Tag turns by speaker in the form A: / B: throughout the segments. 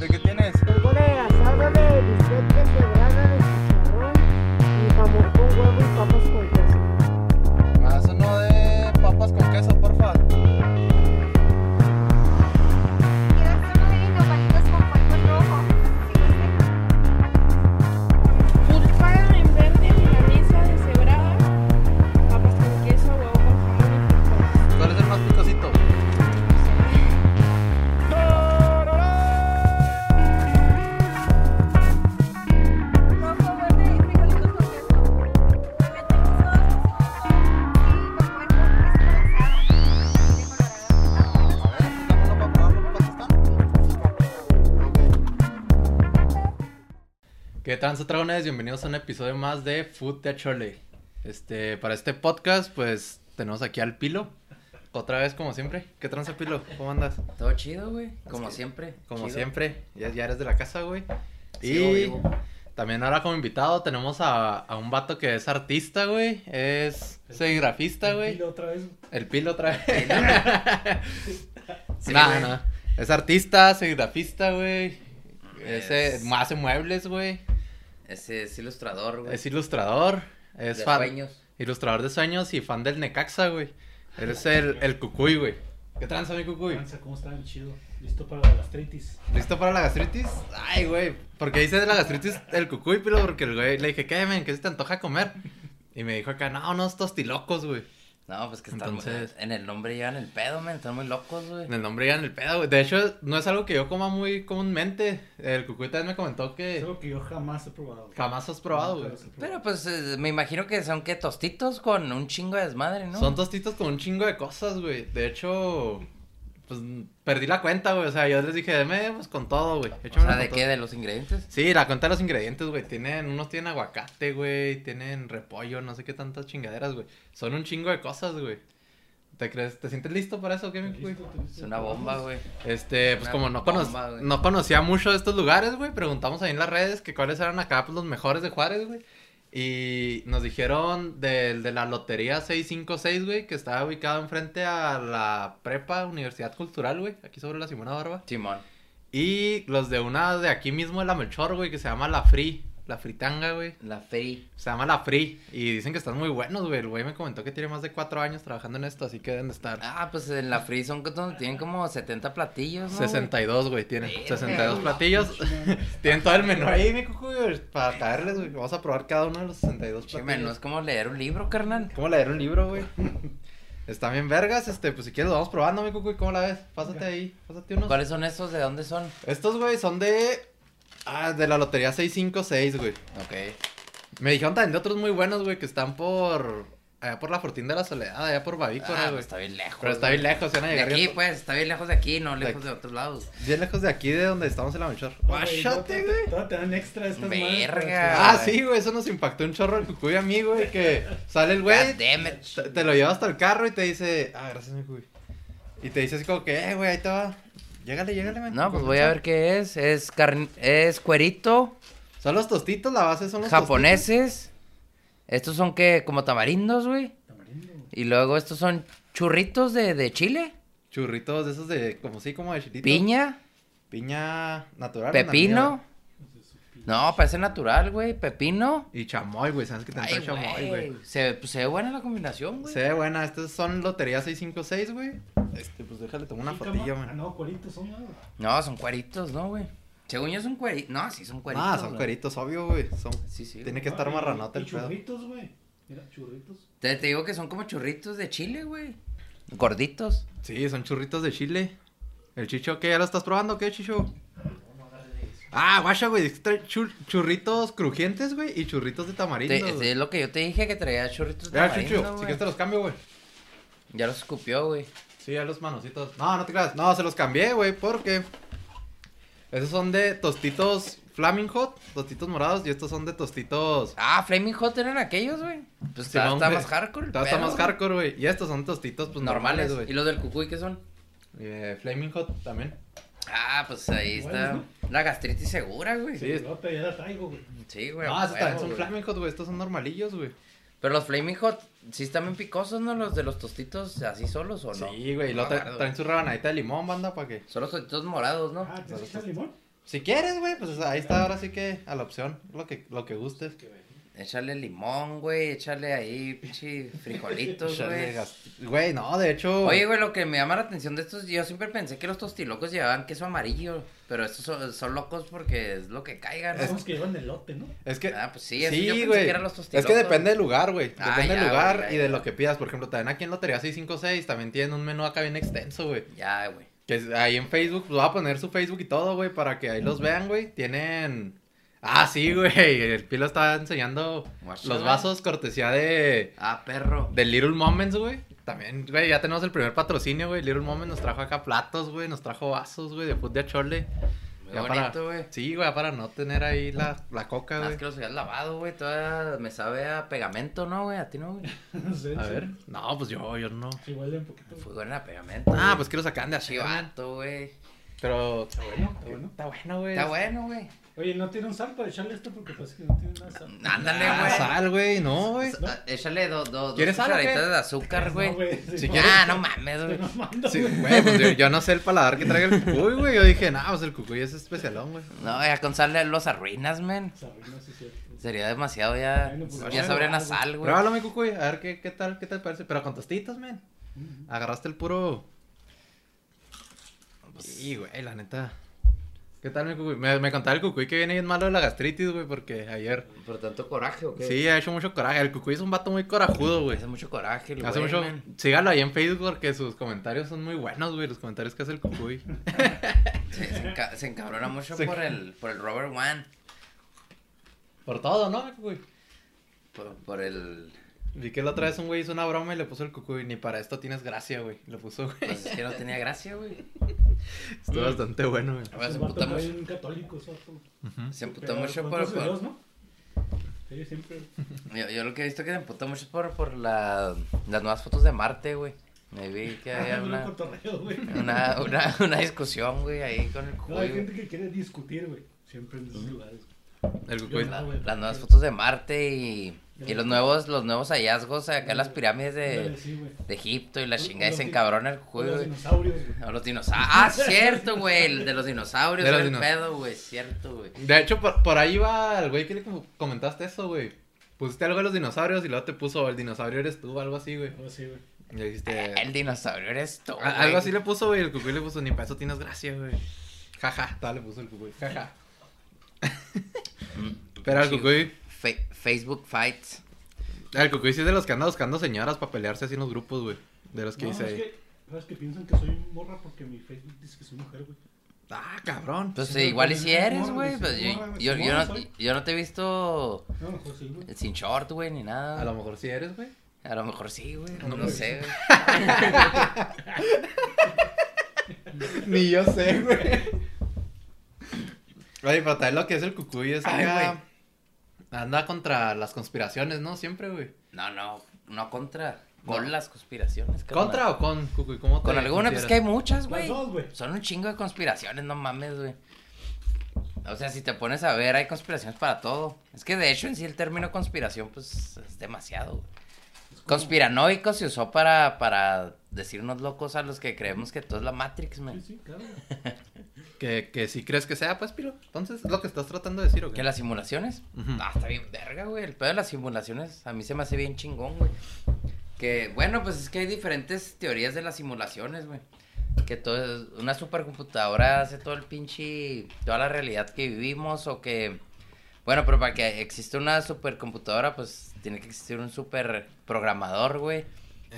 A: ¿De qué tienes? ¿Qué tal, dragones? Bienvenidos a un episodio más de Food de Chole. Este, para este podcast, pues tenemos aquí al Pilo. Otra vez, como siempre. ¿Qué tranza, Pilo? ¿Cómo andas?
B: Todo chido, güey. Como
A: que-
B: siempre.
A: Como
B: chido.
A: siempre, ya, ya eres de la casa, güey.
B: Sigo
A: Y
B: vivo.
A: también ahora como invitado tenemos a, a un vato que es artista, güey. Es serigrafista, güey.
C: Dilo otra vez.
A: El Pilo otra vez.
B: Sí,
A: no,
B: güey.
A: no. Es artista, serigrafista, güey. Ese,
B: Es-
A: hace muebles, güey.
B: Ese es ilustrador, güey.
A: Es ilustrador. Es
B: de
A: fan.
B: sueños.
A: Ilustrador de sueños y fan del Necaxa, güey. Eres el, el cucuy, güey. ¿Qué tranza, mi cucuy?
C: Panza, ¿Cómo están? Chido. Listo para la gastritis.
A: ¿Listo para la gastritis? Ay, güey. Porque dice de la gastritis el cucuy, pero porque el güey le dije, ¿qué, men? ¿Qué se te antoja comer? Y me dijo acá, no, unos tostilocos, güey.
B: No, pues que están.
A: Entonces-
B: En el nombre llevan el pedo, men. Están muy locos, güey.
A: En el nombre en el pedo, güey. De hecho, no es algo que yo coma muy comúnmente. El cucuy también me comentó
C: Es
A: que
C: algo que yo jamás he probado.
A: jamás has probado, güey.
B: Pero pues eh, me imagino que son que tostitos con un chingo de desmadre, ¿no?
A: Son tostitos con un chingo de cosas, güey. De hecho, pues perdí la cuenta, güey. O sea, yo les dije, deme, pues con todo, güey.
B: O sea, ¿de qué?
A: todo".
B: ¿De los ingredientes?
A: Sí, la cuenta de los ingredientes, güey. Tienen, unos tienen aguacate, güey. Tienen repollo, no sé qué tantas chingaderas, güey. Son un chingo de cosas, güey. ¿Te crees? ¿Te sientes listo para eso, qué, güey?
C: Listo, listo.
B: Es una bomba, güey.
A: Este, pues
B: Una
A: como no, cono-
B: bomba,
A: no conocía mucho de estos lugares, güey, preguntamos ahí en las redes que cuáles eran acá pues, los mejores de Juárez, güey. Y nos dijeron del de la Lotería 656, güey, que estaba ubicado enfrente a la prepa Universidad Cultural, güey, aquí sobre la Simona Barba.
B: Simón.
A: Y los de una de aquí mismo de la Melchor, güey, que se llama La Free, la Fritanga, güey.
B: La Fey.
A: Se llama La Free. Y dicen que están muy buenos, güey. El güey me comentó que tiene más de cuatro años trabajando en esto, así que deben de estar.
B: Ah, pues en la Free son tienen como 70 platillos, ¿no? güey?
A: 62, güey, tienen
B: Verga,
A: 62
B: güey.
A: platillos. tienen todo el menú ahí, mi cucu, güey, para caerles, güey. Vamos a probar cada uno de los 62
B: Che, men,
A: platillos.
B: no es como leer un libro, carnal.
A: ¿Cómo leer un libro, güey? Están bien vergas, este, pues si quieres lo vamos probando, mi cucu, ¿cómo la ves? Pásate ahí, pásate unos.
B: ¿Cuáles son esos? ¿De dónde son?
A: Estos, güey, son de... Ah, de la lotería 656, güey.
B: Ok.
A: Me dijeron también de otros muy buenos, güey, que están por... Allá por la Fortín de la Soledad, allá por Bavícora,
B: Ah,
A: güey.
B: pues está bien lejos.
A: Pero está bien
B: güey.
A: lejos, van a
B: De
A: llegar
B: aquí,
A: bien-
B: pues, está bien lejos de aquí, no
A: De
B: lejos
A: aquí.
B: de otros lados.
A: bien lejos de aquí, de donde estamos en la Melchor.
C: No, güey. Todavía te dan extra estas
B: Verga.
A: Ah, sí, güey, eso nos impactó un chorro el cucuy a mí, güey, que sale el güey, te lo lleva hasta el carro y te dice, ah, gracias, mi cucuy. Y te dice así como que, eh, güey, ahí te va. Llégale, llégale, man.
B: No, pues voy a ver qué es. Es carn... es cuerito,
A: Son los tostitos, la base son los
B: japoneses. Estos son que como tamarindos, güey.
C: Tamarindo.
B: Y luego estos son churritos de, de chile.
A: Churritos de esos de, como sí, como de chilito.
B: piña,
A: Piña natural.
B: pepino. No, parece natural, güey. Pepino.
A: Y chamoy, güey, sabes que te entra chamoy, güey.
B: güey. Se, pues, se ve buena la combinación, güey.
A: Se ve buena, estos son Lotería 656, güey. Este, pues déjale, tomo una fotilla,
C: Ah,
A: man.
C: no, cueritos son, ¿no?
B: No, son cueritos, ¿no, güey? Según yo son cueritos. No, sí son cueritos.
A: Ah, son
B: güey.
A: cueritos, obvio, güey. Son...
B: Sí, sí.
A: Tiene
B: güey.
A: que estar
C: Ah,
A: marranota el pedo.
C: churritos, güey. Mira, churritos.
B: Te, te digo que son como churritos de chile, güey. Gorditos.
A: Sí, son churritos de chile. ¿El chicho qué? ¿Ya lo estás probando? ¿Qué, chicho? Ah, guacha, güey. es que trae chur- churritos crujientes, güey, y churritos de tamarindo.
B: Te-
A: güey.
B: es lo que yo te dije que traía churritos de
A: Ya,
B: tamarindo,
A: chicho, si
B: güey.
A: quieres te los cambio, güey.
B: Ya los escupió, güey.
A: Sí, ya los manocitos. No, no te creas. No, se los cambié, güey, porque... Esos son de tostitos Flaming Hot, tostitos morados, y estos son de tostitos...
B: Ah, Flaming Hot eran aquellos, güey. Pues está,
A: Simón,
B: está
A: güey.
B: más hardcore.
A: Está, está
B: pedo,
A: más
B: güey.
A: hardcore, güey. Y estos son tostitos, pues,
B: Normales.
A: normales,
B: ¿Y
A: güey.
B: los del cucuy qué son?
A: Eh, Flaming Hot también.
B: Ah, pues ahí está.
C: Bueno,
B: La gastritis segura, güey.
A: Sí,
B: Sí,
A: es-
C: Pelota, ya la traigo, güey.
B: güey.
A: No,
B: a
A: estos también
B: huevo,
A: son
B: güey.
A: Flaming Hot, güey. Estos son normalillos, güey.
B: Pero los Flaming Hot, sí están bien picosos, ¿no? Los de los tostitos así solos o no.
A: Sí, güey. Y
B: No,
A: tra- traen su rebanadita de limón, banda, para que...
B: Son los tostitos morados, ¿no?
C: Ah, ¿te limón?
A: Si quieres, güey, pues ahí está ahora sí que a la opción, lo que, lo que gustes.
B: Échale limón, güey, échale ahí, pinche frijolitos, güey.
A: Güey, no, de hecho.
B: Oye, güey, lo que me llama la atención de estos, yo siempre pensé que los tostilocos llevaban queso amarillo, pero estos son, son locos porque es lo que caiga, ¿no?
C: Los que llevan elote, ¿no?
A: Es que.
B: Ah, pues sí,
A: sí,
B: yo pensé
A: güey.
B: que eran los
A: Es
B: tostilocos.
A: que depende del lugar, güey.
B: Ah,
A: Depende del lugar
B: güey, ya,
A: y de
B: ya.
A: lo que pidas. Por ejemplo, también aquí en Lotería 656 también tienen un menú acá bien extenso, güey.
B: Ya, güey.
A: Que es- ahí en Facebook, pues voy a poner su Facebook y todo, güey, para que ahí los vean, güey. Tienen. Ah, sí, güey. El Pilo estaba enseñando los vasos cortesía de.
B: Ah, perro.
A: De Little Moments, güey. También, güey, ya tenemos el primer patrocinio, güey. Little Moments nos trajo acá platos, güey. Nos trajo vasos, güey, de fútbol de chole.
B: Muy
A: Ya
B: bonito,
A: para-
B: güey.
A: Sí, güey, para no tener ahí la, la coca, güey.
B: que los habías lavado, güey. Todavía me sabe a pegamento, ¿no, güey? A ti no, güey.
C: No sé,
A: A
C: sí.
A: ver. No, pues yo, yo no.
C: Sí, huele un poquito.
B: Fue bueno a pegamento.
A: Ah, pues que los sacan de.
B: Chivato, güey.
A: Pero.
C: Está bueno, está bueno.
A: Está bueno, güey.
B: Está bueno, güey.
C: Oye, no tiene un sal para echarle esto porque parece que no tiene nada sal.
B: Ándale,
A: Ah,
B: güey.
A: sal, güey. No, güey.
B: Ah, Échale dos, dos, dos
A: ¿Quieres qué?
B: cucharaditas de azúcar, güey.
C: No.
A: Si
C: sí,
A: quieres-
B: Ah, no mames, güey.
A: Sí, pues yo, yo no sé el paladar que traiga el cucuy, güey. Yo dije, no, pues el cucuy es especialón, güey.
B: No, ya con sal los arruinas, men.
C: No si es cierto.
B: Sería demasiado ya.
C: Bueno, pues,
B: ya
C: bueno,
B: sabrían a
C: güey.
B: sal, güey.
A: Pruébalo, mi cucuy. A ver qué, qué tal, qué te parece. Pero con tostitos, men. Agarraste el puro. Sí, güey, la neta. ¿Qué tal, mi cucuy? Me, me contaba el cucuy que viene bien malo de la gastritis, güey, porque ayer.
B: Por tanto coraje, ¿o qué?
A: Sí, ha hecho mucho coraje. El cucuy es un vato muy corajudo, güey.
B: Hace mucho coraje, el
A: Hace
B: güey,
A: mucho.
B: men.
A: Sígalo ahí en Facebook porque sus comentarios son muy buenos, güey. Los comentarios que hace el cucuy.
B: Sí, se, enca- se encabrona mucho
A: Se-
B: por el, por el Robert One.
A: Por todo, ¿no, mi cucuy?
B: Por, por el.
A: Vi que la otra vez un güey hizo una broma y le puso el cucuy. Ni para esto tienes gracia, güey. Le puso, güey.
B: Pues es que no tenía gracia, güey.
A: Estuvo bastante bueno, güey.
B: Ahora se emputa mucho.
C: bien católicos, vato.
B: Se emputa
C: Pero
B: mucho por. por-
C: Dios, ¿no? Sí, siempre.
B: Yo, yo lo que he visto que se emputa mucho es por, por la, las nuevas fotos de Marte, güey. Me vi que había
C: Ah,
B: una,
C: un cotorreo, güey.
B: una, una, una discusión, güey, ahí con el
C: No, hay
B: cucuy.
C: gente que quiere discutir, güey. Siempre en esos lugares.
A: El cucuy.
B: La- las nuevas fotos de Marte y, y los nuevos los nuevos hallazgos acá en las pirámides de, Egipto y la chingada se encabrona el cucuy,
C: Los dinosaurios, güey.
B: No, los dinosaurios. Ah, cierto, güey. El de los dinosaurios.
A: De los
B: el pedo, güey. Cierto, güey.
A: De hecho, por, por ahí va el güey que le com- comentaste eso, güey. Pusiste algo de los dinosaurios y luego te puso el dinosaurio eres tú, algo así, güey.
C: Algo así, güey.
A: Y le dijiste.
B: El dinosaurio eres tú.
A: a- algo así le puso, güey. El cucuy le puso, ni para eso tienes gracia, güey. Jaja, tal le puso el cucuy. Jaja.
B: Mm,
A: Pero el
B: sí,
A: cucuy.
B: Fe- Facebook Fights.
A: El cucuy sí es de los que anda buscando señoras para pelearse así en los grupos, güey. De los que
C: No,
A: dice.
C: es que, ¿sabes que piensan que soy morra porque mi Facebook dice que soy mujer, güey?
A: Ah, cabrón.
B: Pues
C: Sí,
B: igual y si
C: es
B: eres, güey. Pues
C: es
B: yo,
C: güey.
B: yo, no,
C: soy.
B: yo no te he visto
C: No, a lo mejor sí, güey.
B: sin short, güey, ni nada.
A: A lo mejor sí eres, güey.
B: A lo mejor sí, güey.
C: No,
B: No,
C: güey.
B: sé, güey.
A: Ni yo sé, güey. Oye, pero también lo que es el cucuy es
B: Ay,
A: acá. Anda contra las conspiraciones, ¿no? Siempre, güey.
B: No, no, no contra. Con
A: No.
B: las conspiraciones.
A: ¿Contra o con cucuy? ¿Cómo te
B: Con alguna, pues que hay muchas, güey.
C: dos, güey.
B: Son un chingo de conspiraciones, no mames, güey. O sea, si te pones a ver, hay conspiraciones para todo. Es que de hecho, en sí, el término conspiración, pues, es demasiado. güey.
C: Es como-
B: Conspiranoico se usó para, para decirnos locos a los que creemos que todo es la Matrix,
C: Sí,
B: man.
C: sí, claro.
A: Que, que si crees que sea, pues, Piro. Entonces, es lo que estás tratando de decir, ¿o qué?
B: ¿Que las simulaciones? Ah, está bien verga, güey. El pedo de las simulaciones a mí se me hace bien chingón, güey. Que, bueno, pues es que hay diferentes teorías de las simulaciones, güey. Que todo es, una supercomputadora hace todo el pinche, toda la realidad que vivimos o que, bueno, pero para que exista una supercomputadora, pues tiene que existir un super programador,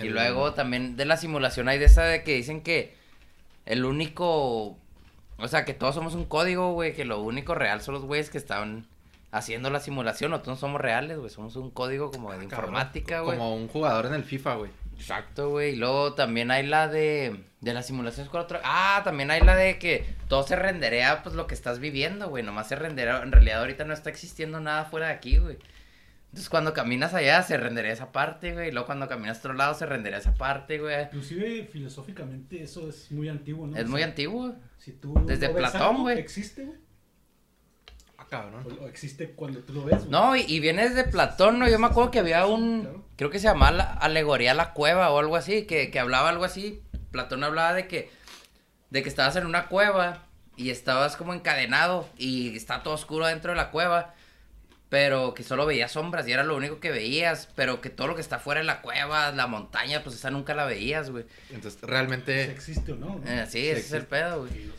B: Y luego también de la simulación hay de esa de que dicen que el único, o sea, que todos somos un código, güey, que lo único real son los güeyes que están haciendo la simulación, nosotros no somos reales, güey, somos un código como de
A: Cabrón.
B: informática, güey.
A: Como un jugador en el FIFA, güey.
B: Exacto, güey. Y luego también hay la de, de las simulaciones con otro. Ah, también hay la de que todo se renderea, pues lo que estás viviendo, güey. Nomás se renderea. En realidad, ahorita no está existiendo nada fuera de aquí, güey. Entonces, cuando caminas allá, se renderea esa parte, güey. Y luego, cuando caminas a otro lado, se renderea esa parte, güey.
C: Inclusive, filosóficamente, eso es muy antiguo, ¿no?
B: Es
C: O
B: muy antiguo.
C: Si tú
B: Desde
C: lo ves
B: Platón,
C: algo,
B: güey.
C: ¿Existe, güey?
A: Ah, cabrón.
C: O, o existe cuando tú lo ves, güey.
B: No, y, y viene desde Platón, ¿no? Yo me acuerdo que había un.
C: Claro.
B: Creo que se llamaba la alegoría a la cueva o algo así, que, que hablaba algo así. Platón hablaba de que. De que estabas en una cueva y estabas como encadenado y está todo oscuro dentro de la cueva, pero que solo veías sombras y era lo único que veías, pero que todo lo que está fuera de la cueva, la montaña, pues esa nunca la veías, güey.
A: Entonces,
C: Si
A: realmente,
C: existe o no. ¿no?
B: Eh, sí, ese es el pedo, güey.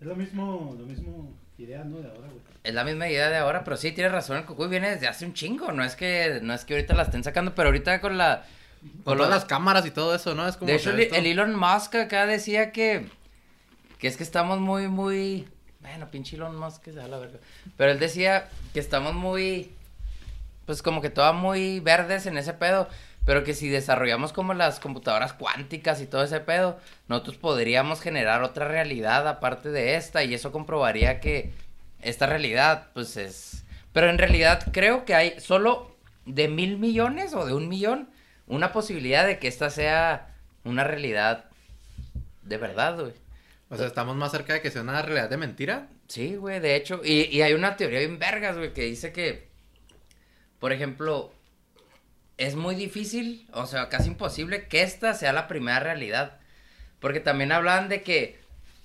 C: Es lo mismo, lo mismo idea, ¿no? De ahora, güey.
B: Es la misma idea de ahora, pero sí, tienes razón, el Cucuy viene desde hace un chingo, no es que, no es que ahorita la estén sacando, pero ahorita con la...
A: con
B: lo-
A: todas las cámaras y todo eso, ¿no? Es como
B: De hecho, el Elon Musk acá decía que, que es que estamos muy, muy... Bueno, pinche Elon Musk, que se da la verga. Pero él decía que estamos muy... Pues como que todas muy verdes en ese pedo. Pero que si desarrollamos como las computadoras cuánticas y todo ese pedo, nosotros podríamos generar otra realidad aparte de esta. Y eso comprobaría que esta realidad, pues es... Pero en realidad creo que hay solo de mil millones o de un millón una posibilidad de que esta sea una realidad de verdad, güey.
A: O sea, estamos más cerca de que sea una realidad de mentira.
B: Sí, güey, de hecho. Y, y hay una teoría bien vergas, güey, que dice que, por ejemplo, es muy difícil, o sea, casi imposible que esta sea la primera realidad. Porque también hablan de que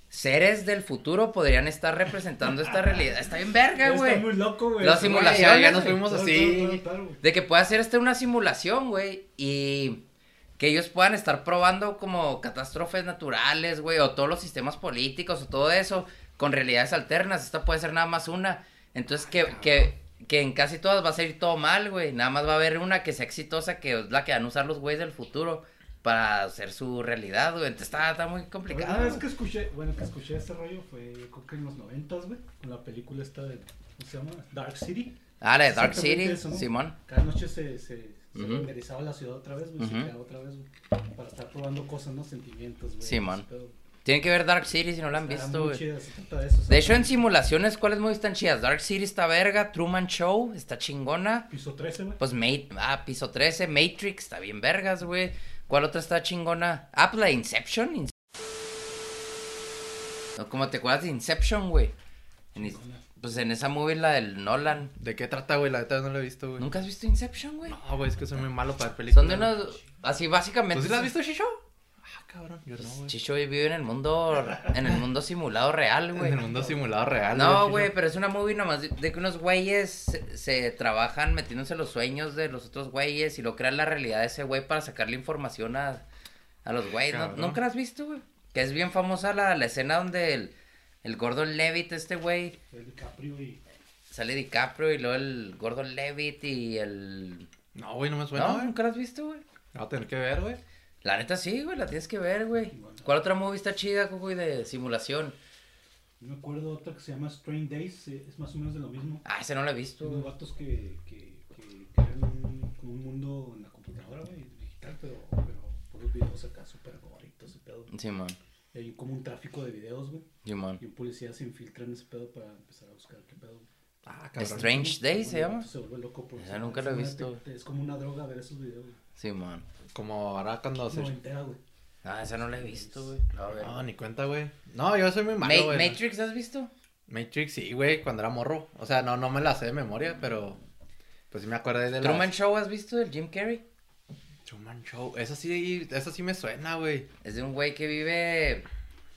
B: seres del futuro podrían estar representando esta realidad. Está bien verga, güey.
C: Está muy loco, güey.
B: La simulación,
A: Ya, nos fuimos así.
B: De que pueda ser esta una simulación, güey. Y que ellos puedan estar probando como catástrofes naturales, güey. O todos los sistemas políticos o todo eso. Con realidades alternas. Esta puede ser nada más una. Entonces que, que, que en casi todas va a salir todo mal, güey. Nada más va a haber una que sea exitosa. Que es la que van a usar los güeyes del futuro. Para hacer su realidad, güey. Entonces está, está muy complicado.
C: primera vez que escuché, bueno, que escuché ese rollo fue, creo que en los noventas, güey, con la película esta de, ¿cómo se llama? Dark City.
B: Ah, la de Dark City,
C: eso, ¿no?
B: Simón.
C: Cada noche se, se, se
B: Ujú.
C: renderizaba la ciudad otra vez, güey,
B: Ujú.
C: se creaba otra vez, güey, para estar probando cosas, ¿no? Sentimientos, güey. Ese pedo.
B: Tienen que ver Dark City si no la han
C: Está
B: visto, güey.
C: de
B: hecho, en simulaciones, ¿cuáles movies están chidas? Dark City está verga, Truman Show está chingona.
C: Piso 13, güey.
B: Pues Mate, ah, piso 13, Matrix está bien vergas, güey. ¿Cuál otra está chingona? Ah, pues la de Inception. In- No, ¿Cómo te acuerdas de Inception, güey? En pues en esa movie la del Nolan.
A: ¿De qué trata, güey? La neta no la he visto, güey.
B: ¿Nunca has visto Inception, güey?
A: No, güey, es que soy muy malo para ver películas.
B: Son de unos, así básicamente.
A: ¿Tú sí la has visto, Shisho? Ah, cabrón, yo no, güey.
B: Chicho vive en el mundo, en el mundo simulado real, güey.
A: En el mundo simulado real.
B: No, güey, pero es una movie nomás de, de que unos güeyes se, se trabajan metiéndose los sueños de los otros güeyes y lo crean la realidad de ese güey para sacarle información a, a los güeyes. ¿No-. ¿Nunca la has visto, güey? Que es bien famosa la, la escena donde el, el Gordon Levitt, este güey,
C: El DiCaprio y...
B: sale DiCaprio y luego el Gordon Levitt y el...
A: No, güey, no me suena,
B: no,
A: güey.
B: nunca la has visto, güey.
A: La voy a tener que ver, güey.
B: La neta sí, güey, la tienes que ver, güey. ¿Cuál otra movie está chida, güey, de simulación?
C: No me acuerdo otra que se llama Strange Days, eh, es más o menos de lo mismo.
B: Ah, ese no la he visto,
C: Unos vatos que, que, que crean un, como un mundo en la computadora, güey, digital, pero, pero puros videos acá súper gorritos y pedo.
B: Simón,
C: Y hay como un tráfico de videos, güey. Y un policía se infiltra en ese pedo para empezar a buscar qué pedo.
A: Ah, cabrón.
B: Strange Days se llama.
C: Se vuelve loco por
B: Esa nunca la he visto.
C: Es como una droga ver esos videos, güey.
B: Simón.
A: Como ahora cuando se...
C: Güey.
B: Ah, esa no la he visto, güey.
A: No, ni cuenta, güey. No, yo soy muy malo,
B: Ma-. Matrix, ¿has visto?
A: Matrix, sí, güey, cuando era morro. O sea, no, no me la sé de memoria, pero... Pues sí me acordé de la...
B: Truman Show, ¿has visto? El Jim Carrey.
A: Truman Show. Esa sí, esa sí me suena, güey.
B: Es de un güey que vive.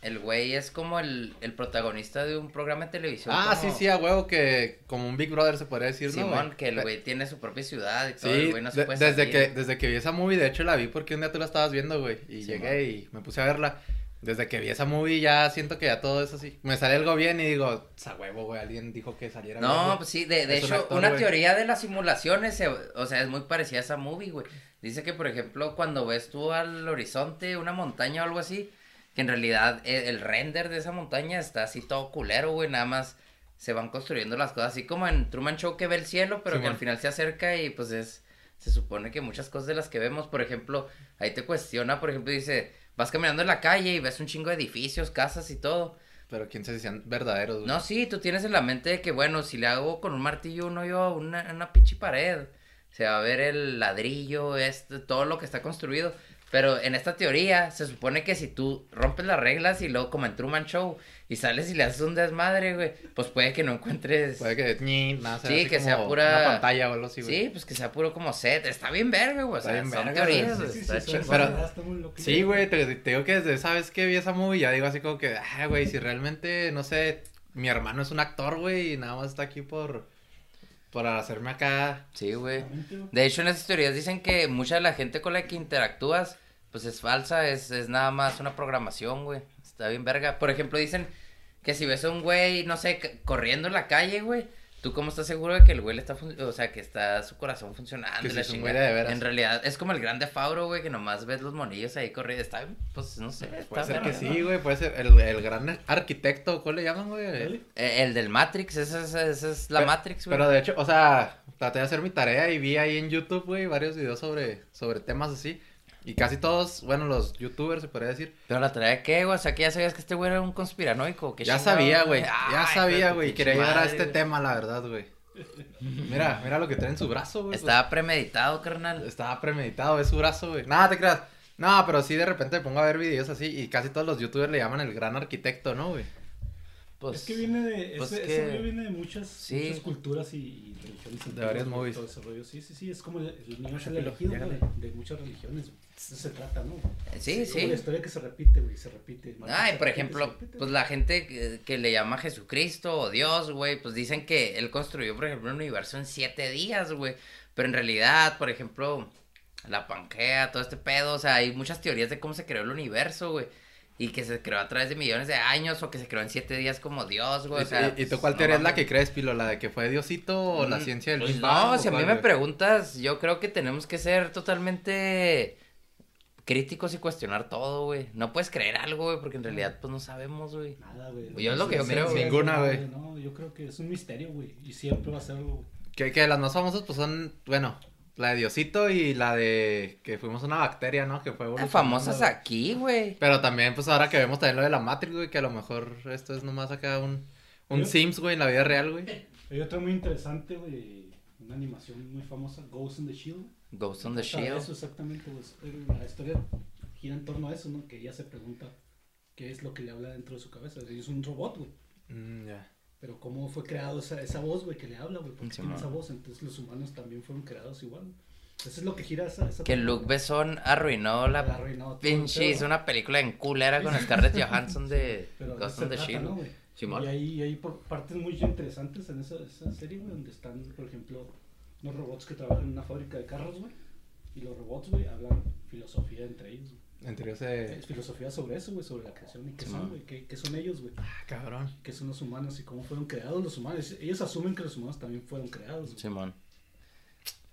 B: El güey es como el, el protagonista de un programa de televisión.
A: Ah,
B: como
A: sí, sí, a huevo que como un Big Brother se podría decir, ¿no,
B: Simón,
A: güey?
B: que el güey tiene su propia ciudad y todo.
A: Sí,
B: el güey no se
A: de-
B: puede
A: desde,
B: salir.
A: que, desde que vi esa movie, de hecho la vi porque un día tú la estabas viendo, güey. Y llegué y me puse a verla. Desde que vi esa movie ya siento que ya todo es así. Me sale algo bien y digo, a huevo, güey, alguien dijo que saliera bien,
B: No,
A: güey".
B: pues sí, de, de
A: un
B: hecho,
A: actor,
B: una
A: güey.
B: teoría de las simulaciones, se- o sea, es muy parecida a esa movie, güey. Dice que, por ejemplo, cuando ves tú al horizonte una montaña o algo así, que en realidad e- el, render de esa montaña está así todo culero, güey, nada más se van construyendo las cosas, así como en Truman Show que ve el cielo, pero que al final se acerca y pues es, se supone que muchas cosas de las que vemos, por ejemplo, ahí te cuestiona, por ejemplo, dice, vas caminando en la calle y ves un chingo de edificios, casas y todo.
A: Pero quién sabe si sean verdaderos, güey.
B: No, sí, tú tienes en la mente de que, bueno, si le hago con un martillo un hoyo a una, una pinche pared, se va a ver el ladrillo, este, todo lo que está construido. Pero en esta teoría se supone que si tú rompes las reglas y luego como en Truman Show y sales y le haces un desmadre, güey, pues puede que no encuentres...
A: Puede que ñi, nada, sea
B: Sí, que sea
A: como
B: pura-
A: Una pantalla o algo así, güey.
B: Sí, pues que sea puro como set. Está bien verga, güey. O
A: Está
B: sea,
A: bien
B: son
A: verga,
B: teorías,
A: güey.
B: güey,
C: Sí,
B: está
C: sí,
B: chingón.
A: Pero-. Sí, güey, te, te digo que desde esa vez que vi esa movie ya digo así como que, ah, güey, si realmente, no sé, mi hermano es un actor, güey, y nada más está aquí por, por hacerme acá.
B: Sí, güey. De hecho, en esas teorías dicen que mucha de la gente con la que interactúas, pues es falsa, es, es nada más una programación, güey. Está bien verga. Por ejemplo, dicen que si ves a un güey, no sé, corriendo en la calle, güey, ¿tú cómo estás seguro de que el güey le está, o sea, que está su corazón funcionando?
A: Que güey de veras.
B: En realidad, es como el grande Fauro, güey, que nomás ves los monillos ahí corriendo. Está, pues, no sé, está
A: Puede ser que sí,
B: ¿no?
A: güey, puede ser el, el gran arquitecto, ¿cuál le llaman, güey?
B: Eh, el del Matrix, esa es, esa es la Matrix, güey.
A: Pero de hecho, o sea, traté de hacer mi tarea y vi ahí en YouTube, güey, varios videos sobre, sobre temas así. Y casi todos, bueno, los youtubers se podría decir,
B: Pero la trae de qué, güey, o sea, que ya sabías que este güey era un conspiranoico. ¿qué
A: ya
B: chingado,
A: sabía, güey, ya sabía, güey, quería llegar a este tema, la verdad, güey. Mira, mira lo que trae en su brazo, güey.
B: Estaba premeditado, carnal.
A: pues, estaba premeditado, es su brazo, güey. Nada, te creas. No, pero sí de repente me pongo a ver videos así y casi todos los youtubers le llaman el gran arquitecto, ¿no, güey?
B: Pues,
C: es que viene de,
B: pues
C: ese,
B: que-
C: ese viene de muchas,
B: Sí.
C: muchas culturas y, y religiones.
A: De varias movies.
C: Todo ese rollo. Sí, sí, sí, es como el, el niño es el elegido, de muchas religiones. güey. Eso se trata, ¿no?
B: Sí,
C: Como
B: sí.
C: la historia que se repite, güey, se repite.
B: Ay, por
C: repite,
B: ejemplo,
C: repite,
B: pues la gente que, que le llama Jesucristo o Dios, güey, pues dicen que él construyó, por ejemplo, un universo en siete días, güey. Pero en realidad, por ejemplo, la Pangea, todo este pedo, o sea, hay muchas teorías de cómo se creó el universo, güey. Y que se creó a través de millones de años o que se creó en siete días como Dios, güey. o sea,
A: ¿Y, y tú
B: pues,
A: cuál
B: no
A: teoría es la que crees, Pilo? ¿La de que fue Diosito o la
B: Mm,
A: ciencia del
B: pues
A: Big
B: No, si a mí me
A: güey?
B: preguntas, yo creo que tenemos que ser totalmente críticos y cuestionar todo, güey. No puedes creer algo, güey, porque en realidad, pues no sabemos, güey.
C: Nada, güey.
B: Yo es lo que yo creo, güey.
A: Ninguna, güey.
C: No, yo creo que es un misterio, güey. Y siempre va a serlo, güey.
A: Que, que las más famosas, pues son, bueno, la de Diosito y la de que fuimos una bacteria, ¿no? Que fue
B: famosas aquí, güey.
A: Pero también, pues ahora que vemos también lo de la Matrix, güey, que a lo mejor esto es nomás acá un, un Sims, güey, en la vida real, güey.
C: Hay otra muy interesante, güey. Una animación muy famosa, Ghost in the Shield.
B: Ghost on the Shield.
C: Eso exactamente, pues, la historia gira en torno a eso, ¿no? Que ella se pregunta qué es lo que le habla dentro de su cabeza. Es un robot, güey.
A: Mm, ya.
C: Pero cómo fue creado esa, esa voz, güey, que le habla, güey. Porque
B: Sí,
C: tiene esa voz. Entonces los humanos también fueron creados igual. Eso es lo que gira esa... esa
B: Que Luke. Besson arruinó la
C: La arruinó
B: pinche, hizo una película en culera con Scarlett Johansson de
C: Pero de
B: Ghost
C: eso
B: on the
C: trata,
B: Shield.
C: ¿no. Y hay, hay por partes muy interesantes en esa, esa serie, güey, donde están, por ejemplo, unos robots que trabajan en una fábrica de carros, güey. Y los robots, güey, hablan filosofía entre ellos, güey.
A: Entre ellos se...
C: Es filosofía sobre eso, güey, sobre la creación y qué son, güey, qué, qué son ellos, güey.
A: Ah, cabrón.
C: ¿Qué son los humanos y cómo fueron creados los humanos? Ellos asumen que los humanos también fueron creados, güey.
B: Simón.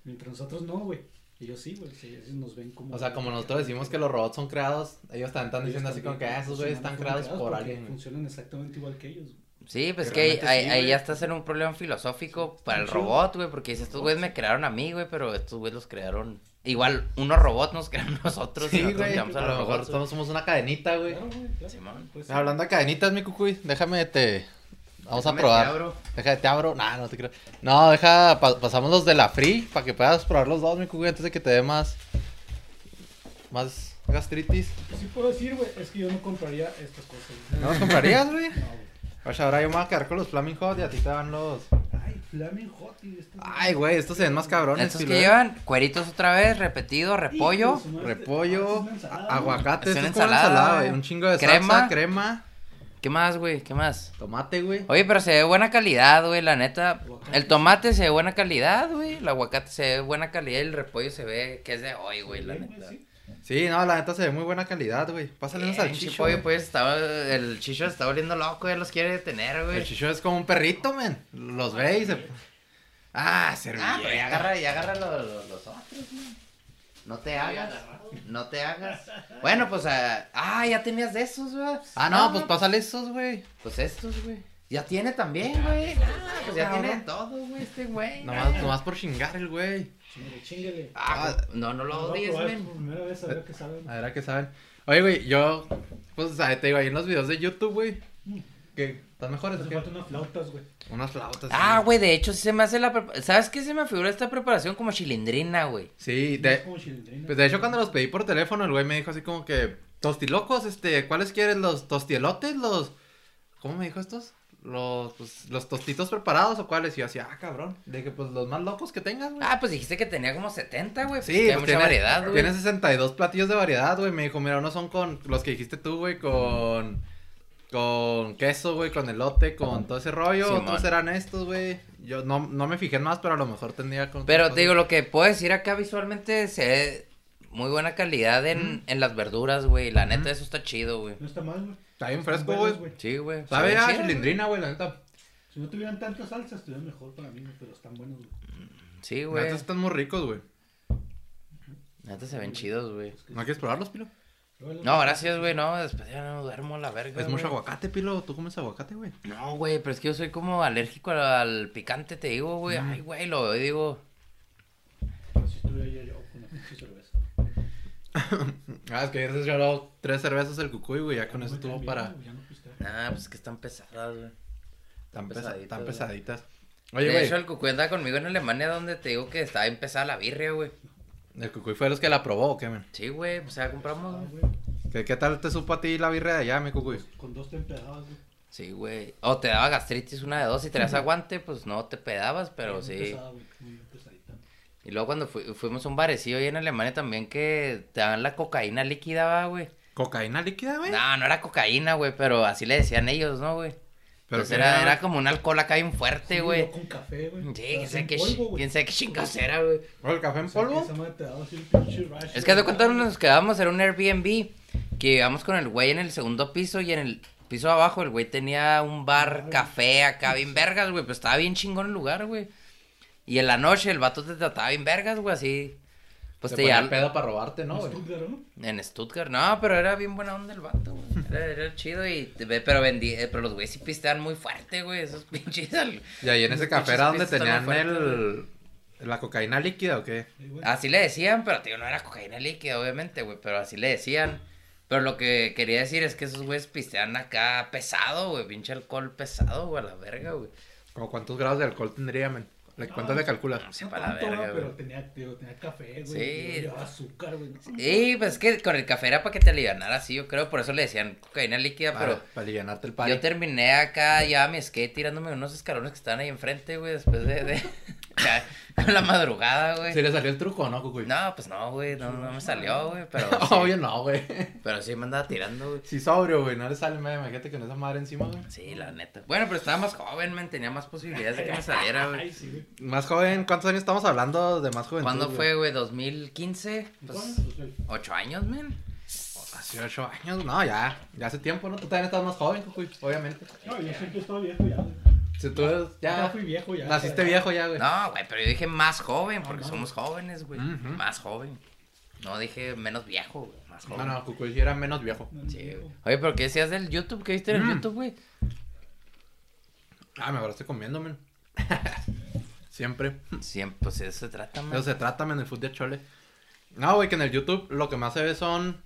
C: Mientras nosotros no, güey. Ellos sí, güey. sí, ellos nos ven como.
A: O sea, como nosotros decimos que los robots son creados, ellos también están
C: Ellos
A: diciendo así como que ah, esos güeyes están creados por alguien.
C: Funcionan exactamente igual que ellos. güey.
B: Sí, pues
A: Que
B: que ahí,
A: sí,
B: ahí ya estás en un problema filosófico para el
C: chido.
B: robot, güey, porque dices, estos güeyes me crearon a mí, güey, pero estos güeyes los crearon. Igual, unos robots nos crearon a nosotros y
A: Sí,
B: nosotros
A: güey. A
B: a los
A: mejor
B: robots. güey.
A: somos, una cadenita, güey.
C: Claro, güey. Claro.
B: Simón.
C: Pues, sí.
A: Hablando de cadenitas, mi cucuy, déjame te... Vamos
B: Déjame
A: a probar.
B: te abro.
A: Déjame te abro. Nah, no te creo. No, deja, pa- pasamos los de la free para que puedas probar los dos, mi cucuy, antes de que te dé más... Más gastritis.
C: Sí puedo decir, güey, es que yo no compraría estas cosas. güey.
A: ¿No los comprarías, güey?
C: No, güey.
A: Oye, ahora yo me voy a quedar con los Flaming Hot y a ti te van los...
C: Ay, Flaming Hot y estos.
A: Ay, güey, estos se ven más cabrones.
B: Estos que llevan cueritos otra vez, repetido, repollo,
A: Repollo,
C: ah, es ensalada,
A: aguacate,
B: Es una ensalada,
A: ensalada, güey.
B: güey.
A: Un chingo de
B: Crema.
A: salsa, crema,
B: ¿Qué más, güey? ¿Qué más?
A: tomate, güey.
B: Oye, pero se ve buena calidad, güey, la neta.
C: Aguacate.
B: El tomate se ve buena calidad, güey. El aguacate se ve buena calidad y el repollo se ve que es de hoy, güey, la
C: Bien,
B: neta.
C: sí.
A: Sí, no, la neta se ve muy buena calidad, güey. Pásale un
B: Bien,
A: salchicho.
B: pollo,
A: güey.
B: pues, estaba, el chicho está volviendo loco, ya los quiere detener, güey.
A: El chicho es como un perrito, men. Los ve y se... Ah,
B: Ah,
A: servilleta.
B: pero ya agarra, ya agarra los, los, los otros, güey. No te hagas, no te hagas. Bueno, pues, ah, ah, ya tenías de esos, güey.
A: Ah, no, pues pásale esos, güey.
B: Pues estos, güey. Ya tiene también, güey. Ah, pues ya tiene todo, güey, este güey.
A: Nomás, nomás por chingar el güey.
C: Chinguele.
B: Ah, no, no lo odies, men.
C: por primera vez a ver qué saben.
A: A ver qué saben. Oye, güey, yo, pues, te digo, ahí en los videos de YouTube, güey. ¿Qué? ¿Están mejores?
C: Hace falta unas flautas, güey.
A: Unas flautas.
B: Ah, güey, de hecho sí se me hace la... prepa- ¿Sabes qué se me figura esta preparación como chilindrina, güey?
A: Sí, de,
C: como chilindrina.
A: pues de hecho cuando los pedí por teléfono, el güey me dijo así como que, tostilocos, este, ¿cuáles quieres? ¿Los tostielotes? ¿Los, cómo me dijo estos? Los, pues, los tostitos preparados o cuáles? Y yo así, ah, cabrón. Le dije, pues los más locos que tengas, güey.
B: Ah, pues dijiste que tenía como 70, güey. Pues
A: Sí,
B: tiene
A: pues
B: mucha
A: tiene,
B: variedad, güey.
A: tiene 62 platillos de variedad, güey. Me dijo, mira, unos son con los que dijiste tú, güey, con con queso, güey, con elote, con todo ese rollo.
B: Simón.
A: Otros eran estos, güey. Yo no, no me fijé en más, pero a lo mejor tendría con
B: Pero te digo, lo que puedo decir acá visualmente se ve muy buena calidad en, en las verduras, güey. La neta, eso está chido, güey.
C: No está mal, güey.
A: Está bien fresco, güey.
B: Sí, güey.
A: Sabe a cilindrina, güey, la neta.
C: Si no tuvieran tantas salsas, estuvieran mejor para mí, pero están buenos, güey.
B: güey. Sí,
A: La
B: güey.
A: neta están muy ricos, güey.
B: La neta se ven chidos, güey.
A: ¿No quieres probarlos, Pilo?
B: No, gracias, güey. No, después ya no duermo la verga.
A: Es mucho aguacate, Pilo. ¿Tú comes aguacate, güey?
B: No, güey, pero es que yo soy como alérgico al, al picante, te digo, güey.
A: Mm.
B: Ay, güey, lo digo.
C: Así estuviera yo, yo con una pinche cerveza.
A: Ah, es que ayer se lloró tres cervezas el cucuy, güey. Ya con
C: Ya
A: eso
C: no me
A: tuvo
C: caen
A: para...
C: bien, no.
B: Nah, pues que están pesadas, güey.
A: Tan, pesa-
B: pesaditas,
A: tan
B: güey.
A: pesaditas. Oye,
B: de
A: güey.
B: hecho, el cucuy andaba conmigo en Alemania donde te digo que estaba empezada la birria, güey.
A: El cucuy fue los que la probó, ¿o qué, man?
B: Sí, güey, pues ya compramos,
C: Ah,
A: ¿Qué, ¿Qué tal te supo a ti la birria de allá, mi cucuy?
C: Con dos te empedabas, güey.
B: Sí, güey. O te daba gastritis una de dos y traías aguante, pues no te pedabas, pero sí.
C: pesada, güey.
B: Y luego cuando fu- fuimos a un barecillo ahí en Alemania también que te dan la cocaína líquida, güey.
A: ¿Cocaína líquida, güey?
B: No, no era cocaína, güey, pero así le decían ellos, ¿no, güey?
A: Pero
B: Pues era,
A: era-
B: era como un alcohol acá bien fuerte,
C: Sí,
B: güey.
C: Con café, güey.
B: Sí,
C: Pero
B: quién sabe
C: en
B: qué,
C: polvo,
B: chi-
C: güey.
B: quién sabe qué chingados era, güey.
A: ¿O el café en polvo?
B: Es que de cuenta nos quedábamos, era un Airbnb, que íbamos con el güey en el segundo piso y en el piso abajo el güey tenía un bar, café acá bien vergas, güey, pues estaba bien chingón el lugar, güey. Y en la noche el vato te trataba bien vergas, güey, así. Pues te
A: ponía
B: ya
A: pedo para robarte, ¿no,
C: En
A: güey?
C: Stuttgart, ¿no?
B: en Stuttgart, no, pero era bien buena onda el vato, güey. Era, era chido y te ve- pero vendí, eh, pero los güeyes sí pistean muy fuerte, güey, esos pinches. al-
A: Y ahí en ese
B: Los
A: café era donde tenían el... ¿La cocaína líquida o qué?
B: Así le decían, pero tío, no era cocaína líquida, obviamente, güey, pero así le decían. Pero lo que quería decir es que esos güeyes pistean acá pesado, güey, pinche alcohol pesado, güey, a la verga, güey.
A: ¿Como cuántos grados de alcohol tendría, men? ¿Le- ¿Cuánto le calculas?
B: Sí,
C: No
B: para la verga,
C: güey. Pero tenía, café, güey.
B: Sí.
C: y Llevaba azúcar, güey.
B: Y pues es que con el café era para que te alivianara así, yo creo, por eso le decían cocaína líquida,
A: Para,
B: pero
A: para alivianarte el party.
B: yo terminé acá ya mi skate tirándome unos escalones que estaban ahí enfrente, güey, después de, de con la madrugada, güey.
A: ¿Sí le salió el truco o no, cucuy?
B: No, pues no, güey, no, no me salió, güey, pero sí,
A: Obvio no, güey.
B: pero sí me andaba tirando, güey.
A: Si sobrio, güey, no le sale, me imagínate con esa madre encima, güey.
B: Sí, la neta. Bueno, pero estaba más joven, man, tenía más posibilidades de que me saliera,
C: Ay,
B: güey.
C: sí, güey.
A: Más joven, ¿cuántos años estamos hablando de más joven?
B: ¿Cuándo fue, güey? ¿2015?
C: ¿Cuándo?
B: Pues, ocho años, man.
A: Hace ocho años, no, ya, ya hace tiempo, ¿no? Tú también estás más joven, cucuy, obviamente.
C: No, yo siempre estaba viejo ya, güey.
A: Si tú
C: Ya
A: ya
C: fui viejo ya.
A: naciste viejo ya, güey.
B: No, güey, pero yo dije más joven, porque
C: No, no.
B: somos jóvenes, güey. Más joven. No dije menos viejo, güey. Más
A: No,
B: joven.
A: no, cucuy sí era menos viejo.
C: No,
B: Sí, güey. Oye, pero ¿qué decías del YouTube? ¿Qué viste en el
A: Mm.
B: YouTube, güey?
A: Ah, me abraste comiendo, men. Siempre.
B: Siempre, pues eso se trata, man.
A: Eso se trata, men, el fútbol de chole. No, güey, que en el YouTube lo que más se ve son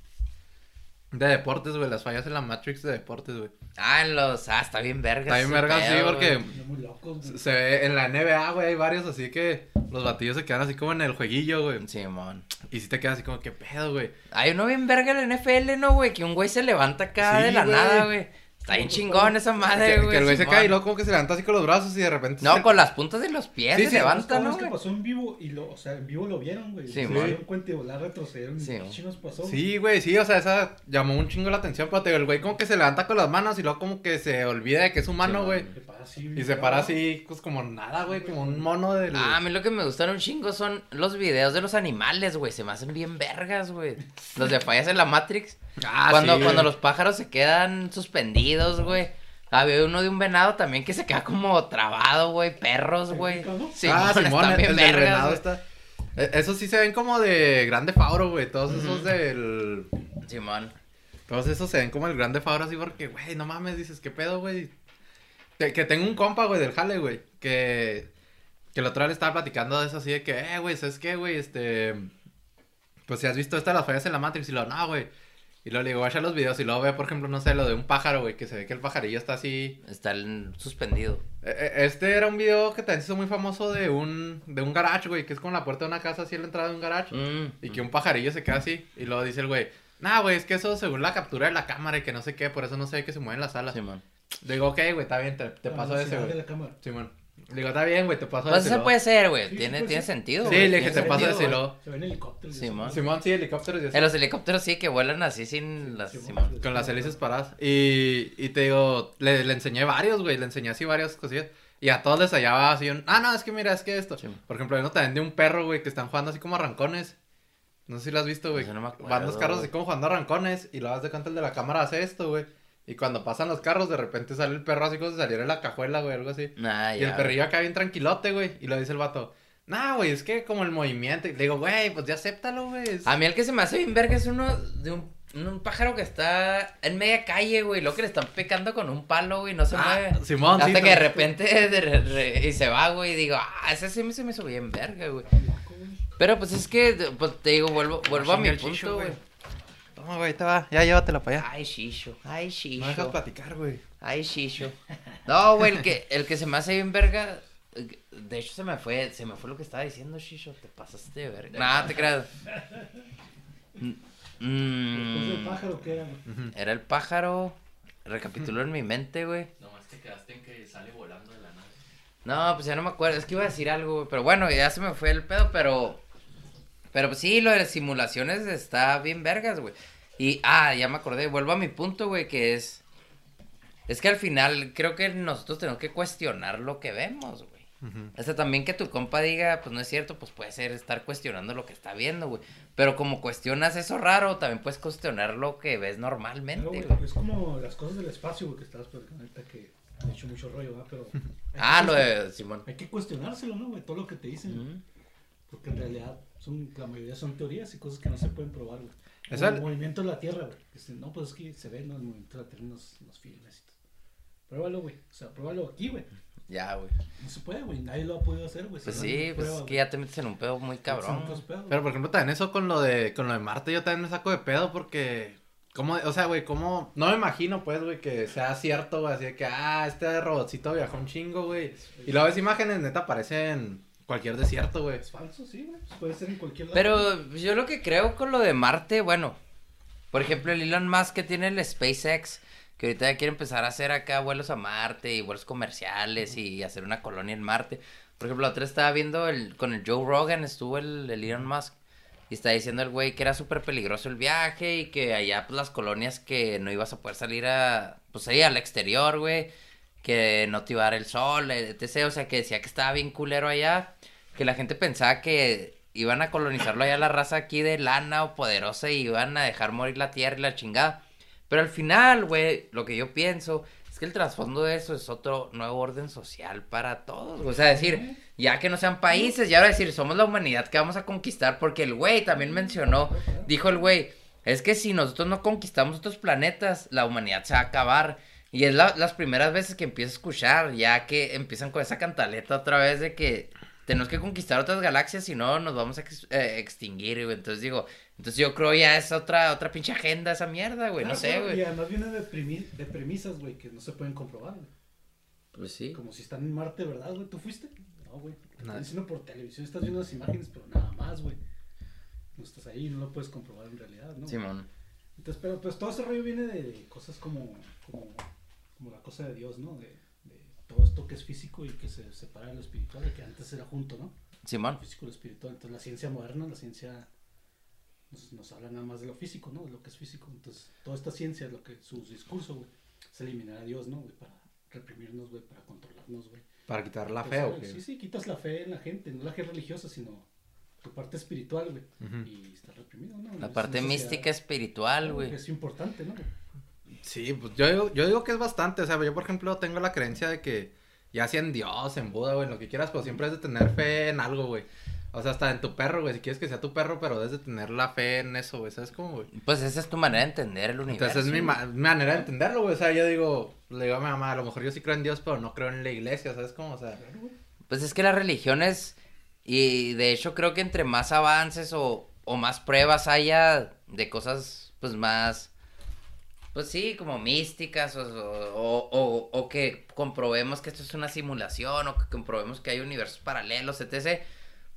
A: de deportes, güey, las fallas en la Matrix de deportes, güey.
B: Ah, en los. Ah, está bien verga.
A: Está bien verga, sí, porque
C: muy locos, güey.
A: se ve en la NBA, güey, hay varios así que los batillos se quedan así como en el jueguillo, güey.
B: Simón.
A: Y si te quedas así como, ¿qué pedo, güey?
B: Hay uno bien verga en la NFL, ¿no, güey? Que un güey se levanta acá
A: Sí,
B: de la
A: güey.
B: nada, güey. Está bien chingón esa madre, güey.
A: que el güey se cae y luego como que se levanta así con los brazos y de repente...
B: No,
A: se-
B: con las puntas de los pies
A: Sí,
B: se
A: sí,
B: levanta,
C: ¿Cómo
B: ¿no,
C: es que
B: güey?
C: pasó en vivo y lo, o sea, en vivo lo vieron, güey.
B: Sí,
C: se dieron cuenta y volar retrocedieron.
B: Sí,
C: ¿Qué
B: man.
C: chingos pasó?
A: Sí, güey, sí, o sea, esa llamó un chingo la atención, pero te digo, el güey como que se levanta con las manos y luego como que se olvida de que es humano,
B: Sí,
A: güey.
C: para así.
A: Y se para así, pues como nada, güey, como un mono del...
B: Ah, a mí lo que me gustan un chingo son los videos de los animales, güey. Se me hacen bien vergas, güey. Los de fallas en la Matrix.
A: Ah,
B: cuando,
A: sí,
B: cuando
A: güey.
B: los pájaros se quedan suspendidos, güey. Había uno de un venado también que se queda como trabado, güey. Perros, güey.
C: ¿El ¿no?
B: Sí,
A: ah, Simón, el, el del
B: vergas,
A: venado
B: güey.
A: está... Eh, Esos sí se ven como de Grande Fauro, güey, todos esos del...
B: Simón.
A: Todos esos se ven como el Grande Fauro así porque, güey, no mames, dices, ¿qué pedo, güey? Que, que tengo un compa, güey, del jale, güey, que... Que el otro día le estaba platicando de eso así de que, eh, güey, ¿sabes qué, güey? Este... Pues si has visto esta de las fallas en la Matrix y lo, no, güey. Y luego le digo, vaya los videos y luego ve, por ejemplo, no sé, lo de un pájaro, güey, que se ve que el pajarillo está así.
B: Está el- suspendido.
A: Eh, eh, Este era un video que también se hizo muy famoso de un, de un garage, güey, que es con la puerta de una casa así en la entrada de un garage.
B: Mm.
A: Y que un pajarillo se queda así. Y luego dice el güey, nah, güey, es que eso según la captura de la cámara y que no sé qué, por eso no se ve que se mueven las alas.
B: Simón.
A: Le digo, ok, güey, está bien, te, te
C: La
A: paso ese, güey.
C: de la cámara.
A: Simón. Le digo, está bien, güey, te paso
B: Pues eso puede ser, güey.
C: Sí,
B: tiene,
C: sí,
B: tiene
C: sí.
B: sentido,
A: Sí,
B: güey.
A: le dije,
B: Tiene
A: te
B: güey.
A: luego.
C: Se ven helicópteros. y
B: Simón.
A: Simón, sí, helicópteros y así.
B: En los helicópteros sí que vuelan así sin las...
C: Simón.
B: Simón.
A: Con las hélices paradas. Y, y te digo, le, le enseñé varios, güey. Le enseñé así varias cosillas. Y a todos les hallaba así un. Ah, no, es que mira, es que esto.
B: Sí.
A: Por ejemplo, hay también de un perro, güey, que están jugando así como arrancones. No sé si lo has visto, güey.
B: Eso no me acuerdo,
A: Van los carros así como jugando arrancones. Y lo das de cuenta el de la cámara hace esto, güey. Y cuando pasan los carros, de repente sale el perro así como si saliera de la cajuela, güey, algo así.
B: Nah,
A: y
B: ya,
A: el perrillo acá bien tranquilote, güey. Y lo dice el vato. Nah, güey, es que como el movimiento. Y le digo, güey, pues ya acéptalo, güey. es-
B: A mí el que se me hace bien verga es uno de un, un pájaro que está en media calle, güey. Lo que le están picando con un palo, güey. No se
A: Ah,
B: mueve.
A: Simón, sí,
B: Hasta que de repente de re- re- y se va, güey. Y digo, ah, ese sí me, se me hizo bien verga, güey. Pero pues es que, pues te digo, vuelvo, vuelvo a mi punto,
A: güey. Toma, güey, te va. Ya llévatela para allá.
B: Ay, Shisho. Ay,
A: No dejas
B: Shisho.
A: platicar, güey.
B: Ay, Shisho. No, güey, el que, el que se me hace bien verga. De hecho, se me fue, se me fue lo que estaba diciendo, Shisho. Te pasaste de verga. Nah, te creas. Mm,
C: Después del
B: mm,
C: pájaro, ¿qué era? güey?
B: era el pájaro. Recapitulo en mi mente, güey.
D: Nomás te quedaste en que sale volando de la nave.
B: No, pues ya no me acuerdo. Es que iba a decir algo, güey. Pero bueno, ya se me fue el pedo, pero. Pero pues sí, lo de las simulaciones está bien vergas, güey. Y, ah, ya me acordé. Vuelvo a mi punto, güey, que es. Es que al final creo que nosotros tenemos que cuestionar lo que vemos, güey. O sea, también que tu compa diga, pues no es cierto, pues puede ser estar cuestionando lo que está viendo, güey. Pero como cuestionas eso raro, también puedes cuestionar lo que ves normalmente,
C: Claro, güey,
B: güey.
C: es como las cosas del espacio, güey, que estabas platicando ahorita que he hecho mucho rollo, ¿verdad? Pero.
B: Ah, lo de Simón.
C: Hay que cuestionárselo, ¿no, güey? Todo lo que te dicen. Porque en realidad son, la mayoría son teorías y cosas que no se pueden probar, güey. El movimiento de la Tierra, güey. No, pues es que se ve, ¿no? El movimiento de la Tierra en los, los filmes y todo. Pruébalo, güey. O sea, pruébalo aquí, güey.
B: Ya, güey.
C: No se puede, güey. Nadie lo ha podido hacer, güey.
B: Pues sí, pues
C: prueba,
B: es que ya te metes en un pedo muy cabrón.
C: pedos.
A: Pero por ejemplo, también eso con lo de con lo de Marte, yo también me saco de pedo porque. ¿Cómo? O sea, güey, ¿cómo? No me imagino, pues, güey, que sea cierto, güey, así de que, ah, este robotcito viajó un chingo, güey. Y luego ves imágenes, neta, parecen cualquier desierto, güey.
C: Es falso, sí, güey. Pues puede ser en cualquier lado.
B: Pero yo lo que creo con lo de Marte, bueno, por ejemplo, el Elon Musk que tiene el SpaceX, que ahorita ya quiere empezar a hacer acá vuelos a Marte y vuelos comerciales y hacer una colonia en Marte. Por ejemplo, la otra estaba viendo el, con el Joe Rogan, estuvo el, el Elon Musk. Y está diciendo el güey que era súper peligroso el viaje y que allá pues las colonias que no ibas a poder salir a, pues ahí al exterior, güey. Que no te iba a dar el sol, etc. O sea, que decía que estaba bien culero allá. Que la gente pensaba que iban a colonizarlo allá la raza aquí de lana o poderosa y iban a dejar morir la tierra y la chingada. Pero al final, güey, lo que yo pienso es que el trasfondo de eso es otro nuevo orden social para todos. O sea, decir, ya que no sean países, ya va a decir, somos la humanidad que vamos a conquistar. Porque el güey también mencionó, dijo el güey, es que si nosotros no conquistamos otros planetas, la humanidad se va a acabar. Y es la- las primeras veces que empiezo a escuchar, ya que empiezan con esa cantaleta otra vez de que tenemos que conquistar otras galaxias, si no nos vamos a ex- eh, extinguir, güey. Entonces digo, entonces yo creo ya es otra, otra pinche agenda esa mierda, güey. No sé,
C: claro,
B: güey.
C: Y además viene de, primi- de premisas, güey, que no se pueden comprobar, güey.
B: Pues sí.
C: Como si están en Marte, ¿verdad, güey? ¿Tú fuiste? No, güey. Están diciendo por televisión, estás viendo las imágenes, pero nada más, güey. No estás ahí, no lo puedes comprobar en realidad, ¿no?
B: Simón.
C: Entonces, pero pues todo ese rollo viene de, de cosas como, como, como la cosa de Dios, ¿no? De, de todo esto que es físico y que se separa de lo espiritual, y que antes era junto, ¿no?
B: Simón.
C: Lo físico y lo espiritual. Entonces la ciencia moderna, la ciencia nos, nos habla nada más de lo físico, ¿no? De lo que es físico. Entonces toda esta ciencia, lo que su discurso, güey, es eliminar a Dios, ¿no? Güey, para reprimirnos, güey, para controlarnos, güey.
A: Para quitar la
C: Entonces,
A: fe, ¿o qué?
C: Sí, sí, quitas la fe en la gente, no la fe religiosa, sino tu parte espiritual, güey.
A: Ujú.
C: Y está reprimido, ¿no?
B: La
C: Es
B: parte mística espiritual, güey.
C: Es importante, ¿no?
A: Sí, pues yo digo, yo digo que es bastante. O sea, yo, por ejemplo, tengo la creencia de que ya sea en Dios, en Buda, güey, en lo que quieras, pues siempre has de tener fe en algo, güey. O sea, hasta en tu perro, güey. Si quieres que sea tu perro, pero debes de tener la fe en eso, güey. ¿Sabes cómo, güey?
B: Pues esa es tu manera de entender el universo.
A: Entonces es mi,
B: güey.
A: ma- mi manera de entenderlo, güey. O sea, yo digo, le digo a mi mamá, a lo mejor yo sí creo en Dios, pero no creo en la iglesia, ¿sabes cómo? O sea.
B: Pues es que las religiones, y de hecho creo que entre más avances o, o más pruebas haya de cosas, pues más, pues sí, como místicas o, o, o- o que comprobemos que esto es una simulación o que comprobemos que hay universos paralelos, etc.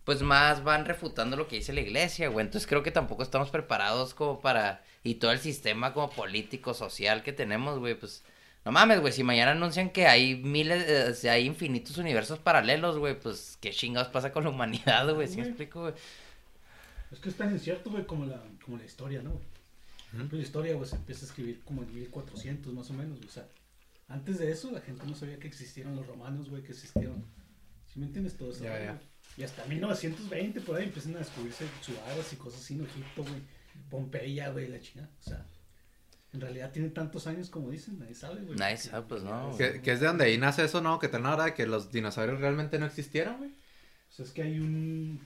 B: Pues más van refutando lo que dice la iglesia, güey. Entonces creo que tampoco estamos preparados como para... Y todo el sistema como político, social que tenemos, güey, pues... No mames, güey, si mañana anuncian que hay miles, eh, hay infinitos universos paralelos, güey, pues qué chingados pasa con la humanidad, güey, ¿sí me
C: Güey.
B: explico, güey?
C: Es que es tan incierto, güey, como la, como la historia, ¿no? Por ejemplo, la historia, se empieza a escribir como en 1400 más o menos, o sea, antes de eso la gente no sabía que existieron los romanos, güey, que existieron. ¿Sí me entiendes todo eso?
A: Ya, ya.
C: Y hasta 1920 por ahí empiezan a descubrirse ciudades y cosas así en Egipto, güey. Pompeya, güey, la chingada. O sea, en realidad tienen tantos años como dicen, nadie sabe, güey.
B: Nadie sabe, pues, no.
A: Que, que es de donde ahí nace eso, ¿no? Que te hora de que los dinosaurios realmente no existieron, güey.
C: O sea, es que hay un,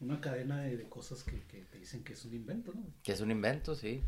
C: una cadena de, de cosas que, que te dicen que es un invento, ¿no?
B: Que es un invento, sí.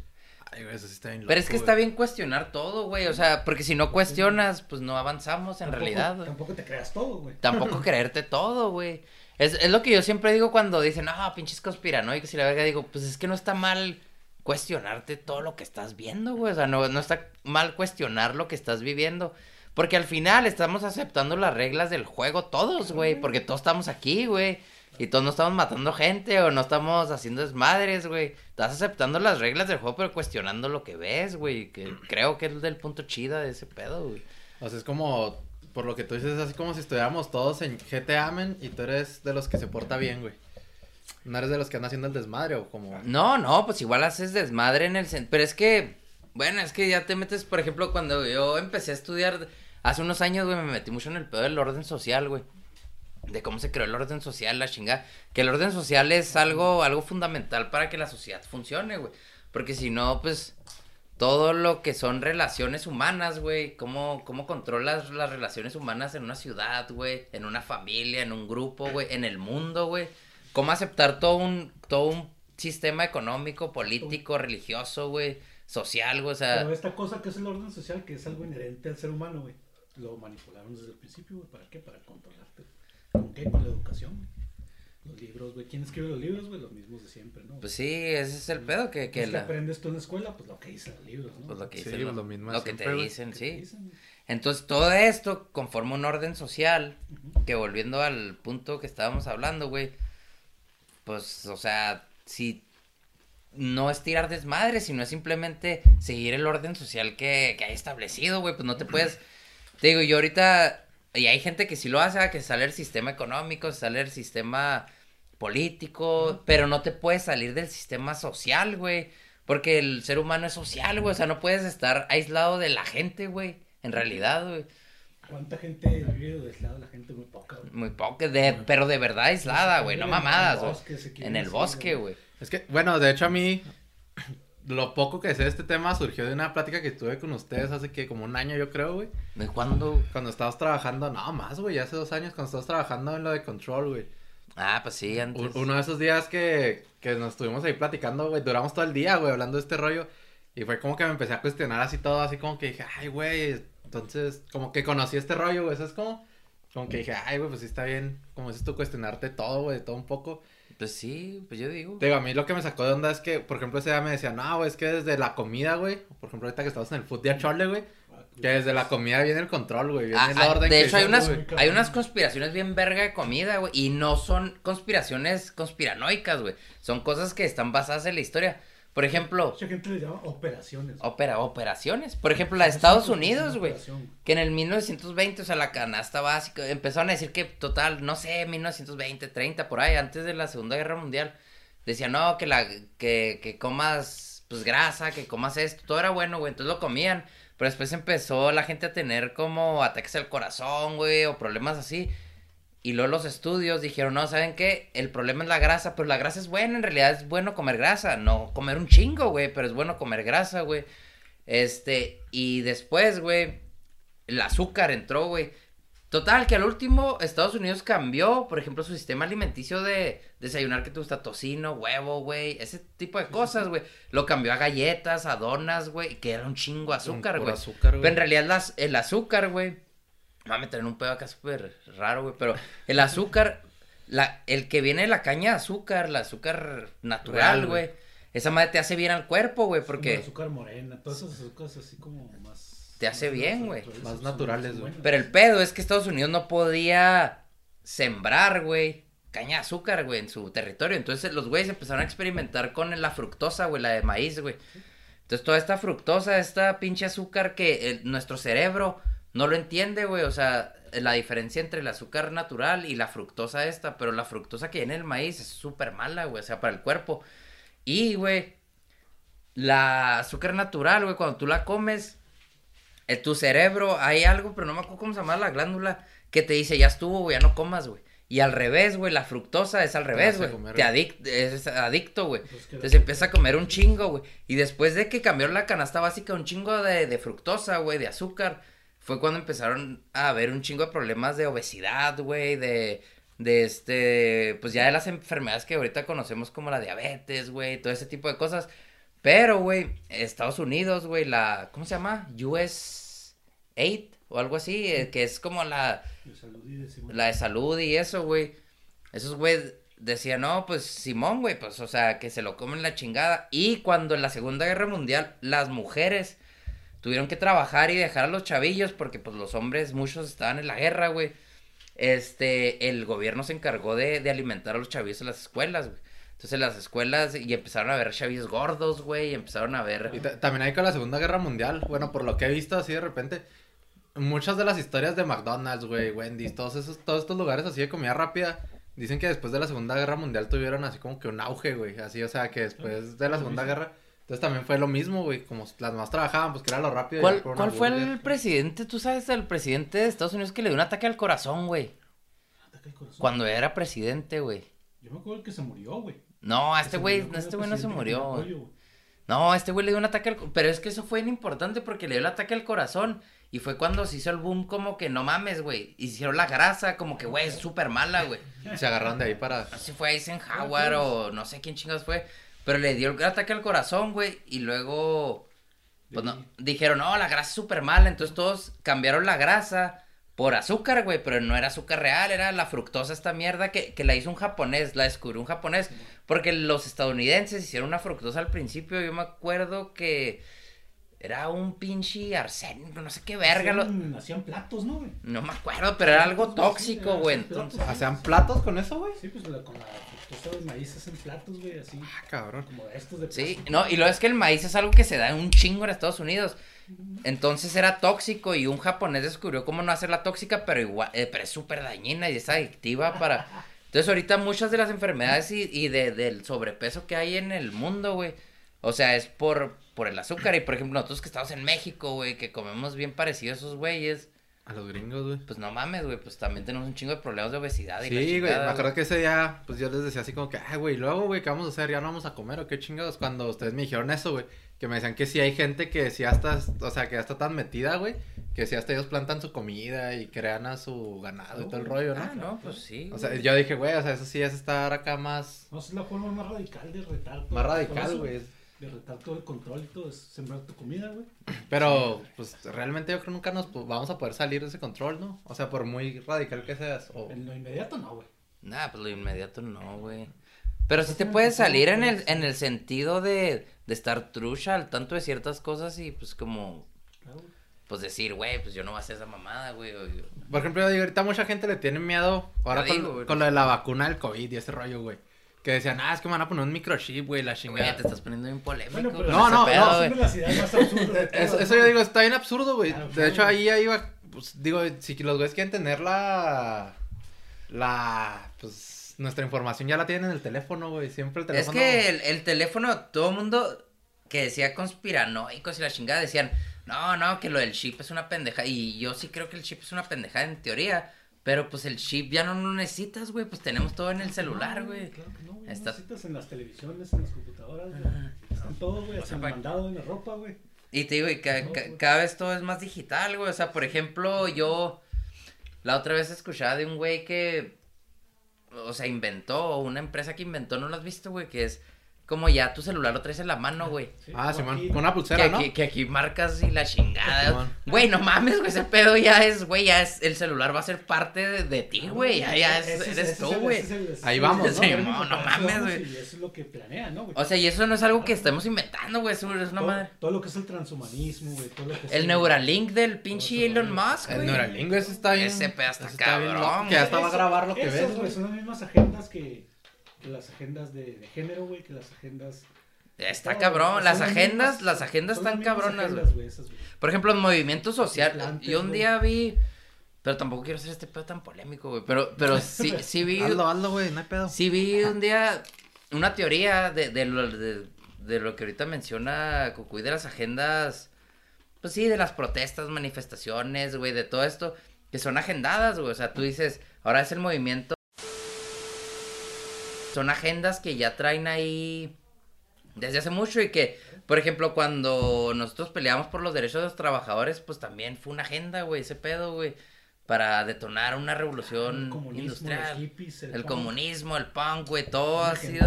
A: Ay, güey, eso sí está bien
B: Pero es que está bien cuestionar todo, güey. O sea, porque si no cuestionas, pues no avanzamos en
C: Tampoco-
B: realidad. güey.
C: Tampoco te creas todo, güey.
B: Tampoco creerte todo, güey. Es, es lo que yo siempre digo cuando dicen, ah, pinches conspiranoicos y la verga. Digo, pues es que no está mal cuestionarte todo lo que estás viendo, güey. O sea, no, no está mal cuestionar lo que estás viviendo. Porque al final estamos aceptando las reglas del juego todos, güey. Porque todos estamos aquí, güey. Y todos no estamos matando gente o no estamos haciendo desmadres, güey. Estás aceptando las reglas del juego, pero cuestionando lo que ves, güey. Que creo que es del punto chida de ese pedo, güey.
A: O sea, es como, por lo que tú dices, es así como si estuviéramos todos en GTA, men, y tú eres de los que se porta bien, güey. No eres de los que andan haciendo el desmadre o como...
B: No, no, pues igual haces desmadre en el. Pero es que, bueno, es que ya te metes, por ejemplo, cuando yo empecé a estudiar hace unos años, güey, me metí mucho en el pedo del orden social, güey. De cómo se creó el orden social, la chingada. Que el orden social es algo, algo fundamental para que la sociedad funcione, güey. Porque si no, pues, todo lo que son relaciones humanas, güey. Cómo, cómo controlas las relaciones humanas en una ciudad, güey. En una familia, en un grupo, güey. En el mundo, güey. Cómo aceptar todo un, todo un sistema económico, político, religioso, güey. Social, güey. O
C: esta cosa que es el orden social, que es algo inherente al ser humano, güey, lo manipularon desde el principio, güey. ¿Para qué? Para controlarte. ¿Con qué? Con la educación. Los libros, güey. ¿Quién escribe los libros, güey? Los mismos de siempre, ¿no?
B: pues sí, ese es el pedo que, que
C: Pues, ¿Qué
B: la...
C: aprendes tú en la escuela? Pues lo que dicen los libros, ¿no?
B: Pues lo que
A: Sí,
B: dicen,
A: pues,
B: lo,
A: lo mismo
B: lo que te dicen,
C: ¿Qué te
B: sí.
C: dicen?
B: Entonces todo esto conforma un orden social que volviendo al punto que estábamos hablando, güey, pues, o sea, si no es tirar desmadre, sino es simplemente seguir el orden social que, que hay establecido, güey, pues no te puedes, te digo, yo ahorita, y hay gente que sí lo hace, que sale el sistema económico, sale el sistema político, pero no te puedes salir del sistema social, güey, porque el ser humano es social, güey, o sea, no puedes estar aislado de la gente, güey, en realidad, güey.
C: ¿Cuánta gente vive de aislada? La gente muy poca, güey.
B: Muy poco, de, pero de verdad aislada, güey, no
C: En el
B: mamadas, güey.
C: bosque se quieren
B: En el bosque,
C: güey.
A: Es que, bueno, de hecho a mí, lo poco que sé de este tema surgió de una plática que tuve con ustedes hace que como un año yo creo, güey.
B: ¿De cuándo?
A: Cuando estabas trabajando, no más, güey, hace dos años, cuando estabas trabajando en lo de control, güey.
B: Ah, pues sí, antes.
A: U- Uno de esos días que, que nos estuvimos ahí platicando, güey, duramos todo el día, güey, hablando de este rollo. Y fue como que me empecé a cuestionar así todo, así como que dije, ay, güey, entonces, como que conocí este rollo, güey, ¿sabes cómo? Como que dije, ay, güey, pues sí está bien, como dices tú, cuestionarte todo, güey, todo un poco.
B: Pues sí, pues yo digo.
A: Digo, a mí lo que me sacó de onda es que, por ejemplo, ese día me decía, no, güey, es que desde la comida, güey, por ejemplo, ahorita que estamos en el food de Chole, güey, que desde la comida viene el control, güey, viene
B: Ah,
A: el
B: ah,
A: orden.
B: de
A: que
B: hecho, hay unas,
A: güey.
B: hay unas conspiraciones bien verga de comida, güey. Y no son conspiraciones conspiranoicas, güey. Son cosas que están basadas en la historia. Por ejemplo,
C: Mucha gente le llama operaciones.
B: opera, operaciones. Por ejemplo, la de Estados Unidos, güey. Que en el 1920, o sea, la canasta básica, empezaron a decir que total, no sé, 1920, 30, por ahí, antes de la Segunda Guerra Mundial, decían, no, que la, que, que comas, pues, grasa, que comas esto, todo era bueno, güey, entonces lo comían, pero después empezó la gente a tener como ataques al corazón, güey, o problemas así, y luego los estudios dijeron, no, ¿saben qué? El problema es la grasa, pero la grasa es buena, en realidad es bueno comer grasa, no comer un chingo, güey, pero es bueno comer grasa, güey. Este, y después, güey, el azúcar entró, güey. Total, que al último Estados Unidos cambió, por ejemplo, su sistema alimenticio de desayunar que te gusta tocino, huevo, güey, ese tipo de cosas, güey. Lo cambió a galletas, a donas, güey, que era un chingo azúcar, güey. Pero en realidad las, el azúcar, güey, va a meter en un pedo acá súper raro, güey, pero el azúcar, la, el que viene de la caña de azúcar, el azúcar natural,
A: Real, güey.
B: esa madre te hace bien al cuerpo, güey,
C: como el
B: porque...
C: azúcar morena, todas esas azúcares así como más.
B: Te hace bien, güey.
A: Más naturales, güey.
B: Pero el pedo es que Estados Unidos no podía sembrar, güey, caña de azúcar, güey, en su territorio. Entonces los güeyes empezaron a experimentar con la fructosa, güey, la de maíz, güey. Entonces toda esta fructosa, esta pinche azúcar que el- nuestro cerebro no lo entiende, güey. O sea, la diferencia entre el azúcar natural y la fructosa esta. Pero la fructosa que viene en el maíz es súper mala, güey. O sea, para el cuerpo. Y, güey, la azúcar natural, güey, cuando tú la comes, en tu cerebro hay algo, pero no me acuerdo cómo se llama la glándula, que te dice, ya estuvo, güey, ya no comas, güey. Y al revés, güey, la fructosa es al revés, güey. Te adic- es adicto, güey.
C: Entonces, queda-
B: Entonces empieza a comer un chingo, güey. Y después de que cambió la canasta básica, un chingo de, de fructosa, güey, de azúcar, fue cuando empezaron a haber un chingo de problemas de obesidad, güey, de, de este, pues ya de las enfermedades que ahorita conocemos como la diabetes, güey, todo ese tipo de cosas. Pero, güey, Estados Unidos, güey, la, ¿cómo se llama? US 8 o algo así, eh, que es como la,
C: De salud y de seguridad.
B: la de salud y eso, güey. Esos güey decían, no, pues Simón, güey, pues, o sea, que se lo comen la chingada. Y cuando en la Segunda Guerra Mundial las mujeres tuvieron que trabajar y dejar a los chavillos porque, pues, los hombres, muchos estaban en la guerra, güey. Este, el gobierno se encargó de, de alimentar a los chavillos en las escuelas, güey. Entonces, en las escuelas, y empezaron a ver chavillos gordos, güey, y empezaron a ver...
A: Y ta- también hay con la Segunda Guerra Mundial. Bueno, por lo que he visto así de repente, muchas de las historias de McDonald's, güey, Wendy's, todos esos, todos estos lugares así de comida rápida, dicen que después de la Segunda Guerra Mundial tuvieron así como que un auge, güey. Así, o sea, que después de la Segunda Guerra, entonces también fue lo mismo, güey. Como las más trabajaban, pues que era lo rápido. y
B: ¿Cuál,
A: ya por una
B: cuál fue el presidente? ¿Tú sabes del presidente de Estados Unidos que le dio un ataque al corazón, güey?
C: Ataca el corazón.
B: Cuando era presidente, güey.
C: Yo me acuerdo que se murió, güey.
B: No, a este güey,
C: con
B: este
C: el
B: güey no se murió. güey. No, a este güey le dio un ataque al... Pero es que eso fue importante porque le dio el ataque al corazón. Y fue cuando se hizo el boom como que no mames, güey. Hicieron la grasa como que, güey, es súper mala, güey.
A: Se agarraron de ahí para...
B: No sé si fue Eisenhower o no sé quién chingados fue. Pero le dio el ataque al corazón, güey. Y luego, pues no, dijeron, no, la grasa es súper mala. Entonces todos cambiaron la grasa por azúcar, güey. Pero no era azúcar real, era la fructosa esta mierda que, que la hizo un japonés, la descubrió un japonés. Porque los estadounidenses hicieron una fructosa al principio. Yo me acuerdo que era un pinche arsénico, no sé qué verga. lo-
C: Hacían, hacían platos, ¿no, güey?
B: No me acuerdo, pero era algo tóxico, güey. Entonces...
A: ¿Hacían platos con eso, güey?
C: Sí, pues con la de maíz platos, güey, así.
A: Ah, cabrón.
C: Como estos de
B: Sí,
C: plástico.
B: no, y lo es que el maíz es algo que se da un chingo en Estados Unidos. Entonces era tóxico y un japonés descubrió cómo no hacerla tóxica, pero igual, eh, pero es súper dañina y es adictiva para... Entonces ahorita muchas de las enfermedades y, y de, del sobrepeso que hay en el mundo, güey, o sea, es por, por el azúcar. Y por ejemplo, nosotros que estamos en México, güey, que comemos bien parecido a esos güeyes,
A: A los gringos, güey.
B: pues no mames, güey, pues también tenemos un chingo de problemas de obesidad y
A: Sí, güey, me acuerdo que ese día, pues yo les decía así como que, ay, güey, luego, güey, ¿qué vamos a hacer? ¿Ya no vamos a comer o qué chingados? Cuando ustedes me dijeron eso, güey, que me decían que sí hay gente que sí hasta, o sea, que ya está tan metida, güey, que sí hasta ellos plantan su comida y crean a su ganado y todo el rollo, ¿no?
B: Ah, no, pues sí.
A: O sea, yo dije, güey, o sea, eso sí es estar acá más,
C: No, es la forma más radical de retar
A: más radical, güey.
C: De retar todo el control y todo, es sembrar tu comida, güey.
A: Pero, pues, realmente yo creo que nunca nos po- vamos a poder salir de ese control, ¿no? O sea, por muy radical que seas, o...
C: En lo inmediato no, güey.
B: Nah, pues lo inmediato no, güey. Pero sí te puedes salir en el, en el sentido de, de estar trucha al tanto de ciertas cosas y pues como,
C: Claro, güey.
B: pues decir, güey, pues yo no voy a hacer esa mamada, güey.
A: Por ejemplo, yo digo, ahorita mucha gente le tiene miedo ahora con,
B: digo,
A: con lo de la vacuna del COVID y ese rollo, güey. Que decían, ah, es que me van a poner un microchip, güey, la
B: Güey,
A: chingada.
B: te estás poniendo bien polémico.
C: Bueno, pero
B: con
A: No, no,
B: pedo,
A: no,
C: más absurdas de todas,
A: Eso, yo digo, está bien absurdo, güey.
C: Claro,
A: de
C: claro.
A: hecho, ahí ahí iba, pues, digo, si los güeyes quieren tener la... La... Pues, nuestra información ya la tienen en el teléfono, güey. Siempre el
B: Es
A: teléfono...
B: que el, el teléfono, todo el mundo que decía conspiranoicos y la chingada decían, no, no, que lo del chip es una pendeja. Y yo sí creo que el chip es una pendeja en teoría. Pero pues el chip ya no lo necesitas, güey. Pues tenemos todo en el celular,
C: No,
B: güey.
C: Claro que no, güey.
B: Está-
C: Necesitas en las televisiones, en las computadoras, güey. Están todo, güey. Hasta
B: pa-
C: mandado en la ropa, güey.
B: Y te digo, y ca-
C: No,
B: ca-
C: güey.
B: cada vez todo es más digital, güey. O sea, por ejemplo, yo la otra vez escuchaba de un güey que, o sea, inventó, una empresa que inventó, ¿no lo has visto, güey? Que es como ya tu celular lo traes en la mano, güey.
C: Sí,
A: Ah, Simón,
C: aquí-
A: con una
B: Que
A: pulsera, ¿no?
B: aquí, que aquí marcas y la chingada. Güey, no mames, güey, ese pedo ya es, güey, ya es, el celular va a ser parte de, de ti, güey, ya, ya es,
C: Ese
B: eres
C: ese
B: tú,
C: el-
B: güey.
C: el-
A: Ahí vamos,
C: el
A: ¿no?
B: Simón, no mames, güey.
C: Y eso es lo que planea, ¿no, güey?
B: O sea, y eso no es algo que estemos inventando, güey, es una
C: todo,
B: madre.
C: todo lo que es el transhumanismo, güey, todo lo que es
B: El Neuralink del pinche Elon Musk,
A: El
B: güey.
A: Neuralink, ese está bien.
B: Ese pedo está cabrón, güey.
A: Que ya estaba a grabar lo que ves,
C: güey,
A: güey.
C: son las mismas agendas que, que las agendas de, de género, güey, que las agendas...
B: Está cabrón, las agendas,
C: mismas-
B: las agendas están cabronas, güey. Por ejemplo, el movimiento social. Yo un día vi. Pero tampoco quiero hacer este pedo tan polémico, güey. Pero, pero sí, sí vi.
A: Hazlo, hazlo, güey, no hay pedo.
B: Sí vi un día una teoría de, de, lo, de, de lo que ahorita menciona Cucuy de las agendas. Pues sí, de las protestas, manifestaciones, güey, de todo esto. Que son agendadas, güey. O sea, tú dices, ahora es el movimiento. Son agendas que ya traen ahí desde hace mucho y que, por ejemplo, cuando nosotros peleamos por los derechos de los trabajadores, pues también fue una agenda, güey, ese pedo, güey, para detonar una
C: El
B: revolución
C: comunismo,
B: industrial.
C: los hippies,
B: El
C: punk.
B: comunismo, el punk, güey, todo ha sido,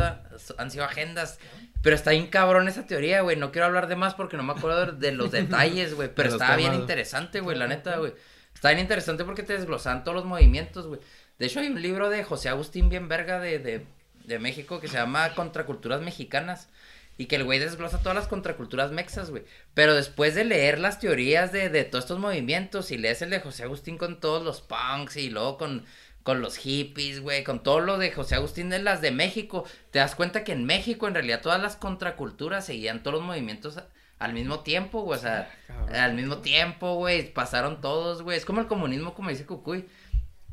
B: han sido agendas. Pero está bien cabrón esa teoría, güey. No quiero hablar de más porque no me acuerdo de los detalles, güey. Pero estaba bien interesante, güey, la neta, güey. Está bien interesante porque te desglosan todos los movimientos, güey. De hecho, hay un libro de José Agustín bien verga de, de, de México que se llama Contraculturas Mexicanas. Y que el güey desglosa todas las contraculturas mexas, güey. Pero después de leer las teorías de, de todos estos movimientos y lees el de José Agustín con todos los punks y luego con, con los hippies, güey, con todo lo de José Agustín de las de México, te das cuenta que en México en realidad todas las contraculturas seguían todos los movimientos al mismo tiempo, güey, o sea,
A: Cabrón.
B: al mismo tiempo, güey, pasaron todos, güey, es como el comunismo, como dice Cucuy,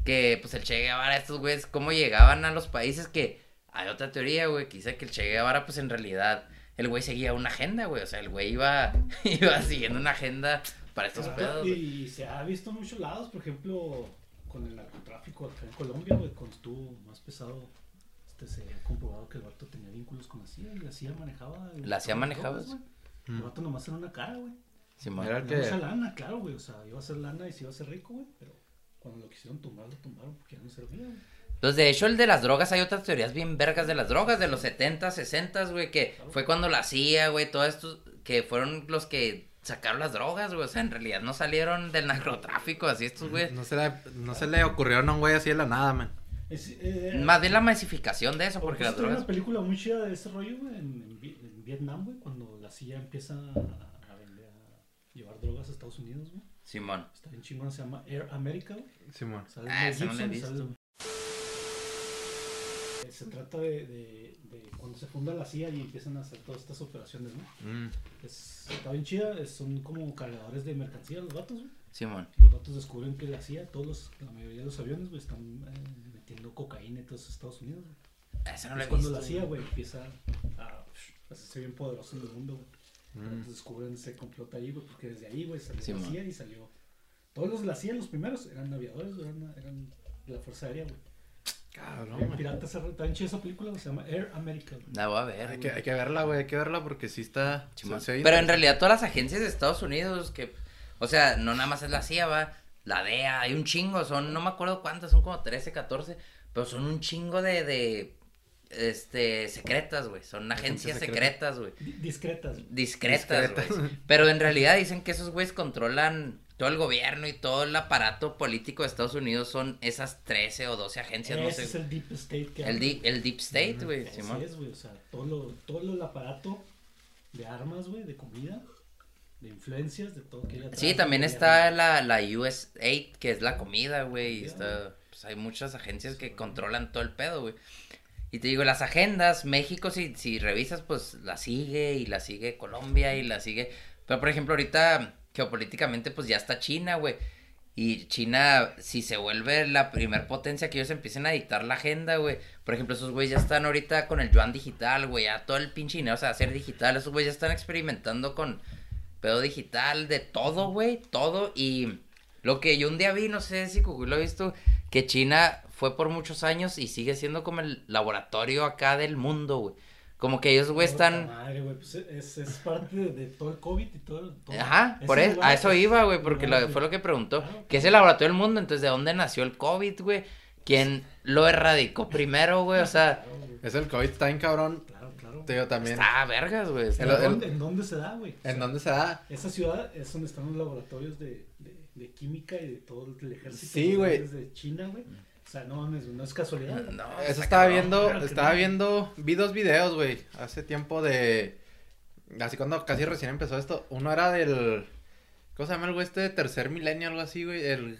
B: que pues el Che Guevara, estos güeyes, cómo llegaban a los países que hay otra teoría, güey, que dice que el Che Guevara, pues en realidad, el güey seguía una agenda, güey, o sea, el güey iba, iba siguiendo una agenda para estos
C: Claro,
B: pedos,
C: y se ha visto en muchos lados, por ejemplo, con el narcotráfico acá en Colombia, güey, cuando estuvo más pesado, este, se ha comprobado que el vato tenía vínculos con la CIA y la CIA manejaba. el-
B: La CIA manejaba
C: güey. El
A: Mm.
C: vato nomás era una cara, güey.
B: Simón.
A: Era que.
C: mucha lana, claro, güey, o sea, iba a ser lana y se iba a ser rico, güey, pero cuando lo quisieron tumbar, lo tumbaron porque ya no servía, güey.
B: Pues de hecho el de las drogas, hay otras teorías bien vergas de las drogas, de los 70, 60, güey, que fue cuando la CIA, güey, todo esto, que fueron los que sacaron las drogas, güey, o sea, en realidad no salieron del narcotráfico, así estos, güey.
A: No se, le, no se le ocurrió a un güey así de la nada, man.
C: Es, eh,
B: Más bien la masificación de eso,
C: Por
B: porque las
C: hay
B: drogas...
C: una película muy chida de ese rollo, güey, en, en Vi- en Vietnam, güey, cuando la CIA empieza a, a vender, a llevar drogas a Estados Unidos, güey.
B: Simón.
C: Está bien chingón, se llama Air America, güey.
A: Simón.
B: Ah, no la he visto.
C: sale- Eh, Se trata de, de, de cuando se funda la CIA y empiezan a hacer todas estas operaciones, ¿no?
A: Mm.
C: Es, está bien chida, es- son como cargadores de mercancía los vatos, güey.
B: Simón.
C: Los vatos descubren que la CIA, todos los, la mayoría de los aviones, güey, están eh, metiendo cocaína en todos Estados Unidos, güey.
B: No la
C: es cuando
B: visto.
C: la CIA, güey, empieza a, hacerse bien poderoso en el mundo, güey.
A: Mm.
C: Descubren ese complot ahí, güey, porque desde ahí, güey, salió la. CIA y salió. Todos los de la CIA, los primeros, eran aviadores, eran, eran de la Fuerza Aérea, güey.
A: Cabrón, güey.
C: pirata, está bien chida esa película, se llama Air America. güey.
B: La voy a ver,
A: Hay que,
B: güey.
A: hay que verla, güey, hay que verla porque sí está. Se- se oye
B: Pero en realidad todas las agencias de Estados Unidos que, o sea, no nada más es la CIA, va, la DEA, hay un chingo, son, no me acuerdo cuántas, son como 13, 14, pero son un chingo de, de, este, secretas, güey, son agencias
A: secreta.
B: secretas, güey,
C: Di- Discretas. güey.
B: discretas,
A: Discretas.
B: güey, pero en realidad dicen que esos güeyes controlan todo el gobierno y todo el aparato político de Estados Unidos son esas 13 o 12 agencias, no
C: Ese es
B: sé,
C: el Deep State que
B: el, di- el Deep State, güey,
C: Así
B: Simón.
C: es, güey, o sea, todo, lo, todo el aparato de armas, güey, de comida, de influencias, de todo que
B: Sí, también está la, la USAID, que es la comida, güey. y
C: Ya.
B: está, pues hay muchas agencias que controlan todo el pedo, güey. Y te digo, las agendas, México, si, si revisas, pues la sigue y la sigue Colombia y la sigue. Pero, por ejemplo, ahorita geopolíticamente, pues ya está China, güey. Y China, si se vuelve la primer potencia que ellos empiecen a dictar la agenda, güey. Por ejemplo, esos güeyes ya están ahorita con el yuan digital, güey. Ya todo el pinche dinero, o sea, hacer digital. Esos güeyes ya están experimentando con pedo digital, de todo, güey. Todo. Y lo que yo un día vi, no sé si lo ha visto, que China fue por muchos años y sigue siendo como el laboratorio acá del mundo, güey. Como que ellos, güey, están...
C: Madre, güey, pues es, es parte de, de todo el COVID y todo. todo-
B: Ajá, por eso, a eso
C: es
B: iba, güey, porque lo- fue lo que preguntó.
C: Claro,
B: ¿Qué es el laboratorio del mundo? Entonces, ¿de dónde nació el COVID, güey? ¿Quién lo erradicó primero, güey? O sea,
A: Es el COVID, está bien cabrón.
C: claro, claro.
A: Te digo también.
B: Está vergas, güey.
C: ¿En,
A: el-
C: dónde, en dónde se da, güey? O
A: ¿En
C: sea,
A: dónde se da?
C: Esa ciudad es donde están los laboratorios de, de, de química y de todo el ejército.
A: Sí,
C: los
A: güey.
C: De China, güey. O sea, no mames, no es casualidad.
B: No,
A: Eso
B: está
A: estaba
B: cabrón.
A: viendo,
C: claro
A: estaba
C: no.
A: viendo, vi dos videos, güey, hace tiempo de, así cuando casi recién empezó esto, uno era del, ¿cómo se llama el güey este de tercer milenio, algo así, güey? El,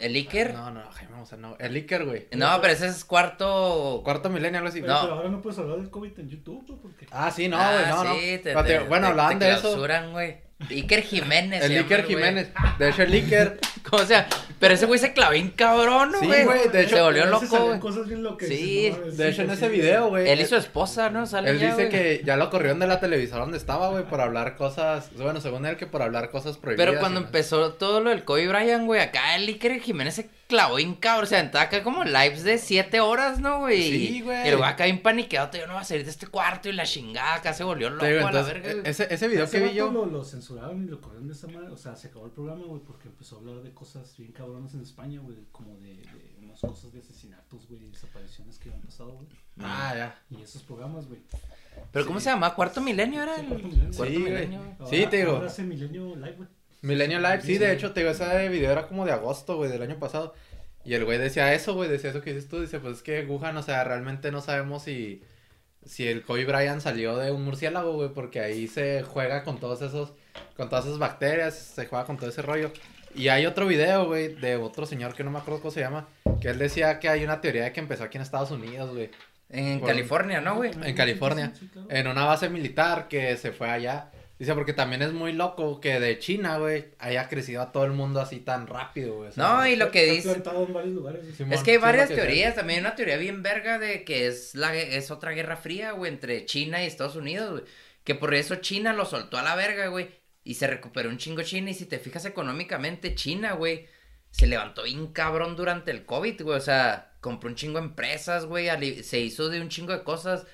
B: ¿El Iker?
A: no, no, Jaime Maussan, no, el Iker, güey.
B: No, pero ese es cuarto.
A: Cuarto milenio, algo así.
C: Pero,
B: No.
C: pero ahora no puedes hablar del COVID en YouTube, güey, porque...
A: Ah, sí, no,
B: Ah,
A: güey, no, no.
B: sí, te-
A: Pero te-
B: te-
A: bueno,
B: te-
A: hablaban
B: te
A: de eso.
B: güey. Iker Jiménez.
A: El
B: llama
A: Iker
B: güey.
A: Jiménez, de hecho el Iker,
B: ¿Cómo sea? Pero ese güey se clavó bien cabrón, ¿no,
A: Sí,
B: güey?
A: güey, de hecho,
B: se volvió loco,
C: salen
B: güey.
C: cosas bien locas.
B: Sí,
C: no
A: de
C: sí,
A: hecho en ese
C: sí,
A: video, güey.
B: Él y su esposa, ¿no? Sale
A: Él
B: ya,
A: dice
B: güey.
A: que ya lo corrieron de la televisora donde estaba, güey, por hablar cosas, bueno, según él que por hablar cosas prohibidas.
B: Pero cuando empezó todo lo del Kobe Bryant, güey, acá el Iker Jiménez se clavó bien cabrón. O sea, estaba acá como lives de 7 horas, ¿no, güey?
A: Sí, güey.
B: El güey acá bien paniqueado, yo no va a salir de este cuarto y la chingada acá se volvió loco
A: Te digo,
B: a la
A: entonces,
B: verga. güey.
A: ese, ese video
C: Ese
A: que vi yo,
C: Lo, lo censuraron y lo corrieron de esa manera. O sea, se acabó el programa, güey, porque empezó a hablar de cosas bien cabronas en España, güey. Como de, de unas cosas de asesinatos, güey, y desapariciones que han pasado, güey.
A: ah, ya.
C: Y esos programas, güey.
B: Pero ¿cómo se llama? ¿Cuarto milenio era?
C: Sí,
B: el-
C: Cuarto Milenio.
B: Cuarto
A: Sí, güey.
B: milenio, güey.
C: Ahora-
A: Sí, te digo.
C: Ahora hace Milenio Live, güey.
A: Milenio Live, sí, de hecho, te digo, ese video era como de agosto, güey, del año pasado. Y el güey decía eso, güey, decía eso que dices tú, dice, pues es que Wuhan, o sea, realmente no sabemos si, si el Kobe Bryant salió de un murciélago, güey, porque ahí se juega con todos esos, con todas esas bacterias, se juega con todo ese rollo. Y hay otro video, güey, de otro señor que no me acuerdo cómo se llama, que él decía que hay una teoría de que empezó aquí en Estados Unidos, güey,
B: En
A: Por-
B: California, ¿no, güey?
A: en California, en una base militar que se fue allá. Dice, porque también es muy loco que de China, güey, haya crecido a todo el mundo así tan rápido, güey. o sea,
B: No, y lo que dice...
C: plantado en varios lugares. güey.
A: Simón,
B: Es que hay varias
A: que
B: teorías, también hay una teoría bien verga de que es la es otra guerra fría, güey, entre China y Estados Unidos, güey. Que por eso China lo soltó a la verga, güey. Y se recuperó un chingo China. Y si te fijas económicamente, China, güey, se levantó bien cabrón durante el COVID, güey. O sea, compró un chingo de empresas, güey. Se hizo de un chingo de cosas.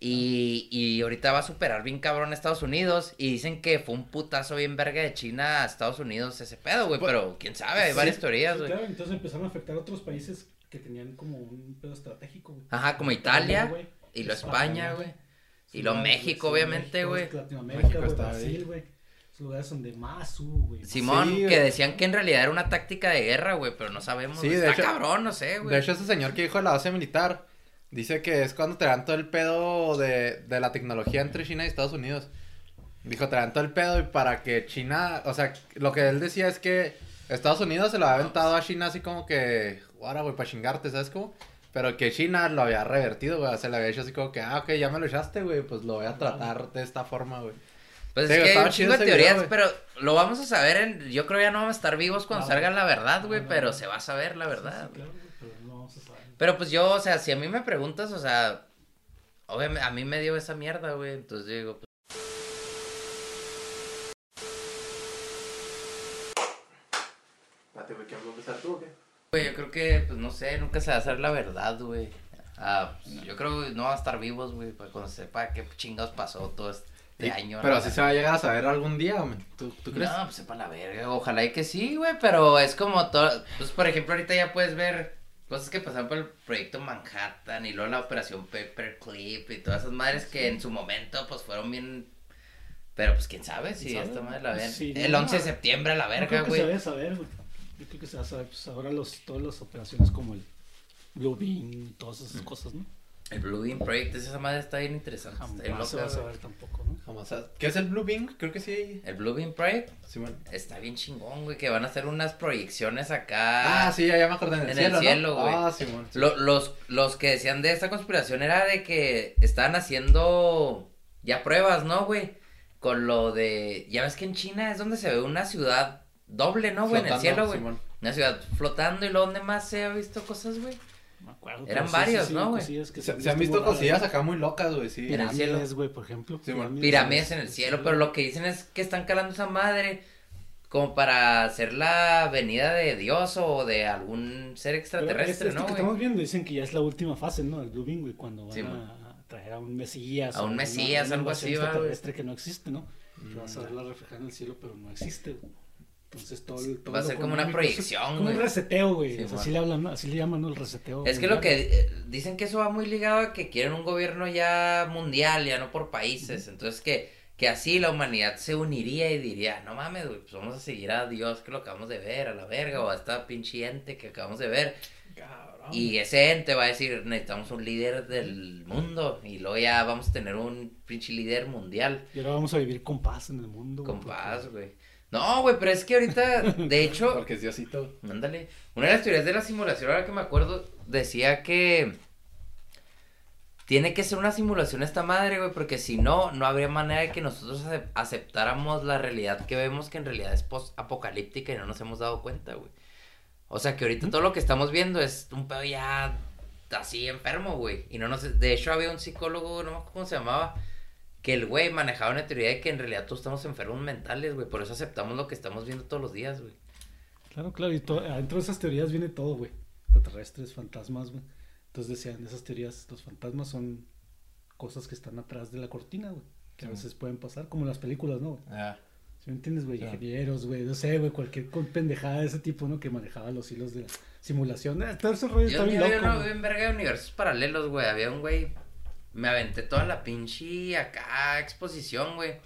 B: Y, y ahorita va a superar bien cabrón a Estados Unidos. Y dicen que fue un putazo bien verga de China a Estados Unidos ese pedo, güey.
A: Pues,
B: Pero quién sabe, hay
A: sí,
B: varias teorías,
C: Sí,
B: güey.
C: claro, entonces empezaron a afectar a otros países que tenían como un pedo estratégico, güey.
B: Ajá, como Italia.
C: güey.
B: Y lo España, güey. Y lo México, obviamente, güey.
C: Latinoamérica,
A: está
C: Brasil, güey. Esos lugares donde más hubo, güey.
B: Simón,
A: Sí,
B: que decían que en realidad era una táctica de guerra, güey, pero no sabemos.
A: Sí, de
B: Está
A: hecho-
B: cabrón, no sé, güey.
A: De hecho, ese señor que dijo de la base militar, dice que es cuando te dan todo el pedo de, de la tecnología entre China y Estados Unidos. Dijo, te dan todo el pedo y para que China, o sea, lo que él decía es que Estados Unidos se lo había aventado a China así como que, ahora, güey, para chingarte, ¿sabes cómo? Pero que China lo había revertido, güey, se le había hecho así como que, ah, ok, ya me lo echaste, güey, pues lo voy a tratar de esta forma, güey.
B: pues
A: sí,
B: es que hay un chingo de teorías,
A: video,
B: pero lo vamos a saber en. Yo creo ya no vamos a estar vivos cuando
C: No,
B: salga la verdad, güey,
C: no, no,
B: pero
C: no.
B: se va a saber la
C: Sí,
B: verdad.
C: sí, claro, güey, pero no vamos a saber.
B: Pero pues yo, o sea, si a mí me preguntas, o sea, obviamente a mí me dio esa mierda, güey, entonces yo digo, pues,
A: Espérate, güey, ¿quién va a empezar tú o qué?
B: güey, yo creo que, pues no sé, nunca se va a saber la verdad, güey. Ah, pues, yo creo que no va a estar vivos, güey, para cuando sepa qué chingados pasó todo este año.
A: Pero así se va a llegar a saber algún día, güey. ¿Tú, ¿Tú crees?
B: No, pues sepa la verga, ojalá y que sí, güey, pero es como todo, pues por ejemplo ahorita ya puedes ver cosas que pasaron por el proyecto Manhattan y luego la operación Paperclip y todas esas madres que en su momento pues fueron bien, pero pues quién sabe si esta madre la ven.
C: Sí,
B: el
C: no.
B: 11 de septiembre a la
C: No
B: verga,
C: creo que se
B: güey.
C: vaya a saber, güey. Yo creo que se va a saber, pues ahora los, todas las operaciones como el Blue Beam, todas esas cosas, ¿no?
B: El Blue Beam Project, esa madre está bien interesante, está bien
C: Jamás se va a saber tampoco, ¿no?
A: Jamás. ¿Qué es el Blue Bing? Creo que sí.
B: El Blue Beam Project
A: Sí, bueno.
B: está bien chingón, güey, que van a hacer unas proyecciones acá.
A: Ah, sí, ya, ya me acordé. En el
B: En el
A: cielo, ¿no?
B: cielo, güey.
A: Ah, Simón. sí.
B: Lo- los, los que decían de esta conspiración era de que estaban haciendo ya pruebas, ¿no, güey? Con lo de... Ya ves que en China es donde se ve una ciudad doble, ¿no, güey? En el cielo, güey.
A: Simón.
B: Una ciudad flotando y luego donde más se ha visto cosas, güey.
C: Acuerdo.
B: Eran varios, ¿no, güey?
A: Se, se han visto cosillas acá muy locas, güey, sí.
C: Pirámides, güey, por ejemplo.
A: Sí.
B: Pirámides en el cielo, pero lo que dicen es que están calando esa madre como para hacer la venida de Dios o de algún ser extraterrestre,
C: este- este
B: ¿no,
C: que
B: güey?
C: estamos viendo dicen que ya es la última fase, ¿no? El Blue güey, cuando van a traer a un mesías.
B: A un
C: o una-
B: mesías,
C: una
B: algo así, va, güey.
C: extraterrestre que no existe, ¿no? Que vas a verla reflejada en el cielo, pero no existe, güey. Entonces todo, el- todo
B: Va a ser como una proyección,
C: Como un reseteo, güey.
B: Sí,
C: o sea,
B: man.
C: así le hablan, así le llaman, ¿no? El reseteo.
B: Es que lo que eh, dicen que eso va muy ligado a que quieren un gobierno ya mundial, ya no por países. Entonces que, que así la humanidad se uniría y diría, no mames, güey, pues vamos a seguir a Dios que lo acabamos de ver, a la verga, o a esta pinche ente que acabamos de ver.
C: Cabrón.
B: Y ese ente va a decir, necesitamos un líder del mundo. Y luego ya vamos a tener un pinche líder mundial.
C: Y ahora vamos a vivir con paz en el mundo.
B: Con
C: porque-
B: paz, güey. No, güey, pero es que ahorita, de hecho,
A: Porque es Diosito.
B: Ándale. Una de las teorías de la simulación, ahora que me acuerdo, decía que tiene que ser una simulación esta madre, güey, porque si no, no habría manera de que nosotros acep- aceptáramos la realidad que vemos que en realidad es post-apocalíptica y no nos hemos dado cuenta, güey. O sea, que ahorita todo lo que estamos viendo es un pedo ya así enfermo, güey. Y no nos... De hecho, había un psicólogo, no me acuerdo cómo se llamaba, que el güey manejaba una teoría de que en realidad todos estamos enfermos mentales, güey. Por eso aceptamos lo que estamos viendo todos los días, güey.
C: Claro, claro. Y adentro de esas teorías viene todo, güey. Extraterrestres, fantasmas, güey. Entonces decían, esas teorías, los fantasmas son cosas que están atrás de la cortina, güey. Que a veces pueden pasar, como en las películas, ¿no? güey?
B: Ah.
C: ¿Sí me entiendes, güey?
B: Sí.
C: Ingenieros, güey, no sé, güey, cualquier pendejada de ese tipo, ¿no? Que manejaba los hilos de la simulación. Eh, todo ese rollo
B: Yo
C: está bien loco.
B: una
C: güey.
B: bien verga de universos paralelos, güey. Había un güey. Me aventé toda la pinche acá exposición, güey.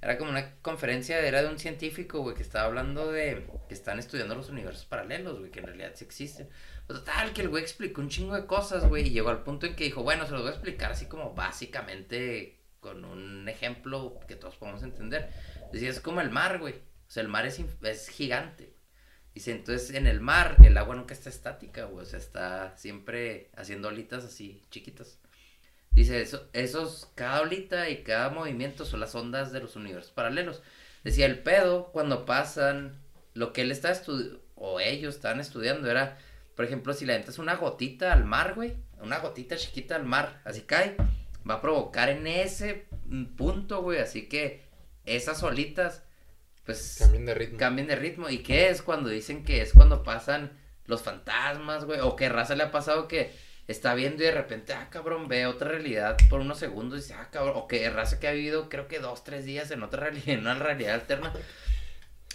B: Era como una conferencia, era de un científico, güey, que estaba hablando de que están estudiando los universos paralelos, güey, que en realidad sí existen. Pues, Total, que el güey explicó un chingo de cosas, güey, y llegó al punto en que dijo, bueno, se los voy a explicar así como básicamente con un ejemplo que todos podemos entender. Decía, es como el mar, güey. O sea, el mar es, es gigante. Dice, entonces en el mar el agua nunca está estática, güey. O sea, está siempre haciendo olitas así chiquitas. Dice, eso, esos, cada olita y cada movimiento son las ondas de los universos paralelos. Decía, el pedo, cuando pasan, lo que él está estudiando, o ellos estaban estudiando, era, por ejemplo, si le aventas una gotita al mar, güey, una gotita chiquita al mar, así cae, va a provocar en ese punto, güey, así que esas olitas, pues
A: Cambien de ritmo.
B: cambien de ritmo. ¿Y qué es cuando dicen que es cuando pasan los fantasmas, güey? O que raza le ha pasado que está viendo y de repente, ah, cabrón, ve otra realidad por unos segundos y dice, ah, cabrón. O que raza que ha vivido, creo que dos, tres días en otra realidad, en una realidad alterna.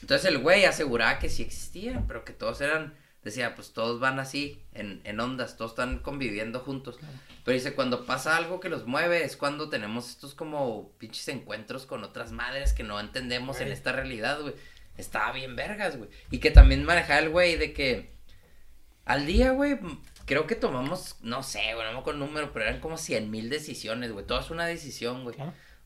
B: Entonces el güey aseguraba que sí existían, pero que todos eran, decía, pues todos van así, en, en ondas, todos están conviviendo juntos. Pero dice, cuando pasa algo que los mueve es cuando tenemos estos como pinches encuentros con otras madres que no entendemos en esta realidad, güey. Estaba bien vergas, güey. Y que también manejaba el güey de que al día, güey, creo que tomamos, no sé, güey, no el número, pero eran como cien mil decisiones, güey. Todo es una decisión, güey.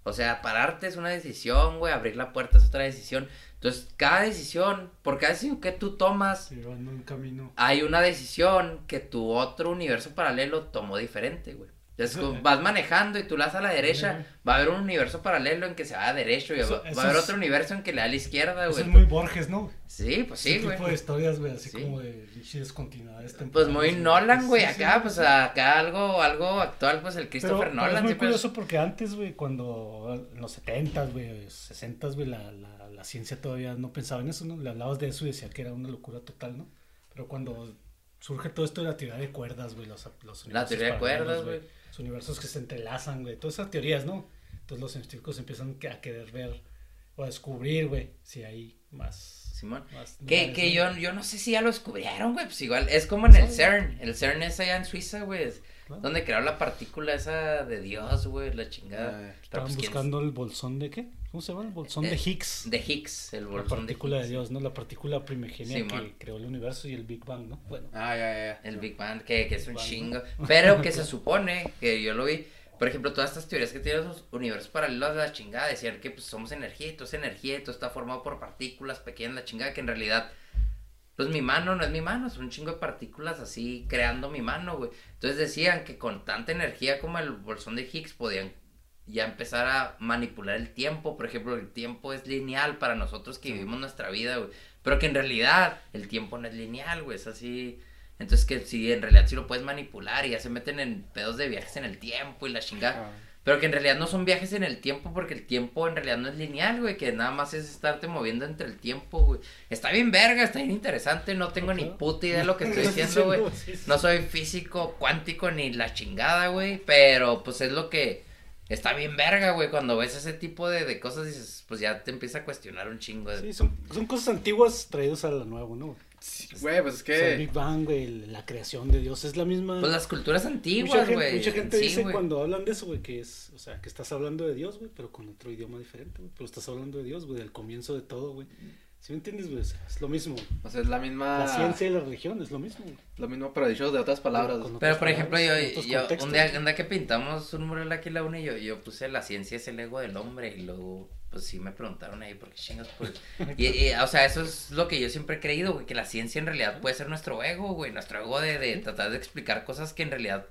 B: O sea, pararte es una decisión, güey, abrir la puerta es otra decisión. Entonces, cada decisión, por cada decisión que tú tomas,
C: un camino.
B: hay una decisión que tu otro universo paralelo tomó diferente, güey. Vas manejando y tú le das a la derecha, va a haber un universo paralelo en que se va a derecho y
C: Eso-
B: va, a haber
C: es-
B: otro universo en que le da a la izquierda,
C: Eso
B: güey.
C: es muy Borges, ¿no?
B: Sí, pues sí,
C: Ese
B: güey.
C: tipo de historias, güey, así
B: Sí.
C: como de descontinuidades
B: Pues muy Nolan, güey,
C: Sí,
B: acá,
C: sí,
B: pues acá algo, algo actual, pues el
C: Pero,
B: Christopher
C: pero
B: Nolan.
C: es muy
B: siempre es-
C: curioso porque antes, güey, cuando en los 70s, güey, 60s, güey, la, la, la ciencia todavía no pensaba en eso, ¿no? Le hablabas de eso y decía que era una locura total, ¿no? Pero cuando surge todo esto de la teoría de cuerdas, güey, los, los
B: La teoría de cuerdas, güey.
C: Los universos que se entrelazan, güey, todas esas teorías, ¿no? Entonces los científicos empiezan a querer ver o a descubrir, güey, si hay más...
B: Simón.
C: más
B: Que,
C: lugares,
B: que
C: ¿no?
B: yo, yo no sé si ya lo descubrieron, güey, pues igual, es como en el. CERN, el CERN es allá en Suiza, güey,
C: Claro.
B: donde crearon la partícula esa de Dios, güey, la chingada.
A: Ah,
C: Estaban
B: pues, ¿quién-
C: buscando el bolsón de qué? ¿Cómo se llama? El bolsón de
B: Eh,
C: Higgs.
B: De Higgs, el
C: La
B: bolsón
C: partícula de,
B: Higgs.
C: Dios, ¿no? La partícula primigenia que creó el universo y el Big Bang, ¿no? Bueno,
A: Ah, ya, ya, ya.
B: El Big Bang, que, que es un
C: Bang, ¿no?
B: chingo. Pero que se supone, que yo lo vi, por ejemplo, todas estas teorías que tienen los universos paralelos de la chingada, decían que pues somos energía y todo es energía y todo está formado por partículas pequeñas, la chingada, que en realidad, pues mi mano no es mi mano, es un chingo de partículas así creando mi mano, güey. Entonces decían que con tanta energía como el bolsón de Higgs podían ya empezar a manipular el tiempo. Por ejemplo, el tiempo es lineal para nosotros que vivimos nuestra vida, güey. Pero que en realidad el tiempo no es lineal, güey. Es así. Entonces que si en realidad sí lo puedes manipular y ya se meten en pedos de viajes en el tiempo y la chingada.
A: Ah.
B: Pero que en realidad no son viajes en el tiempo porque el tiempo en realidad no es lineal, güey. Que nada más es estarte moviendo entre el tiempo, güey. Está bien verga, está bien interesante. No tengo ni puta idea de lo que estoy diciendo, güey. No soy físico cuántico ni la chingada, güey. Pero pues es lo que está bien verga, güey. Cuando ves ese tipo de, de cosas, dices, pues ya te empieza a cuestionar un chingo. De...
C: Sí, son, son cosas antiguas traídas a la nueva, ¿no?
A: Sí, Güey, pues es
C: O sea, el
A: que.
C: Big Bang, güey, la creación de Dios es la misma.
B: Pues las culturas
C: mucha
B: antiguas,
C: gente,
B: güey.
C: mucha gente
B: sí,
C: dice
B: güey.
C: cuando hablan de eso, güey, que es, o sea, que estás hablando de Dios, güey, pero con otro idioma diferente, güey. Pero estás hablando de Dios, güey, del comienzo de todo, güey. ¿Sí me entiendes, güey? Es lo mismo.
A: O sea, es la misma.
C: La ciencia y la religión es lo mismo, güey.
A: Lo mismo, pero dicho de otras palabras.
B: Pero por ejemplo, yo,
C: palabras,
B: yo
C: contextos.
B: un, día, un día que pintamos un mural aquí en la uni, yo, yo puse la ciencia es el ego del hombre y luego, pues sí me preguntaron ahí, ¿por qué chingas? Pues, y, y, o sea, eso es lo que yo siempre he creído, güey, que la ciencia en realidad puede ser nuestro ego, güey, nuestro ego de, de tratar de explicar cosas que en realidad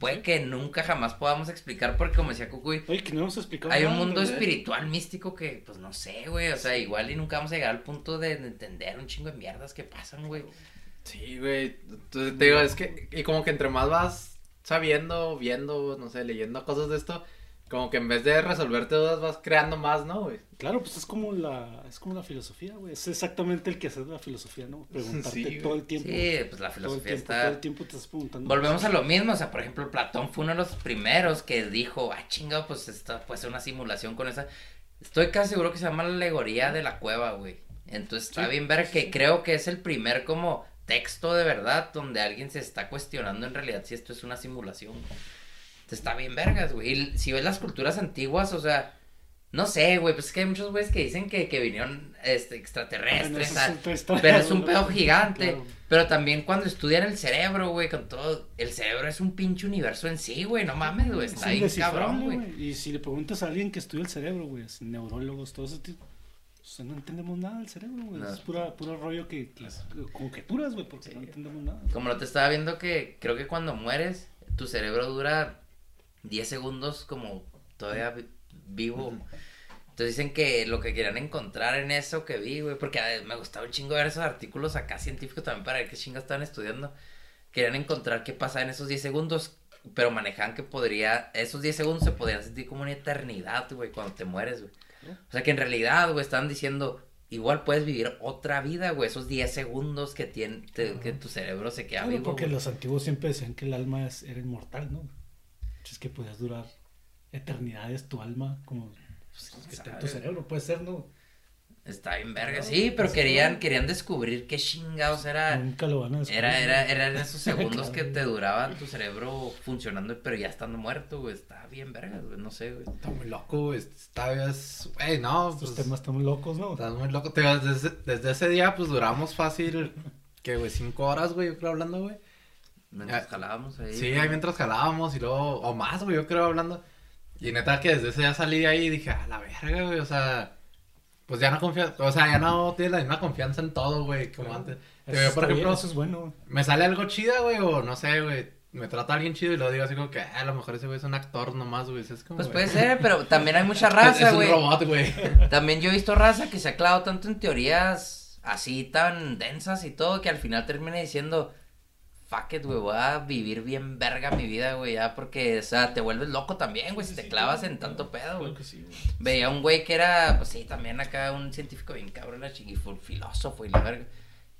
B: puede que nunca jamás podamos explicar porque como decía Cucuy,
C: Oye, que no hemos explicado
B: hay un
C: nada,
B: mundo espiritual místico que, pues no sé, güey, o sea, igual y nunca vamos a llegar al punto de, de entender un chingo de mierdas que pasan, güey.
A: Sí, güey. Entonces te digo, es que. Y como que entre más vas sabiendo, viendo, no sé, leyendo cosas de esto, como que en vez de resolverte dudas vas creando más, ¿no, güey?
C: Claro, pues es como la, es como la filosofía, güey. Es exactamente el que hace la filosofía, ¿no? Preguntarte
A: Sí, güey.
C: todo el tiempo.
B: Sí, pues la
C: todo el
B: filosofía
C: tiempo,
B: está...
C: todo el tiempo te estás preguntando.
B: Volvemos a lo mismo, o sea, por ejemplo, Platón fue uno de los primeros que dijo, ah, chingado, pues esta puede ser una simulación con esa. Estoy casi seguro que se llama la alegoría de la cueva, güey. Entonces está
C: Sí,
B: bien ver que creo que es el primer como texto de verdad donde alguien se está cuestionando en realidad si esto es una simulación. Entonces está bien vergas, güey. Y si ves las culturas antiguas, o sea, no sé, güey, pues es que hay muchos güeyes que dicen que, que vinieron este, extraterrestres,
C: es
B: pero es un pedo gigante.
C: Claro.
B: Pero también cuando estudian el cerebro, güey, con todo, el cerebro es un pinche universo en sí, güey, no mames, güey,
C: Es
B: está bien cabrón, güey.
C: Y si le preguntas a alguien que estudia el cerebro, güey, es neurólogos, todo ese tipo, o sea, no entendemos nada del cerebro, güey.
B: No.
C: Es pura, puro rollo que, que conjeturas, güey, porque no entendemos nada.
B: Como lo te estaba viendo que creo que cuando mueres, tu cerebro dura 10 segundos como todavía vi- vivo. Entonces dicen que lo que querían encontrar en eso que vi, güey, porque eh, me gustaba un chingo ver esos artículos acá científicos también para ver qué chingas estaban estudiando. Querían encontrar qué pasa en esos 10 segundos, pero manejaban que podría, esos 10 segundos se podrían sentir como una eternidad, güey, cuando te mueres, güey. O sea que en realidad, güey, estaban diciendo, igual puedes vivir otra vida, güey, esos 10 segundos que, tiene, te- que tu cerebro se queda
C: Claro,
B: vivo.
C: porque
B: güey.
C: los antiguos siempre decían que el alma es, era inmortal, ¿no? Que podías durar eternidades tu alma como pues, que está en tu cerebro, puede ser, ¿no?
B: Está bien verga, sí, pero querían, querían descubrir qué chingados era.
C: Nunca lo van a descubrir.
B: Era, era, eran esos segundos
C: Claro.
B: que te duraba tu cerebro funcionando, pero ya estando muerto, güey. Está bien verga, güey, no sé, güey.
A: Está muy loco, güey. Está, es, güey, no,
C: Estos
A: pues,
C: temas están locos, ¿no?
A: Estás muy loco. Te digo, desde, desde ese día, pues duramos fácil, que, güey, cinco horas, güey, yo creo, hablando, güey.
B: Mientras
A: Ah,
B: jalábamos ahí.
A: Sí, ahí mientras jalábamos y luego, o más, güey, yo creo, hablando. Y neta que desde ese día salí de ahí y dije, a la verga, güey, o sea, pues ya no confías, o sea, ya no tienes la misma confianza en todo, güey, como
C: Claro.
A: antes. Te digo, por
C: bien,
A: ejemplo,
C: eso es bueno. güey.
A: me sale algo chida, güey, o no sé, güey, me trata alguien chido y luego digo así como que, "Ah, a lo mejor ese güey es un actor nomás, güey, es como,
B: Pues
A: güey,
B: puede ser, pero también hay mucha
A: es,
B: raza,
A: es un
B: güey.
A: robot, güey.
B: También yo he visto raza que se ha clavado tanto en teorías así tan densas y todo que al final termina diciendo, fuck it, güey, voy a vivir bien verga mi vida, güey, ya porque, o sea, te vuelves loco también, güey, si te clavas en tanto pedo, güey.
C: Claro que sí, güey.
B: Veía un güey que era, pues sí, también acá un científico bien cabrón, la chingui, fue un filósofo y la verga.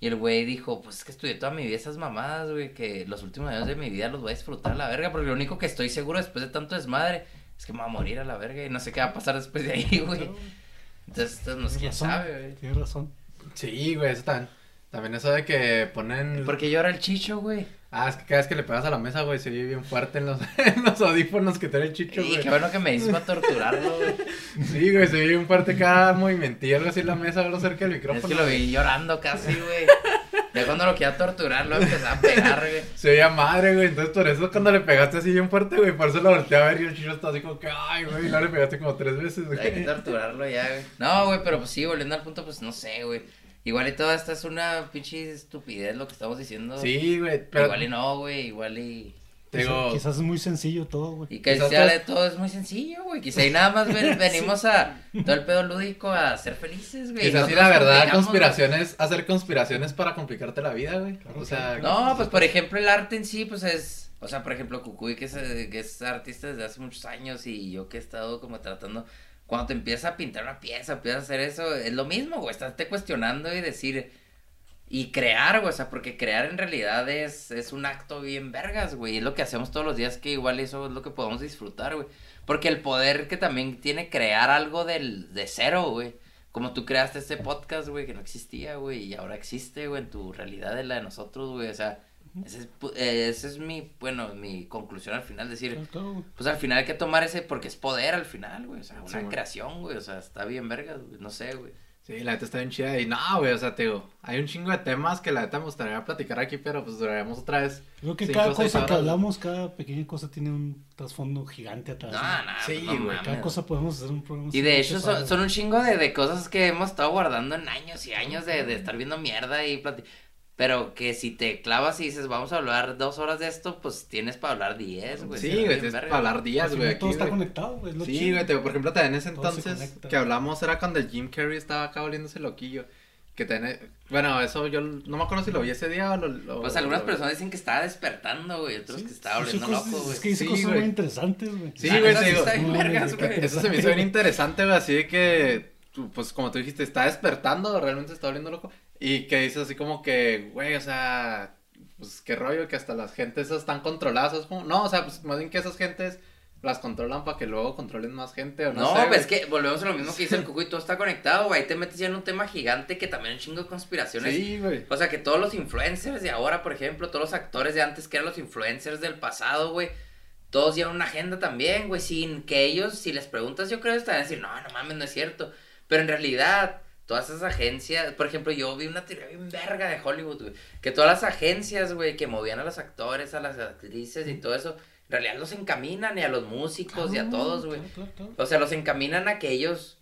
B: Y el güey dijo, pues es que estudié toda mi vida esas mamadas, güey, que los últimos años de mi vida los voy a disfrutar a la verga, porque lo único que estoy seguro después de tanto desmadre es que me voy a morir a la verga y no sé qué va a pasar después de ahí, güey. Entonces, esto no sé quién sabe, güey.
C: Tienes razón.
A: Sí, güey, eso también. También eso de que ponen...
B: ¿Por qué llora el chicho, güey?
A: Ah, es que cada vez que le pegas a la mesa, güey, se oye bien fuerte en los, en los audífonos que trae el chicho,
B: Y
A: güey.
B: qué bueno que me hizo para torturarlo, güey.
A: Sí, güey, se oye bien fuerte cada movimentillo, algo así en la mesa, algo cerca del micrófono.
B: Es que lo vi llorando casi, güey. Ya cuando lo quería torturar, lo empezaba a pegar, güey.
A: Se oía madre, güey, entonces por eso cuando le pegaste así bien fuerte, güey, por eso lo volteé a ver y el chicho está así como que, ay, güey, y luego le pegaste como tres veces,
B: Hay que
A: güey.
B: torturarlo ya, güey. No, güey, pero pues sí, volviendo al punto, pues no sé, güey. Igual y toda esta es una pinche estupidez lo que estamos diciendo.
A: Sí, güey, pero...
B: Igual y no, güey, igual y...
A: digo,
C: Quizás, quizás es muy sencillo todo, güey.
B: Y que
A: Quizás
B: sea
A: todo-
B: de todo es muy sencillo, güey. Quizá y nada más ven- venimos a todo el pedo lúdico a ser felices, güey.
A: quizás sí la verdad, conspiraciones, hacer conspiraciones para complicarte la vida, güey. o sea.
B: No, pues por ejemplo el arte en sí, pues es... O sea, por ejemplo, Cucuy, que es, eh, que es artista desde hace muchos años y yo que he estado como tratando... Cuando te empiezas a pintar una pieza, empiezas a hacer eso, es lo mismo, güey. Estás te cuestionando y decir... y crear, güey, o sea, porque crear en realidad es, es un acto bien vergas, güey, es lo que hacemos todos los días, que igual eso es lo que podemos disfrutar, güey, porque el poder que también tiene crear algo del, de cero, güey, como tú creaste este podcast, güey, que no existía, güey, y ahora existe, güey, en tu realidad de la de nosotros, güey, o sea, ese es, pu- eh, ese es mi, bueno, mi conclusión al final, decir, pues al final hay que tomar ese, porque es poder al final, güey, o sea, una
A: Sí,
B: creación, güey, o sea, está bien vergas, güey, no sé, güey.
A: Sí, la neta está bien chida. Y no, güey, o sea, te digo, hay un chingo de temas que la neta me gustaría platicar aquí, pero pues duraríamos otra vez.
C: Creo que cada cosa que hablamos, cada pequeña cosa tiene un trasfondo gigante atrás.
B: No,
C: ¿no?
B: no,
A: Sí,
B: pues, no
A: güey.
C: Cada cosa podemos hacer un programa.
B: Y de hecho son, son un chingo de, de cosas que hemos estado guardando en años y años de, de estar viendo mierda y plati- Pero que si te clavas y dices, vamos a hablar dos horas de esto, pues tienes para hablar diez, güey.
A: Sí, güey, tienes para hablar
C: final
A: güey, aquí,
C: Todo está conectado, güey.
A: Sí, güey, por ejemplo, también en ese entonces que hablamos era cuando el Jim Carrey estaba acá volviéndose loquillo. Que tiene, bueno, eso yo no me acuerdo si lo vi ese día o lo... lo-
B: Pues algunas
A: lo-
B: personas dicen que estaba despertando, güey, otros
C: Sí,
B: que estaba volviendo loco, güey.
C: Es que dice
A: Sí,
C: cosas muy interesantes, güey.
A: Sí, güey, te
B: sí
A: digo. Eso se me hizo bien interesante, güey, así de que, pues como tú dijiste, está despertando, realmente está volviendo loco. Y que dices así como que, güey, o sea, pues qué rollo, que hasta las gentes esas están controladas. No, o sea, pues más bien que esas gentes las controlan para que luego controlen más gente, o no,
B: No,
A: sé,
B: pues es que volvemos a lo mismo que dice el cucu y todo está conectado, güey. Ahí te metes ya en un tema gigante que también hay un chingo de conspiraciones.
A: Sí, güey.
B: O sea, que todos los influencers de ahora, por ejemplo, todos los actores de antes que eran los influencers del pasado, güey, todos llevan una agenda también, güey, sin que ellos, si les preguntas, yo creo que están a decir, no, no mames, no es cierto. Pero en realidad, todas esas agencias, por ejemplo, yo vi una teoría bien verga de Hollywood, güey, que todas las agencias, güey, que movían a los actores, a las actrices y todo eso, en realidad los encaminan y a los músicos y a todos, güey.
C: claro, claro, claro.
B: O sea, los encaminan a que ellos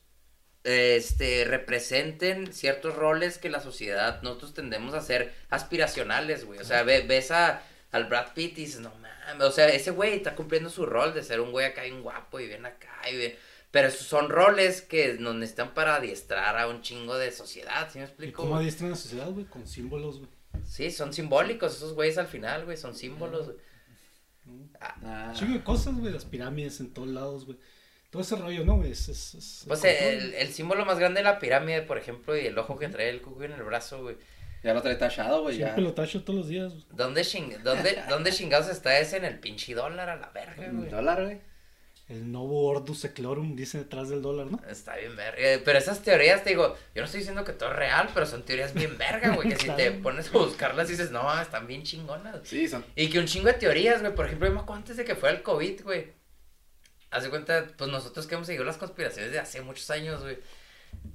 B: este representen ciertos roles que la sociedad nosotros tendemos a ser aspiracionales, güey. O sea, ve- ves a al Brad Pitt y dices, "No mames", o sea, ese güey está cumpliendo su rol de ser un güey acá bien guapo y bien acá y bien pero esos son roles que nos necesitan para adiestrar a un chingo de sociedad, ¿sí me
C: ¿Y
B: explico?
C: cómo adiestran la sociedad, güey? Con símbolos, güey.
B: Sí, son simbólicos esos güeyes al final, güey, son símbolos, güey.
A: Ah,
C: Chingo de cosas, güey. Las pirámides en todos lados, güey. Todo ese rollo, ¿no, güey? Es, es, es-
B: Pues
C: es
B: el, símbolo más grande de la pirámide, por ejemplo, y el ojo que trae el cucu en el brazo, güey.
A: ya lo trae tachado, güey,
C: güey.
A: ya.
C: Siempre lo tacho todos los días, güey.
B: ¿Dónde, ching dónde, ¿Dónde chingados está ese en el pinche dólar a la verga, güey?
A: dólar, güey.
C: El Novo Ordus Seclorum dice detrás del dólar, ¿no?
B: Está bien verga. Pero esas teorías, te digo, yo no estoy diciendo que todo es real, pero son teorías bien verga, güey. Que si te pones a buscarlas dices, no, están bien chingonas.
A: Sí, son...
B: Y que un chingo de teorías, güey. Por ejemplo, yo me acuerdo antes de que fuera el COVID, güey. Haz de cuenta, pues nosotros que hemos seguido las conspiraciones de hace muchos años, güey.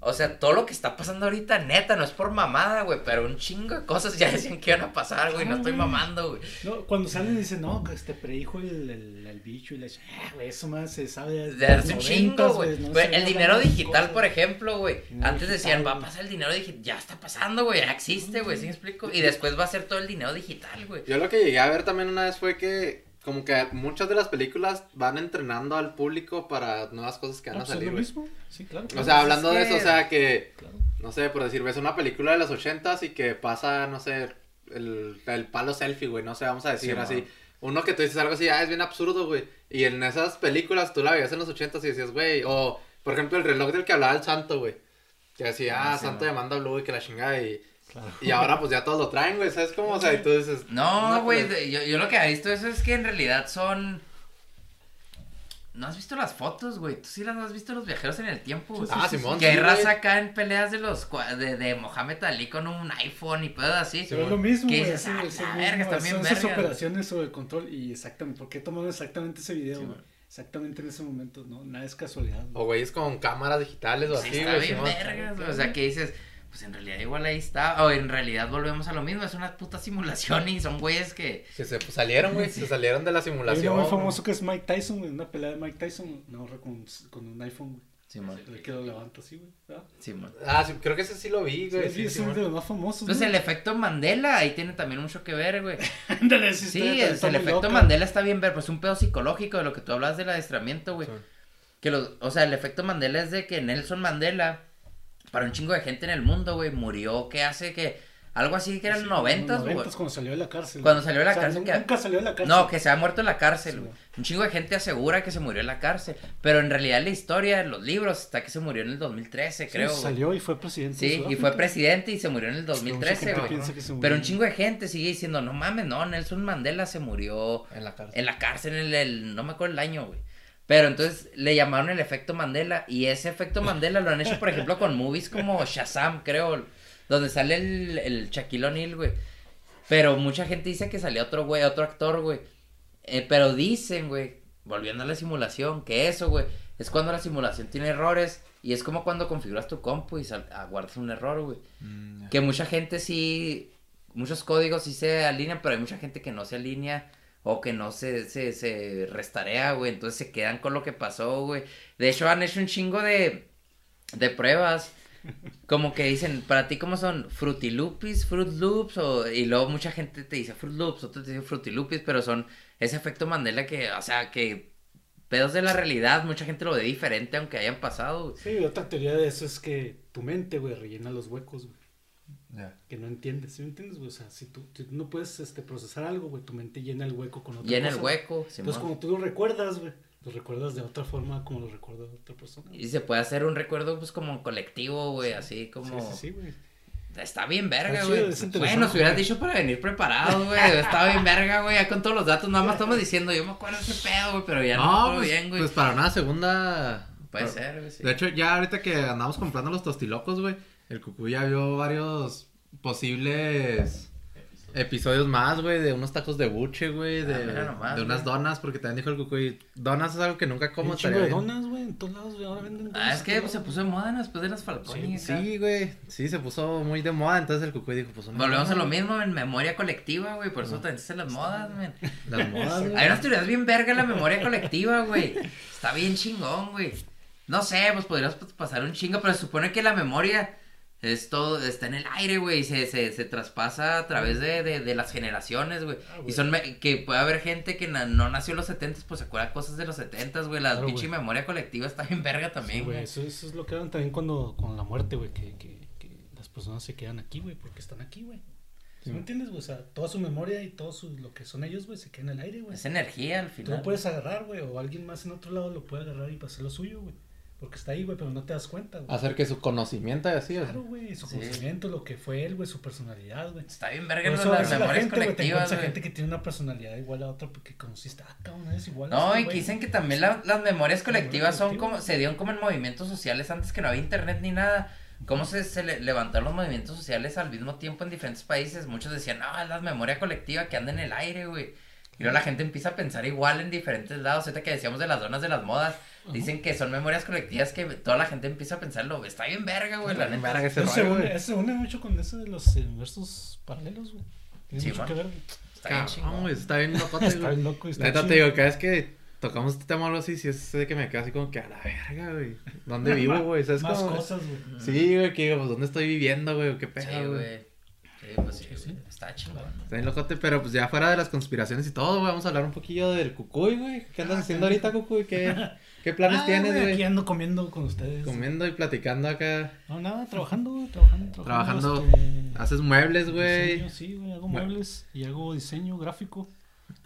B: O sea, todo lo que está pasando ahorita, neta, no es por mamada, güey. Pero un chingo de cosas ya decían que iban a pasar, güey. No estoy mamando, güey.
C: No, cuando salen dicen, no, que este predijo el, el, el bicho y le dicen, ah, güey, eso más se sabe desde
B: De hace un chingo,
C: 90s,
B: güey.
C: no
B: Güey,
C: se
B: el dinero digital,
C: cosas.
B: por ejemplo, güey. Antes decían,
C: digital,
B: va a pasar el dinero digital. Ya está pasando, güey. Ya existe, güey. ¿Sí me explico? Y después va a ser todo el dinero digital, güey.
A: Yo lo que llegué a ver también una vez fue que como que muchas de las películas van entrenando al público para nuevas cosas que van a
C: pues es
A: salir,
C: lo
A: güey.
C: mismo. Sí, claro.
A: O sea, hablando
B: es
A: de eso,
B: que-
A: o sea, que,
C: Claro.
A: no sé, por decir, ves una película de los ochentas y que pasa, no sé, el, el palo selfie, güey, no sé, vamos a decir
B: Sí,
A: así.
B: man.
A: Uno que tú dices algo así, ah, es bien absurdo, güey. Y en esas películas tú la veías en los ochentas y decías, güey, o, por ejemplo, el reloj del que hablaba el santo, güey. Que decía,
B: Ah,
A: ah,
B: sí,
A: santo
B: man.
A: llamando a Blue y que la chingada y...
C: Claro.
A: Y ahora pues ya todos lo traen, güey, ¿sabes cómo? O sea, y tú dices...
B: No, güey.
A: pues,
B: de- Yo, yo lo que he visto eso es que en realidad son. ¿No has visto las fotos, güey? Tú sí las has visto los viajeros en el tiempo, güey.
A: Ah, Simón,
B: Que hay
A: sí,
B: raza
A: güey.
B: acá en peleas de los de, de Mohamed Ali con un iPhone y pedo así.
C: Pero es lo mismo, güey. así,
B: "Ah,
C: es
B: verga, está bien
C: Son esas
B: verga".
C: operaciones sobre control y exactamente, ¿por qué tomaron exactamente ese video?
B: Sí,
C: güey?
B: güey.
C: exactamente en ese momento, ¿no? Nada es casualidad.
A: O güeyes con cámaras digitales o
B: Sí,
A: así,
B: está
A: güey.
B: bien
A: Simón.
B: vergas, güey. O sea, que dices, pues en realidad igual ahí está. O en realidad volvemos a lo mismo. Es una puta simulación y son güeyes que.
A: Que se salieron, güey, se salieron de la
C: Hay
A: simulación.
C: uno muy famoso que es Mike Tyson, güey, una pelea de Mike Tyson, no, con, con un iPhone, güey.
B: Simón.
C: El que lo levanta así, güey. ¿verdad?
B: Simón.
A: Ah, sí, creo que ese sí lo vi, güey.
C: Sí,
A: Sí,
C: es
A: sí,
C: uno de los más famosos.
B: Pues
C: ¿no?
B: el efecto Mandela ahí tiene también mucho que ver, güey.
C: Ándale, sí,
B: Sí,
C: está-
B: es-
C: está
B: el efecto
C: loca.
B: Mandela está bien ver, pues un pedo psicológico de lo que tú hablas del adiestramiento, güey.
A: Sí.
B: Que los, o sea, el efecto Mandela es de que Nelson Mandela, para un chingo de gente en el mundo, güey, murió, que hace que Algo así que eran noventas, güey.
C: noventas, cuando salió de la cárcel.
B: Cuando salió de la
C: O sea,
B: cárcel, que-
C: Nunca salió de la cárcel.
B: No, que se ha muerto en la cárcel, güey. Un chingo de gente asegura que se murió en la cárcel. Pero en realidad la historia, en los libros, está que se murió en el 2013,
C: Sí,
B: creo.
C: salió y fue presidente. de
B: Sí, y fue presidente y se murió en el
C: Pero mucha
B: 2013,
C: gente
B: güey.
C: murió.
B: Pero un chingo de gente sigue diciendo, no mames, no, Nelson Mandela se murió
A: En la cárcel.
B: en la cárcel en el, el- no me acuerdo el año, güey. Pero entonces le llamaron el efecto Mandela y ese efecto Mandela lo han hecho, por ejemplo, con movies como Shazam, creo, donde sale el, el Shaquille O'Neal, güey. Pero mucha gente dice que salió otro güey, otro actor, güey. Eh, pero dicen, güey, volviendo a la simulación, que eso, güey, es cuando la simulación tiene errores y es como cuando configuras tu compu y sal- aguardas un error, güey.
A: Mm.
B: Que mucha gente sí, muchos códigos sí se alinean, pero hay mucha gente que no se alinea o que no se, se, se restarea, güey. Entonces se quedan con lo que pasó, güey. De hecho, han hecho un chingo de, de pruebas. Como que dicen, para ti, ¿cómo son? Frutilupis, Fruit Loops, o, y luego mucha gente te dice Fruit Loops, otros te dicen Frutilupis, pero son ese efecto Mandela que, o sea, que pedos de la realidad, mucha gente lo ve diferente aunque hayan pasado.
C: Sí, otra teoría de eso es que tu mente, güey, rellena los huecos, güey.
A: Ya.
C: Que no entiendes, ¿sí me entiendes, güey? O sea, si tú, si tú no puedes este, procesar algo, güey, tu mente llena el hueco con otra
B: Y en el
C: cosa.
B: hueco,
C: Entonces,
B: Simón.
C: como tú lo recuerdas, güey, lo recuerdas de otra forma como lo recuerda otra persona.
B: Y se puede hacer un recuerdo, pues, como colectivo, güey, así
C: Sí,
B: como...
C: sí, sí, güey.
B: Está bien verga, güey. Bueno, si hubieras dicho para venir preparado, güey. Estaba bien verga, güey. Ya con todos los datos, nada más estamos diciendo, yo me acuerdo de ese pedo, güey, pero ya no, me
A: No,
B: acuerdo
A: pues,
B: bien, güey.
A: pues para una segunda.
B: Puede
A: pero-
B: ser, güey. sí.
A: De hecho, ya ahorita que andamos comprando los tostilocos, güey, el cucú ya vio varios posibles episodios más, güey, de unos tacos de buche, güey,
B: Ah,
A: de,
B: nomás,
A: de unas donas, porque también dijo el cucuy, donas es algo que nunca como
C: un chingo de donas, güey, en todos lados, güey, ahora venden donas.
B: Ah, es que pues, se puso de moda después de las Falconi. acá.
A: Sí, güey, sí, se puso muy de moda, entonces el cucuy dijo, pues una
B: Volvemos a lo mismo en memoria colectiva, güey. Por eso también se las modas, man.
A: Las modas, güey.
B: Hay unas teorías bien verga en la memoria colectiva, güey. Está bien chingón, güey. No sé, pues podrías pasar un chingo, pero se supone que la memoria es todo, está en el aire, güey, se, se, se traspasa a través de, de, de las generaciones, güey.
C: Ah,
B: y son, me- que puede haber gente que na- no nació en los 70 pues se acuerda cosas de los 70 güey. La
C: Claro,
B: pinche memoria colectiva está bien verga también,
C: güey, eso, eso es lo que hablan también cuando, con la muerte, güey, que, que, que las personas se quedan aquí, güey, porque están aquí, güey. ¿Sí me entiendes, güey? O sea, toda su memoria y todo su, lo que son ellos, güey, se queda en el aire, güey.
B: Es energía al
C: Tú
B: final.
C: lo puedes agarrar, güey, o alguien más en otro lado lo puede agarrar y pasar lo suyo, güey. Porque está ahí, güey, pero no te das cuenta, güey.
A: Hacer que su conocimiento así.
C: Claro, güey, su
B: Sí.
C: conocimiento, lo que fue él, güey, su personalidad, güey.
B: Está bien verga
C: eso,
B: las
C: eso la
B: memorias
C: gente,
B: colectivas, güey.
C: gente que tiene una personalidad igual a otra porque conociste, ah, cabrón, eres igual a
B: No,
C: este
B: y que dicen que también la- las memorias colectivas son como, se dieron como en movimientos sociales antes que no había internet ni nada. ¿Cómo se, se le- levantaron los movimientos sociales al mismo tiempo en diferentes países? Muchos decían, no, es la memoria colectiva que anda en el aire, güey. Y luego la gente empieza a pensar igual en diferentes lados. Ahorita que decíamos de las zonas de las modas, dicen que son memorias colectivas que toda la gente empieza a pensarlo. Está bien verga, güey, la neta.
A: verga ese
C: se, une, se une mucho con eso de los universos paralelos, güey. Tiene
B: Sí,
C: mucho
B: man.
C: que ver.
B: Está bien chingón.
A: güey, está bien locote,
C: Está bien loco está
A: Neta, te digo, cada vez que tocamos este tema o algo así, sí es de que me quedo así como que a la verga, güey. ¿Dónde vivo, güey? ¿Sabes
C: Más
A: cómo?
C: cosas, güey.
A: Sí, güey, que digo, pues ¿dónde estoy viviendo, güey? ¿Qué
B: Sí,
A: pedo, güey?
B: güey. Sí, pues sí,
C: Sí, sí.
B: güey. Está chingón.
A: Está bien locote, pero pues ya fuera de las conspiraciones y todo, güey, vamos a hablar un poquillo del cucuy, güey. ¿Qué andas
C: Ah,
A: haciendo ahorita, cucuy? ¿Qué, qué planes
C: Ah,
A: tienes,
C: Aquí
A: güey?
C: ando comiendo con ustedes.
A: Comiendo y platicando acá.
C: No, nada, trabajando, trabajando, trabajando.
A: Trabajando.
C: este,
A: Haces muebles, güey.
C: Sí, güey, hago
A: Mue-
C: muebles y hago diseño gráfico.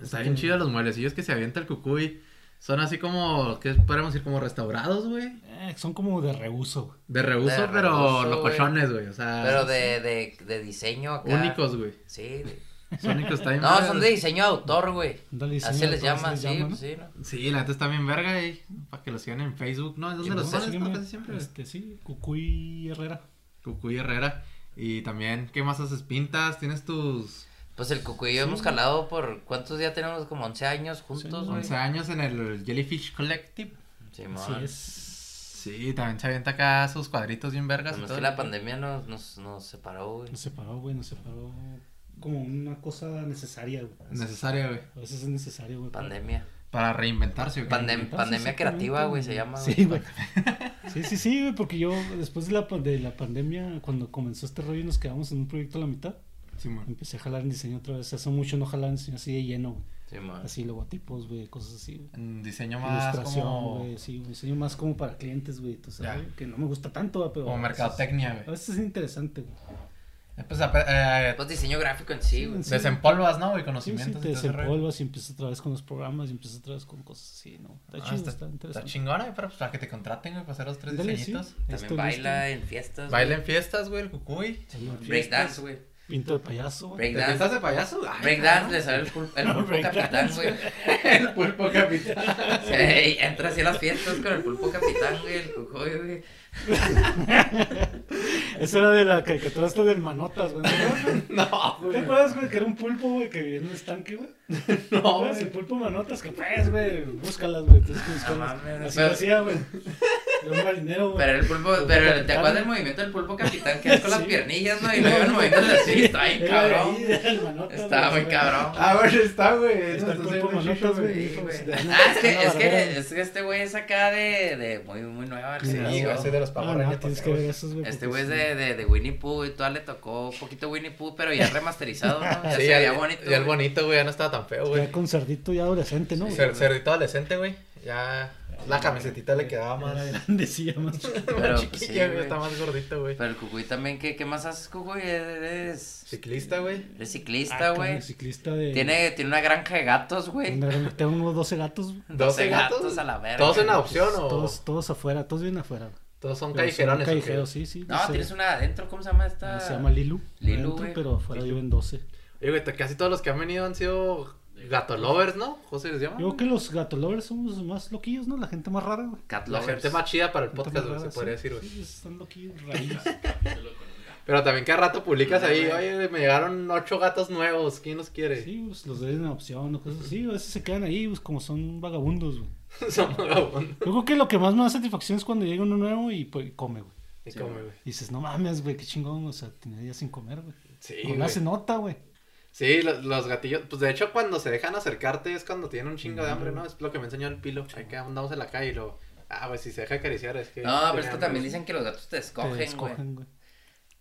A: Está
C: Este,
A: bien chido los mueblecillos que se avienta el cucuy. Son así como, ¿qué podríamos decir? Como restaurados, güey.
C: Eh, son como de reuso, güey.
A: De reuso,
B: De
A: pero
B: reuso,
A: locochones, güey. O sea,
B: Pero de, de, de diseño acá.
A: únicos, güey.
B: Sí, de-
A: Sónicos está bien
B: No,
A: verga,
B: son de diseño de autor, güey. Así les
C: así
B: sí, pues
C: ¿no?
B: sí, ¿no?
A: Sí, la neta está bien verga, y para que lo sigan en Facebook, ¿no? ¿Es donde los
C: pues,
A: pones, siempre.
C: Este, sí, Cucuy Herrera.
A: Cucuy Herrera. Y también, ¿qué más haces? Pintas, tienes tus
B: Pues el Cucuy y yo hemos jalado por. ¿Cuántos días tenemos? Como 11 años juntos,
C: Sí,
B: güey.
A: 11 años en el Jellyfish Collective.
B: Sí,
C: Así es.
A: Sí, también se avienta acá sus cuadritos bien vergas. y
B: Nomás
A: todo.
B: que la pandemia nos, nos, nos separó, güey.
C: Nos separó, güey, nos separó como una cosa necesaria, güey.
A: Necesaria, güey.
C: A veces es necesario, güey.
B: Pandemia.
A: Para reinventarse, güey.
B: Pandem- pandemia creativa, güey, se llama.
C: Sí, güey. Sí, sí, sí, güey, porque yo después de la, de la pandemia, cuando comenzó este rollo y nos quedamos en un proyecto a la mitad,
A: Sí, man.
C: empecé a jalar en diseño otra vez. Hace mucho no jalaba en diseño así de lleno, güey.
B: Sí, man.
C: Así logotipos, güey, cosas así, güey.
A: En diseño más
C: Ilustración,
A: como,
C: güey, sí, un diseño más como para clientes, güey, tú sabes, güey, que no me gusta tanto, güey, pero...
A: como
C: a veces-
A: mercadotecnia,
C: A
A: güey.
C: veces es interesante, güey.
A: Eh, Pues, eh,
B: Pues diseño gráfico en sí, güey.
C: Sí.
A: desempolvas, ¿no? Y
C: Sí, sí,
A: conocimientos.
C: te desempolvas y empiezas otra vez con los programas y empiezas otra vez con cosas así, ¿no? Está
A: Ah,
C: chido,
A: está,
C: está,
A: está
C: interesante.
A: chingona, pero pues para que te contraten, güey, para hacer los tres
C: Ándale, sí.
A: diseñitos.
B: También
C: Esto,
B: baila en fiestas.
A: Baila
B: güey.
A: en fiestas, güey, el cucuy.
B: Breakdance, güey.
C: Pinto de payaso, güey.
A: ¿Te
B: Breakdance.
A: fiestas de payaso? Ay,
B: Breakdance le sale el, pul- el pulpo capitán, güey.
A: El pulpo capitán.
B: Sí, entra así a las fiestas con el pulpo capitán, güey, el cujoy, güey.
C: Esa era de la caricatura esta del Manotas, güey.
A: No,
C: ¿No te acuerdas, güey, que era un pulpo, güey, que vivía en un estanque, güey?
A: no,
C: No,
A: güey.
C: el pulpo Manotas, que pues, güey, búscalas, güey, tienes que buscarlas.
B: mames,
C: Así
B: pero-
C: lo hacía, güey. Era un marinero, güey.
B: Pero el pulpo, pero
C: capitán,
B: ¿te acuerdas del
C: güey?
B: movimiento del pulpo capitán que es con las
C: Sí.
B: piernillas, no? Y luego el movimiento así, está
C: de
B: cabrón.
C: ahí, Manotas,
B: Estaba
C: güey.
B: muy cabrón.
A: Ah, bueno, está, güey.
C: Está el pulpo
A: está
C: Manotas, güey.
B: Güey.
C: de-
B: Ah, es que, es que, es que este güey es acá de, de muy, muy nueva.
A: Sí, güey, de los
C: Ah,
A: Power
C: no,
A: Rangers,
C: tienes
A: por
C: que ver
A: favor.
C: esos, güey.
B: Este güey es de, de, de Winnie Pooh y todavía le tocó un poquito Winnie Pooh, pero ya remasterizado, ¿no? Ya
A: Sí,
B: se
A: ya,
B: veía bonito.
A: ya el
B: güey.
A: bonito, güey, ya no estaba tan feo, güey.
C: Ya con cerdito ya adolescente, ¿no?
A: Cer- Cerdito adolescente, güey. Ya la camisetita le quedaba más.
C: Era grande, sí, ya más.
B: Pero, pues, sí,
A: güey.
B: güey.
A: Está más gordito, güey.
B: Pero el Cucuy también, ¿qué, qué más haces, Cucuy? Eres,
A: Ciclista, güey.
B: eres
C: Ah,
B: ciclista, güey.
C: como ciclista de...
B: tiene, tiene una granja de gatos, güey.
C: Tengo unos 12 gatos, güey.
B: 12 gatos a la verga.
A: ¿Todos en adopción o
C: Todos, todos afuera, todos vienen afuera. güey.
A: Todos son
C: Pero
A: callejerones?
C: son callejeros, sí, sí.
B: No,
C: sé.
B: tienes una adentro, ¿cómo se llama esta?
C: Se llama Lilu.
B: Lilu,
C: adentro,
B: güey.
C: Pero afuera viven 12.
A: Oye, güey, casi todos los que han venido han sido gato lovers, ¿no? José les llama.
C: Yo creo que los gato lovers somos los más loquillos, ¿no? La gente más rara, güey.
B: Cat
A: La
B: lovers.
A: gente más chida para el
C: Gente
A: podcast, güey, se
C: rara,
A: podría decir, güey.
C: Sí, están loquillos, raíz.
A: Pero también cada rato publicas ahí,
B: güey.
A: oye, me llegaron ocho gatos nuevos, ¿quién los quiere?
C: Sí, pues los den en adopción o cosas así. A veces se quedan ahí, pues como son vagabundos, güey.
A: Son vagabundos.
C: Yo creo que lo que más me da satisfacción es cuando llega uno nuevo y pues, come, güey.
A: Y
B: Sí,
A: come,
B: güey.
C: Y dices, no mames, güey, qué chingón. O sea, tenía días sin comer, güey.
A: Sí,
C: no
A: güey.
C: hace nota, güey.
A: Sí, los, los gatillos, pues de hecho cuando se dejan acercarte es cuando tienen un chingo de hambre. ¿no? Es lo que me enseñó el pilo. Ahí que andamos en la calle y lo... Ah, pues si se deja acariciar es que...
B: No, pero
A: tiene
B: es que
A: hambre.
B: también dicen que los gatos te escogen,
C: Te
B: güey.
C: escogen, güey.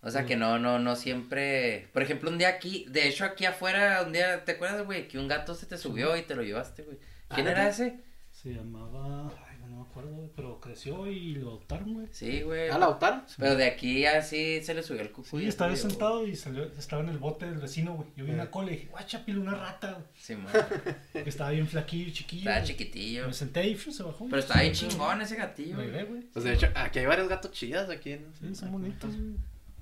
B: O sea que no, no, no siempre. Por ejemplo, un día aquí, de hecho aquí afuera, un día, ¿te acuerdas, güey? Que un gato se te subió y te lo llevaste, güey. ¿Quién
A: Ah,
B: era
A: ¿neta?
B: ese?
C: Se llamaba. Ay, no me acuerdo. Pero creció y lo adoptaron, güey.
B: Sí, güey.
A: ¿Ah, la adoptaron?
B: Pero de aquí así se le subió el cucuy.
C: Sí, estaba
B: lo
C: sentado y salió, estaba en el bote del vecino, güey. Yo vi
A: Eh.
C: una cola y dije, guacha, pilo, una rata, güey.
B: Sí, man.
C: Que estaba bien flaquillo, chiquillo.
B: Estaba
C: güey.
B: chiquitillo.
C: Me senté y se bajó.
B: Pero estaba bien chingón ese gatillo.
C: Me
B: güey.
C: güey.
A: Pues de hecho, aquí hay varios gatos chidas aquí en...
C: Sí, son bonitos, güey.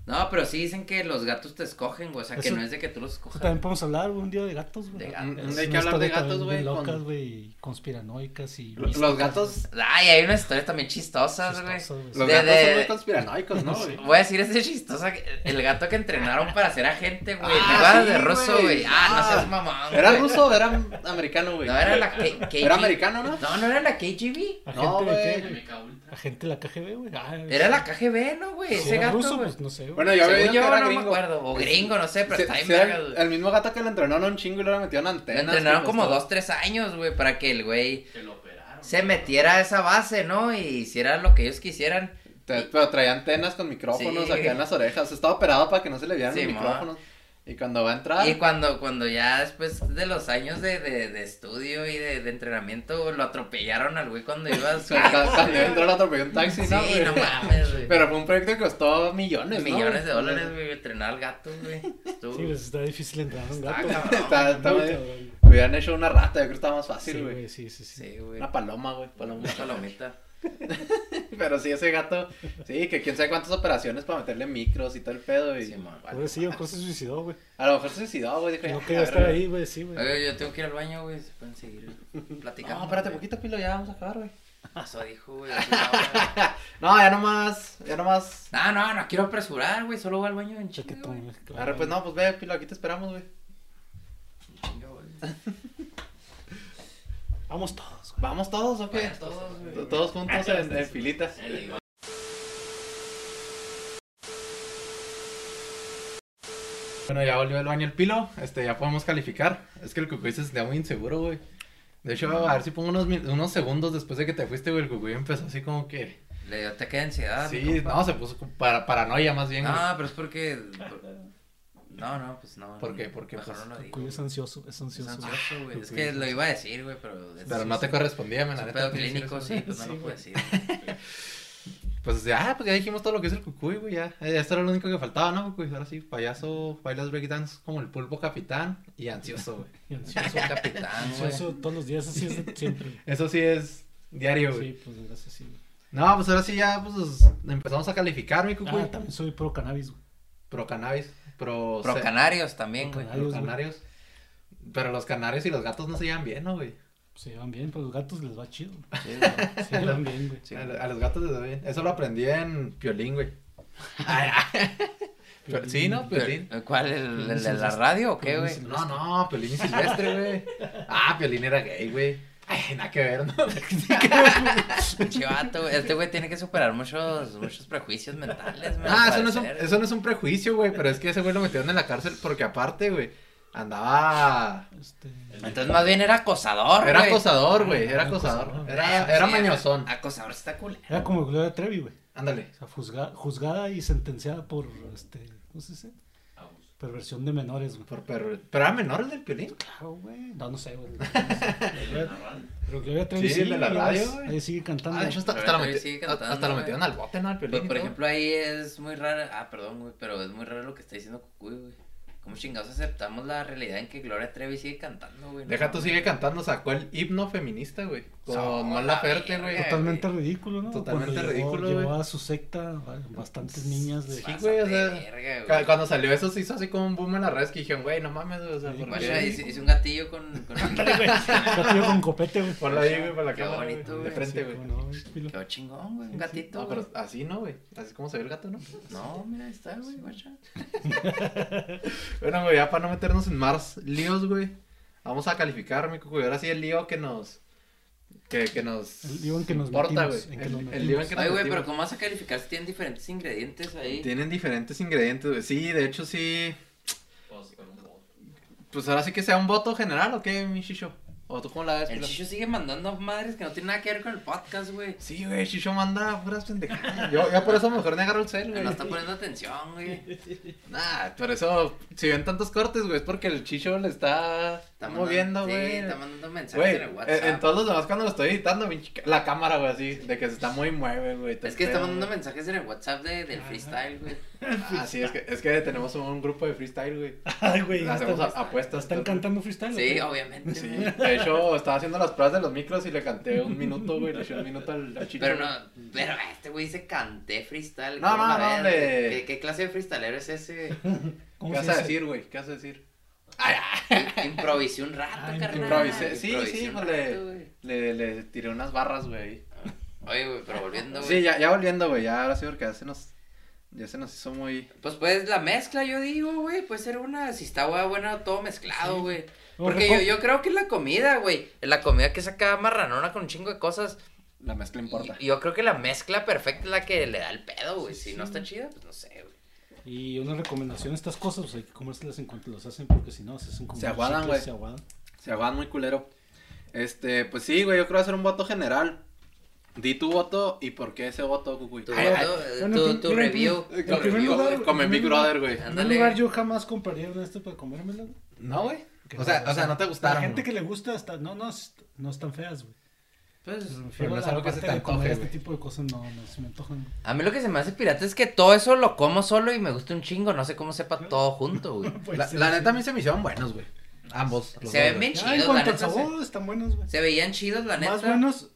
B: No, pero sí dicen que los gatos te escogen, güey. O sea, que
C: Eso-
B: no es de que tú los escojas.
C: también podemos hablar un día de gatos, güey.
B: De
A: Hay que hablar de gatos, güey, con-
C: locas, güey, y conspiranoicas y
A: Los
C: místicas,
A: gatos...
B: Ay, hay unas historias también chistosas, güey.
A: Los
B: De-
A: gatos
B: de-
A: son muy conspiranoicos, ¿no, güey?
B: Voy a decir ese chistosa, que- el gato que entrenaron para ser agente, güey.
A: Ah,
B: ¿Te acuerdas
A: sí,
B: de ruso,
A: güey.
B: güey? Ah, no
A: Ah.
B: seas mamón.
A: ¿Era ruso o era americano, güey?
B: No, era la K- KG.
A: Era americano, ¿no?
B: No, no era la KGB.
C: ¿Agente
A: No, güey.
C: Agente de la KGB, güey. Ah,
B: Era la KGB, ¿no, güey? Ese gato, güey.
C: pues no sé,
A: Bueno, yo había que
B: yo,
A: era
B: no
A: gringo.
B: me acuerdo. O gringo, no sé, pero
A: Sí,
B: está bien verga, güey.
A: el mismo gato que le entrenaron un chingo y le metieron
B: Lo
A: antenas.
B: entrenaron
A: que
B: como dos, tres años, güey, para que el güey
D: lo
B: se metiera a esa base, ¿no? Y hiciera lo que ellos quisieran.
A: Te- Pero traía antenas con micrófonos
B: Sí.
A: acá en las orejas. Estaba operado para que no se le vieran
B: Sí,
A: los micrófonos. Y cuando va a entrar.
B: Y cuando, cuando ya después de los años de, de, de estudio y de, de entrenamiento, lo atropellaron al güey cuando iba a su...
A: Cuando, cuando iba a entrar, lo atropelló un taxi,
B: Sí,
A: ¿no? güey?
B: no mames, güey.
A: Pero fue un proyecto que costó millones, ¿no?
B: Millones de dólares, güey, entrenar al gato, güey. Estuvo...
C: Sí, pues está difícil entrar a un
B: Está
C: gato.
B: cabrón.
A: Está- está
C: Muy.
A: Hubieran hecho una rata, yo creo que estaba más
C: Sí,
A: fácil, güey.
C: güey, sí, sí, sí.
B: Sí, güey.
A: Una paloma, güey. Paloma.
B: Una palomita.
A: Pero sí, ese gato. Sí, que quién sabe cuántas operaciones para meterle micros y todo el pedo. Y,
B: Sí, man.
A: Vale,
C: Pues sí, a lo mejor se suicidó, güey.
A: A lo mejor se suicidó, güey. Dijo,
C: No
A: ya,
C: quería
A: a
C: estar
A: ver,
C: ahí, güey, sí, güey.
B: Oye, yo tengo que ir al baño, güey. Se pueden seguir platicando.
A: No, espérate
B: güey.
A: poquito, Pilo, ya vamos a acabar, güey.
B: Eso dijo, güey.
A: No, ya nomás, ya nomás.
B: No, no, no quiero apresurar, güey. Solo voy al baño en güey,
C: claro.
A: Pues no, pues ve, Pilo, aquí te esperamos, güey.
C: Vamos todos,
A: ¿Vamos todos o qué?
B: Todos,
A: juntos en, en filitas. Bueno, ya volvió al baño el Pilo. Este, ya podemos calificar. Es que el Cucuy se sentía muy inseguro, güey. De hecho, a ver si pongo unos, unos segundos después de que te fuiste, güey. El Cucuy empezó así como que.
B: Le dio ataque de ansiedad.
A: Sí, no, se puso para, paranoia más bien. güey.
B: No, pero es porque. No, no, pues no.
A: ¿Por qué? ¿Por qué?
B: Mejor
A: Pues,
B: no lo digo.
C: Cuyo es ansioso, es
B: Es
C: ansioso.
B: ansioso, güey. Es que
C: es
B: lo iba a decir, güey, pero. es-
A: Pero no te correspondía, men,
B: Es un pedo clínico, sí, pues no
C: Sí,
B: lo puedo
C: güey.
B: decir.
A: Pues ya, pues ya dijimos todo lo que es el cucuy, güey, ya. Eh, Esto era lo único que faltaba, ¿no, cucuy? Ahora sí, payaso, bailas breakdance como el pulpo capitán y ansioso, güey.
C: Y ansioso,
B: capitán, güey.
C: ansioso todos los días, así es de siempre.
A: Eso sí es diario, güey.
C: Sí, pues gracias, sí.
A: No, pues ahora sí ya, pues empezamos a calificar, mi cucuy.
C: Ah, también soy pro cannabis, güey.
A: Pro cannabis, pro...
B: Canarios también, güey.
C: Pro
A: canarios. Pero los canarios y los gatos no se llevan bien, ¿no, güey?
C: Se llevan bien, pero los gatos les va chido.
B: Sí, güey.
C: Se llevan bien, güey.
B: Sí.
A: A, a los gatos les va bien. Eso lo aprendí en Piolín, güey. Ay. Pero- sí, ¿no? Piolín.
B: ¿Cuál? ¿El, el de la radio o qué, güey?
A: No, no, Piolín y Silvestre, güey. Ah, Piolín era gay, güey. Ay, nada que ver, ¿no?
B: Pinche vato, güey. Este güey tiene que superar muchos, muchos prejuicios mentales, güey.
A: Ah, eso no, es un, eso no es un prejuicio, güey. Pero es que ese güey lo metieron en la cárcel porque aparte, güey, andaba...
C: Este,
B: Entonces más bien era acosador,
A: Era
B: güey.
A: acosador, güey. Era
C: Era
A: acosador. Era,
B: Sí,
A: era
B: sí,
A: mañosón.
B: Acosador está culero.
C: era como Gloria Trevi, güey.
A: Ándale.
C: O sea, juzga- juzgada y sentenciada por, este, ¿cómo se dice? Perversión de menores, güey.
A: Por, pero, pero era menor el del Piolín.
C: Claro, güey. No, no sé, güey. No sé. Pero Gloria Trevi
A: Sí, el de la radio,
C: es-
A: güey.
C: Ahí sigue cantando.
A: Ah, de hecho, hasta,
B: Pero
A: meti-
B: sigue cantando,
A: hasta lo metieron al bote, ¿no? Al Piolín.
B: Por,
A: y
B: por ejemplo, ahí es muy raro. Ah, perdón, güey, pero es muy raro lo que está diciendo Cucuy, güey. ¿Cómo chingados aceptamos la realidad en que Gloria Trevi sigue cantando, güey? No
A: Deja tú
B: mames.
A: sigue cantando, sacó el himno feminista, güey. Con
B: No,
A: Mon
B: la
A: Laferte, güey.
C: Totalmente ridículo, ¿no?
A: Totalmente
C: Cuando llevó-
A: ridículo,
C: Llevó
A: güey.
C: a su secta ba- bastantes niñas de...
A: Sí, güey, o sea,
B: verga, güey.
A: Cuando salió eso se hizo así como un boom en las redes que dijeron, güey, no mames, güey, o sea,
C: Sí,
A: ¿por
B: Guacha,
A: qué?
B: hice, hice un gatillo con. con...
C: Gatillo con copete, güey.
A: Ponlo ahí, güey, por la
B: Qué
A: cámara, güey, de frente, güey.
C: no.
B: Quedó chingón, güey. Un gatito.
A: No,
B: güey.
A: pero así no, güey. Así es como se ve el gato, ¿no?
B: No, mira, ahí está, güey, guacha.
A: Bueno, güey, ya para no meternos en más líos, güey. Vamos a calificar, mi cucuy. Ahora sí el lío que nos... Que, que nos...
C: El lío en que nos
A: importa,
C: metimos,
A: güey.
C: en que
A: El,
C: nos
A: el lío en que nos
B: Ay, güey,
A: metimos.
B: pero ¿cómo vas a calificar si tienen diferentes ingredientes ahí?
A: Tienen diferentes ingredientes, güey. Sí, de hecho sí...
D: Pues con un voto.
A: Pues ahora sí que sea un voto general, ¿o qué, mi Shisho? ¿O tú cómo la ves?
B: El chicho sigue mandando madres que no tienen nada que ver con el podcast, güey.
A: Sí, güey, Shisho manda puras pendejadas. Yo, yo por eso mejor me agarro el cel, güey.
B: No está poniendo atención, güey.
A: Nah, por eso, si ven tantos cortes, güey, es porque el Chicho le está,
B: Está
A: moviendo, güey.
B: Sí, está mandando mensajes en el
A: en,
B: WhatsApp.
A: en todos los demás cuando lo estoy editando, la cámara, güey, así, de que se está muy mueve, güey.
B: Es que está mandando mensajes en el WhatsApp de, del freestyle, güey.
A: Ah, sí, es que, es que tenemos un grupo de freestyle, güey.
C: Ay, güey.
A: Hacemos
C: ¿están-
A: a- apuestas.
C: ¿Están cantando freestyle?
B: Sí, obviamente.
A: Sí,
B: güey.
A: de hecho, estaba haciendo las pruebas de los micros y le canté un minuto, güey, le eché un minuto al, al Chicho.
B: Pero no, pero este güey dice canté freestyle.
A: No,
B: ¿cómo
A: no, no,
B: ¿Qué, ¿Qué clase de freestylero es ese?
C: ¿Cómo
A: ¿Qué
C: se
A: vas a decir, güey? ¿Qué vas a decir?
B: Improvisé un rato,
C: Ah,
B: carnal.
A: Improvisé, sí,
B: Improvisé
A: sí, pues le,
B: güey.
A: le, le tiré unas barras, güey.
B: Oye, güey, pero volviendo, güey.
A: Sí, ya, ya volviendo, güey, ya ahora sí, porque ya se nos, ya se nos hizo muy...
B: Pues pues la mezcla, yo digo, güey, puede ser una, si está bueno, todo mezclado, güey. Porque yo, yo creo que la comida, güey, la comida que saca marranona con un chingo de cosas,
A: La mezcla importa.
B: y- yo creo que la mezcla perfecta es la que le da el pedo, güey. Si no está chida, pues no sé, güey.
C: Y una recomendación, estas cosas, pues hay que comérselas en cuanto las hacen, porque si no, se hacen como
A: Se aguadan, güey.
C: Se aguadan.
A: Se aguadan muy culero. Este, pues sí, güey, yo creo hacer un voto general. Di tu voto y por qué ese voto, Cucuy.
B: Tu,
A: Ay, ay,
B: voto, eh,
C: Bueno,
B: tu,
C: en
B: tu
C: primer-
B: review.
A: en Big Brother, güey.
C: En primer lugar, yo jamás compraría una de estas para comérmela, güey.
A: No, güey.
C: Que
A: O sea, o sea, no te gustaron.
C: La gente
A: ¿no?
C: que le gusta, está, no, no, es- no están feas, güey.
B: Pues,
C: Pero
A: no es algo que se te antoje,
C: Este tipo de cosas no, no se me antojan.
B: a mí lo que se me hace pirata es que todo eso lo como solo y me gusta un chingo. No sé cómo sepa todo junto, güey.
C: Pues
A: La,
C: sí,
A: la
C: sí.
A: neta a mí se me hicieron buenos, güey. Ambos.
B: Se ven bien chidos, la neta.
C: sabor, están buenos, güey.
B: Se veían chidos, la neta.
C: Más buenos.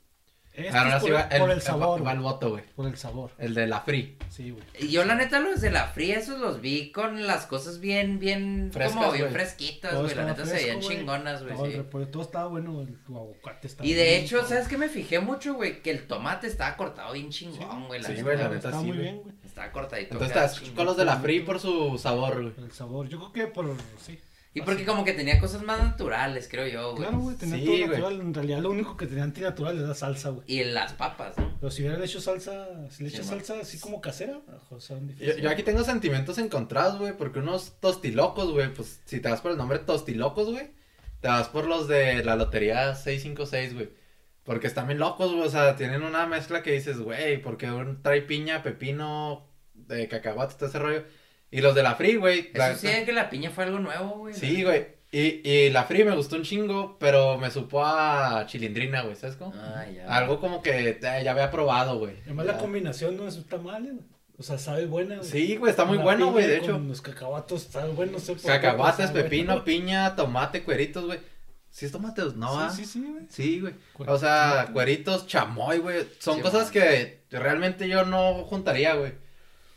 A: Ahora sí
C: por,
A: va el,
C: por el sabor.
A: va el
C: güey.
A: voto, güey.
C: Por el sabor.
A: El de la free.
C: Sí, güey.
B: Y yo la neta los de la fría esos los vi con las cosas bien, bien,
A: Frescas,
B: como bien fresquitas, güey. La neta se veían
C: güey.
B: chingonas, güey.
C: Todo, el
B: sí.
C: todo estaba bueno, el aguacate estaba
B: Y de
C: bien,
B: hecho. ¿sabes qué me fijé mucho, güey? Que el tomate estaba cortado bien chingón, güey.
A: Sí, güey, la neta sí,
C: muy
A: güey.
C: bien, güey.
B: Estaba cortadito.
A: Entonces estás con los de la free por su sabor, güey.
C: Por el sabor. Yo creo que por. Sí.
B: Y porque como que tenía cosas más naturales, creo yo, güey.
C: Claro, güey, tenía
A: Sí,
C: todo
A: güey.
C: natural. En realidad, lo único que tenía antinatural era salsa, güey.
B: Y las papas, ¿no?
C: Pero si hubiera hecho salsa, si le
B: Sí,
C: echas
B: man.
C: salsa así como casera, saben
A: Yo,
C: difícil.
A: yo aquí tengo sentimientos encontrados, güey, porque unos tostilocos, güey, pues si te vas por el nombre tostilocos, güey, te vas por los de la lotería 656, güey. Porque están bien locos, güey, o sea, tienen una mezcla que dices, güey, porque un trae piña, pepino, de cacahuate, todo ese rollo. Y los de la free, güey. la
B: Eso sí,
A: neta-
B: que la piña fue algo nuevo, güey.
A: Sí, güey. Y, y la Free me gustó un chingo, pero me supo a chilindrina, güey, ¿sabes cómo?
B: Ah, ya.
A: Algo como que eh, ya había probado, güey.
C: Además la combinación no está mal, eh, güey. O sea, sabe buena, güey.
A: Sí, güey, está muy bueno, güey, de hecho.
C: Los cacahuatos sabe bueno, no sé por qué,
A: Cacahuates, pepino,
C: bueno.
A: piña, tomate, cueritos, güey. ¿Sí es tomate? No, ¿va?
C: Sí, sí, sí, güey.
A: Sí, güey. O sea,
C: tomate.
A: cueritos, chamoy, güey. Son
B: Sí,
A: cosas
B: man.
A: que realmente yo no juntaría, güey.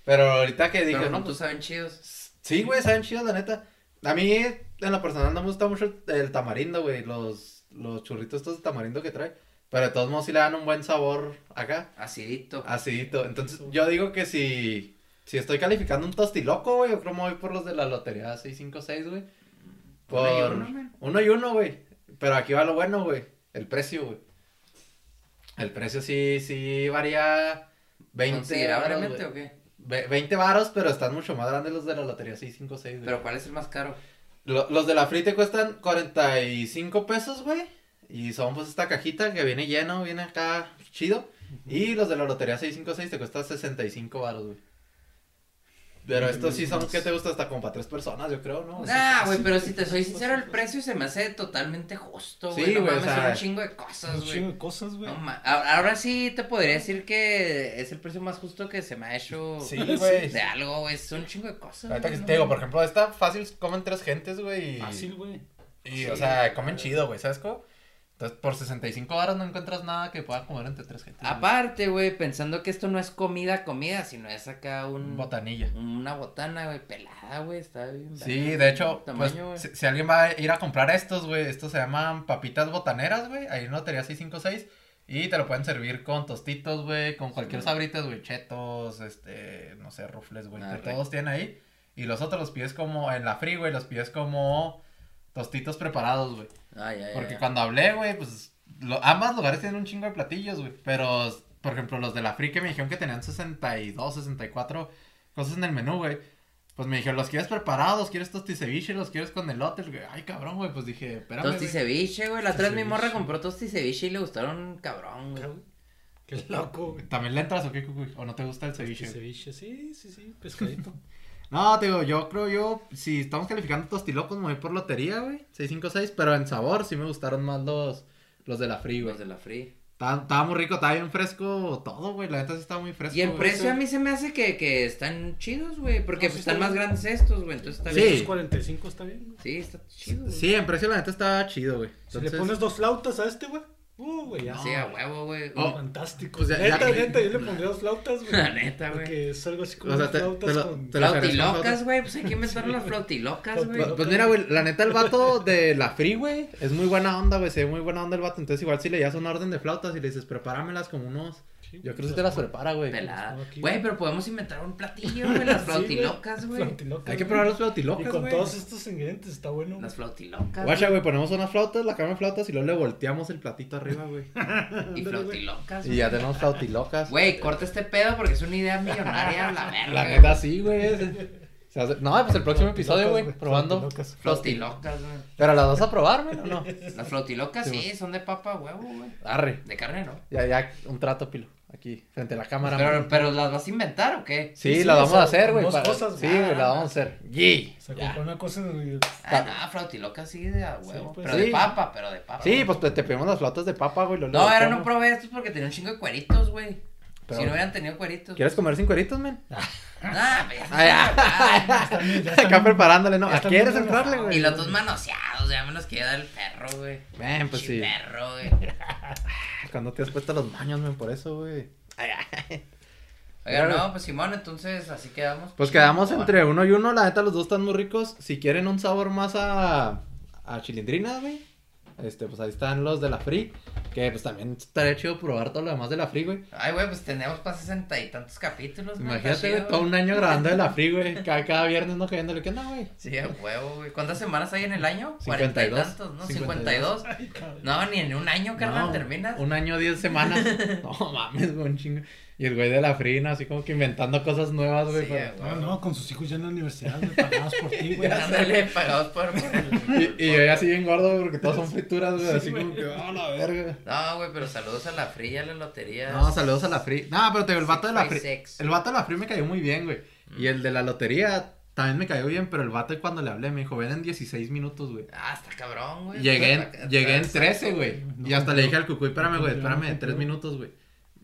A: Pero ahorita que dije,
B: Pero
A: no, pues,
B: saben chidos.
A: sí, güey, saben chidos, la neta. A mí, en lo personal, no me gusta mucho el, tamarindo, güey. Los, los churritos estos de tamarindo que trae. Pero de todos modos sí le dan un buen sabor acá.
B: Acidito.
A: Acidito. Entonces, yo digo que si, si estoy calificando un tostiloco, güey, yo creo que me voy por los de la lotería 656, güey. Por...
B: Uno y uno,
A: y uno, güey. Pero aquí va lo bueno, güey. El precio, güey. El precio sí, sí varía 20
B: ¿Considerablemente o qué?
A: Ve- 20 varos, pero están mucho más grandes los de la lotería 656, güey.
B: Pero ¿cuál es el más caro?
A: Lo- los de la Free te cuestan 45 pesos, güey. Y son pues esta cajita que viene lleno, viene acá chido. Y los de la lotería 656 te cuesta 65 baros, güey. Pero estos sí son, ¿qué te gusta? Hasta como para tres personas, yo creo, ¿no?
B: Nah, güey, pero
C: güey.
B: si te soy sincero, el precio se me hace totalmente justo, güey.
A: Sí,
B: no
A: güey, o
B: mames,
A: sea,
B: son un chingo de cosas,
C: Un chingo
B: güey.
C: de cosas, güey.
B: No Ahora sí te podría decir que es el precio más justo que se me ha hecho
A: Sí, güey.
B: de algo, güey. Son un chingo de cosas.
A: Ahorita que
B: güey,
A: te digo,
B: no
A: por ejemplo, esta fácil comen tres gentes, güey. y-
C: Fácil, güey.
A: Y,
B: Sí,
A: o sea,
B: güey.
A: comen chido, güey, ¿sabes cómo? Entonces, por 65 horas no encuentras nada que pueda comer entre tres gentes. güey.
B: Aparte, güey, pensando que esto no es comida, comida, sino es acá un...
A: Botanilla.
B: Una botana, güey, pelada, güey, está bien.
A: Sí, de hecho, pues,
B: tamaño,
A: si, si alguien va a ir a comprar estos, güey, estos se llaman papitas botaneras, güey, ahí en Lotería 656, y te lo pueden servir con tostitos, güey, con cualquier
B: Sí.
A: sabritas, güey, chetos, este, no sé, rufles, güey,
B: Ah,
A: que todos tienen ahí, y los otros los pides como, en la free, güey, los pides como tostitos preparados, güey,
B: Ah, ya, ya,
A: porque
B: ya.
A: cuando hablé, güey, pues, lo- ambas lugares tienen un chingo de platillos, güey, pero, por ejemplo, los de la free que me dijeron que tenían 62, 64 cosas en el menú, güey, pues me dijeron, ¿los quieres preparados? ¿Quieres tosticeviche? ¿Los quieres con elote? Güey, Ay, cabrón, güey, pues dije, espérame,
B: Tosti
A: güey.
B: ceviche, güey. La otra vez mi morra compró tosti ceviche y le gustaron cabrón, güey.
C: Qué loco, güey.
A: ¿También le entras o qué? ¿O no te gusta el ceviche?
C: Ceviche, sí, sí, sí, pescadito.
A: No, te digo, yo creo yo, si estamos calificando tostilocos, me voy por lotería, güey, 656, pero en sabor sí me gustaron más los, los de la free, güey.
B: Los de la free.
A: Estaba, muy rico, estaba bien fresco todo, güey, la neta sí estaba muy fresco.
B: Y el
A: güey.
B: precio a mí se me hace que, que están chidos, güey. Porque
C: No, sí
B: pues,
C: está
B: están más
C: bien.
B: grandes estos, güey. Entonces está
A: Sí.
B: bien.
C: Esos 45 está bien, güey.
B: Sí, está chido. güey.
A: Sí, en precio la neta estaba chido, güey.
C: Si
A: Entonces,
C: le pones dos flautas a este, güey. Uh, güey, ya.
B: Sí, a huevo, güey.
A: Oh,
C: Fantástico.
A: pues ya-
C: neta,
A: ya-
C: neta, yo le pondría dos flautas, güey.
B: La neta, güey.
C: Porque es algo así como
A: O sea, te-
C: flautas
A: te lo-
C: con...
A: te lo-
B: Flautilocas, güey. Pues hay que inventar las flautilocas, güey.
A: Pues mira, güey, la neta el vato de la Free, güey, es muy buena onda, güey, se ve muy buena onda el vato, entonces igual si le das una orden de flautas y le dices, prepáramelas como unos,
C: Sí,
A: yo creo que sí te las prepara, güey.
B: Pelada. Güey, pero podemos inventar un platillo, güey. Las flautilocas, güey.
A: Hay que probar los
C: Y
A: flautilocas,
C: con
A: güey.
C: todos estos ingredientes está bueno.
B: Las flautilocas.
A: Guacha, güey, ponemos unas flautas, la cama de flautas y luego le volteamos el platito arriba, güey.
B: Y flautilocas,
A: Y ya tenemos flautilocas.
B: Güey, corta este pedo porque es una idea millonaria la verga.
A: La neta sí, güey. se hace- No, pues el próximo episodio, güey, probando.
C: flautilocas.
B: Flautilocas, güey.
A: Pero las vas a probar, güey, ¿o no?
B: Las flautilocas
A: Sí,
B: sí, son de papa huevo, güey.
A: Arre.
B: De carne, ¿no?
A: Ya, ya, un trato, pilo. Aquí, frente a la cámara.
B: Pero, pero las vas a inventar o qué?
A: Sí,
C: Sí, sí,
A: la
C: o
A: vamos
C: sea,
A: a hacer, güey.
C: dos
A: para-
C: cosas,
A: Sí,
B: güey.
A: güey, la vamos a hacer. Yee.
C: Se
A: Ya.
C: compró una cosa el...
B: Ah, no, flautilocas sí de a huevo.
C: Sí, pues,
B: pero
A: sí.
B: de papa, pero de papa.
A: Sí, pues te, pedimos las flautas de papa, güey. lo-
B: No, ahora no probé estos porque tenía un chingo de cueritos, güey.
A: Pero-
B: Si no hubieran tenido cueritos.
A: ¿Quieres comer sin cueritos, men?
B: Ah, pues,
C: ya están
A: Acá preparándole, ¿no?
C: ya
A: ¿A
C: están
A: quieres entrarle, güey?
B: Y los dos manoseados, ya me los quería dar el perro, güey.
A: Ven, pues sí.
B: perro, güey.
A: Cuando te has puesto los baños, men, por eso, güey. Claro.
B: no, pues Simón, entonces así quedamos.
A: Pues quedamos entre uno y uno. La neta, los dos están muy ricos. Si quieren un sabor más a, a chilindrina, güey. Este, pues ahí están los de la Free. Que pues también estaría chido probar todo lo demás de la Free, güey.
B: Ay, güey, pues tenemos para sesenta y tantos capítulos,
A: Imagínate, güey, todo un año grabando de la Free, güey. Cada, cada viernes no cayéndole. ¿Qué onda, güey?
B: Sí, a huevo, güey. ¿Cuántas semanas hay en el año?
A: 52.
B: Cuarenta y tantos, ¿no?
A: 52.
B: 52.
C: Ay, cabrón.
B: No, ni en un año, carnal,
A: No,
B: terminas.
A: Un año, diez semanas. No mames, güey, un chingo. Y el güey de la Free, ¿no? así como que inventando cosas nuevas, güey.
B: Sí,
A: para-
B: güey.
C: No, no, con sus hijos ya en la universidad, güey, pagados por ti, güey.
B: Ándale, pagados por.
A: Y, y yo ya así bien gordo, güey, porque todos son frituras, güey.
C: Sí,
A: así
C: güey.
A: como que, oh, la verga.
B: No, güey, pero saludos a la fría, a la lotería.
A: No, saludos a la Free. No, pero te digo, el vato de la.
B: Sex.
A: El vato de la Free me cayó muy bien, güey. Y el de la lotería, también me cayó bien, pero el vato cuando le hablé me dijo, ven en 16 minutos, güey.
B: Ah, está cabrón, güey.
A: Llegué en, llegué en
B: está-
A: 13, güey.
C: No
A: Y hasta le dije al cucuy, espérame, güey, espérame, 3
C: cumplió.
A: minutos, güey.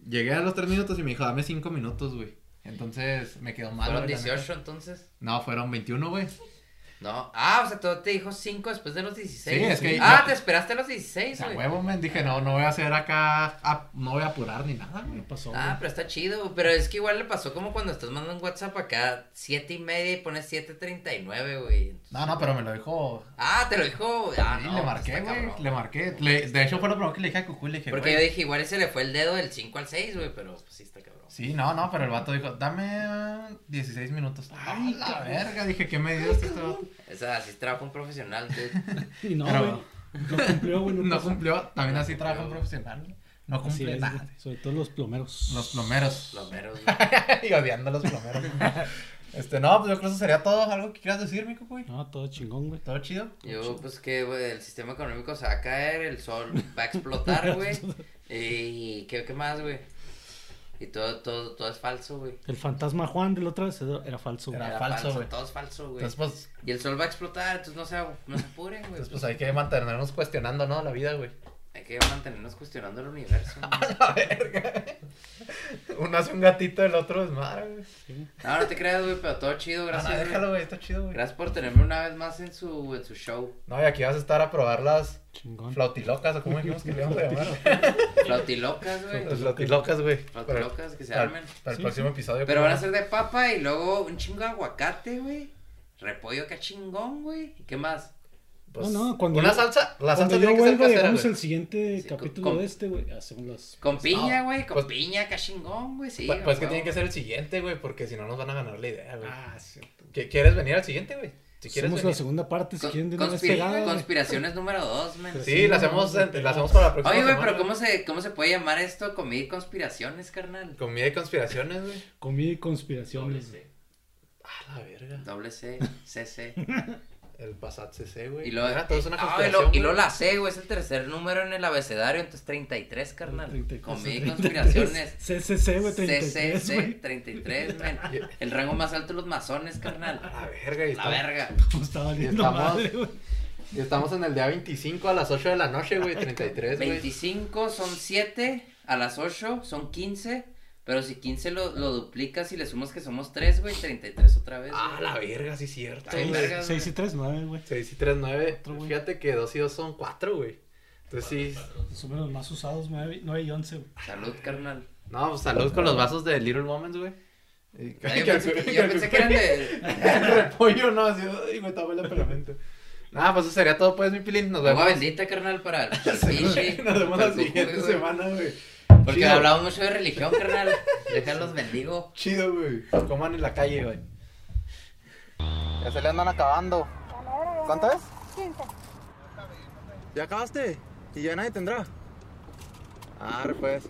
A: Llegué a los 3 minutos y me dijo, dame 5 minutos, güey. Entonces me quedó mal.
B: Fueron
A: güey, la neta.
B: 18 entonces.
A: No, fueron 21, güey.
B: No. Ah, o sea, todo te dijo 5 después de los 16.
A: Sí, es que
B: Ah,
A: yo-
B: te esperaste a los 16,
A: O sea,
B: güey.
A: huevo, men. Dije, no, no voy a hacer acá, ah, no voy a apurar ni nada, güey.
C: No pasó,
B: Ah, pero está chido, güey, pero es que igual le pasó como cuando estás mandando un WhatsApp acá, siete y media y pones 7.39, güey.
A: No, no, pero me lo dijo.
B: Ah, te lo dijo, ah,
A: Sí,
B: no,
A: le
B: pues
A: marqué, güey.
B: cabrón.
A: Le marqué. Le- de hecho, fue lo primero que le dije a Cucuy. Le dije,
B: Porque yo dije, igual se le fue el dedo del 5 al 6, güey, pero pues sí está cabrón.
A: Sí, no, no, pero el vato dijo, dame ah, 16 minutos.
C: Ay,
A: Ay, la verga. Dije, ¿qué me dio este vato?
B: Esa así es trabajo un profesional, dude.
C: Y no,
A: Pero-
C: güey. No cumplió, güey.
A: No cumplió. También
B: No
A: así trabaja un
B: cumplió.
A: profesional. güey. No
C: Así
A: cumple
C: es,
A: nada.
C: güey. Sobre todo los plomeros.
A: Los plomeros.
B: Güey.
A: y odiando a los plomeros. este, no, pues yo creo que eso sería todo. ¿Algo que quieras decir, mi Cucuy?
C: No, todo chingón, güey.
A: ¿Todo chido?
B: Yo, pues que, güey, el sistema económico se va a caer, el sol va a explotar, güey. Y, ¿qué, qué más, güey? Y todo, todo, todo es falso, güey.
C: El fantasma Juan del otro vez era falso, güey.
A: Era falso, güey.
B: Todo es falso, güey.
A: Pues,
B: Y el sol va a explotar, entonces no se, no se apuren, güey.
A: entonces, pues hay que mantenernos cuestionando, ¿no? La vida, güey.
B: Hay que mantenernos cuestionando el universo. güey.
A: La verga. Uno hace un gatito, el otro es madre, güey.
B: No, no te creas, güey, pero todo chido,
A: No,
B: gracias.
A: no, déjalo, güey, está chido, güey.
B: Gracias por tenerme una vez más en su, en su show.
A: No, y aquí vas a estar a probar las
C: Chingón.
A: flautilocas, o como dijimos que le íbamos a llamar.
B: Flautilocas, güey.
A: Las flautilocas, güey.
B: Flautilocas que se
A: Para,
B: armen.
A: para el
C: Sí,
A: próximo episodio.
B: Pero van a
A: pues,
B: ser de papa y luego un chingo de aguacate, güey. Repollo acá chingón, güey. ¿Y qué más?
A: Pues,
C: No, no, cuando
A: Una
C: yo-
A: salsa, la
C: Cuando
A: salsa
C: yo
A: tiene que ser
C: vuelva,
A: casera,
C: llegamos
A: güey.
C: el siguiente
B: Sí,
C: capítulo
B: con-
C: de este, güey. Hacemos las.
B: Con piña,
A: no,
B: güey. Con
A: pues-
B: piña acá chingón, güey. Sí.
A: Pues, pues que tiene que ser el siguiente, güey, porque si no nos van a ganar la idea, güey.
C: Ah, cierto.
A: ¿Qué- ¿Quieres venir al siguiente, güey? Si quieres
C: Hacemos la segunda parte si
B: Con-
C: quieren de una güey.
B: conspiraciones número dos, men.
C: Pero
A: Sí, la hacemos, la para la próxima
B: Oye, güey,
A: semana.
B: pero ¿cómo se, ¿cómo se puede llamar esto? Comida y conspiraciones, carnal.
A: Comida y conspiraciones, güey.
C: Comida y conspiraciones.
D: Doble C.
A: Ah, la verga.
B: Doble C, CC.
A: El Passat CC, güey.
B: Y luego,
A: Mira, todo es una
B: ah, y
A: conspiración,
B: lo, y luego la C, güey, es el tercer número en el abecedario, entonces 33, carnal.
C: 33,
B: Comida y
C: 33.
B: conspiraciones.
C: CCC, güey, 33,
B: CCC,
C: güey.
B: 33, men. El rango más alto de los masones, carnal.
A: La verga, y
B: La
A: estamos,
B: verga.
C: Como está valiendo
A: estamos-
C: madre, güey.
A: y estamos en el día 25 a las 8 de la noche, güey. 33, güey.
B: 25 son 7, a las 8 son 15, pero si 15 lo, lo duplicas y le sumas que somos 3, güey, 33 otra vez.
A: Ah,
B: güey.
A: la verga, sí, cierto.
B: Está bien,
A: güey.
B: vergas, güey.
C: 6 y 3, 9, güey.
A: 6 y 3, 9.
C: Otro.
A: Fíjate que 2 y 2 son 4, güey. Entonces sí.
C: Son los más usados, 9, 9 y 11, güey.
B: Salud, carnal.
A: No, pues salud con los vasos de Little Moments, güey. Y-
B: Ah, Yo pensé que, yo pensé que eran de...
A: El repollo, no, así, ay, güey, estaba el pelamento. Nada, pues eso sería todo, pues, mi pilín. Nos vemos.
B: Agua bendita, carnal, para el, pinche.
A: Nos vemos la siguiente semana, güey.
B: Porque
A: Chido.
B: hablamos mucho de religión, carnal. Déjalos bendigo.
A: Chido, güey. Coman en la calle, güey. Ya se le andan acabando. ¿Cuánto es?
E: 15.
A: ¿Ya acabaste? ¿Y ya nadie tendrá? Ah, pues.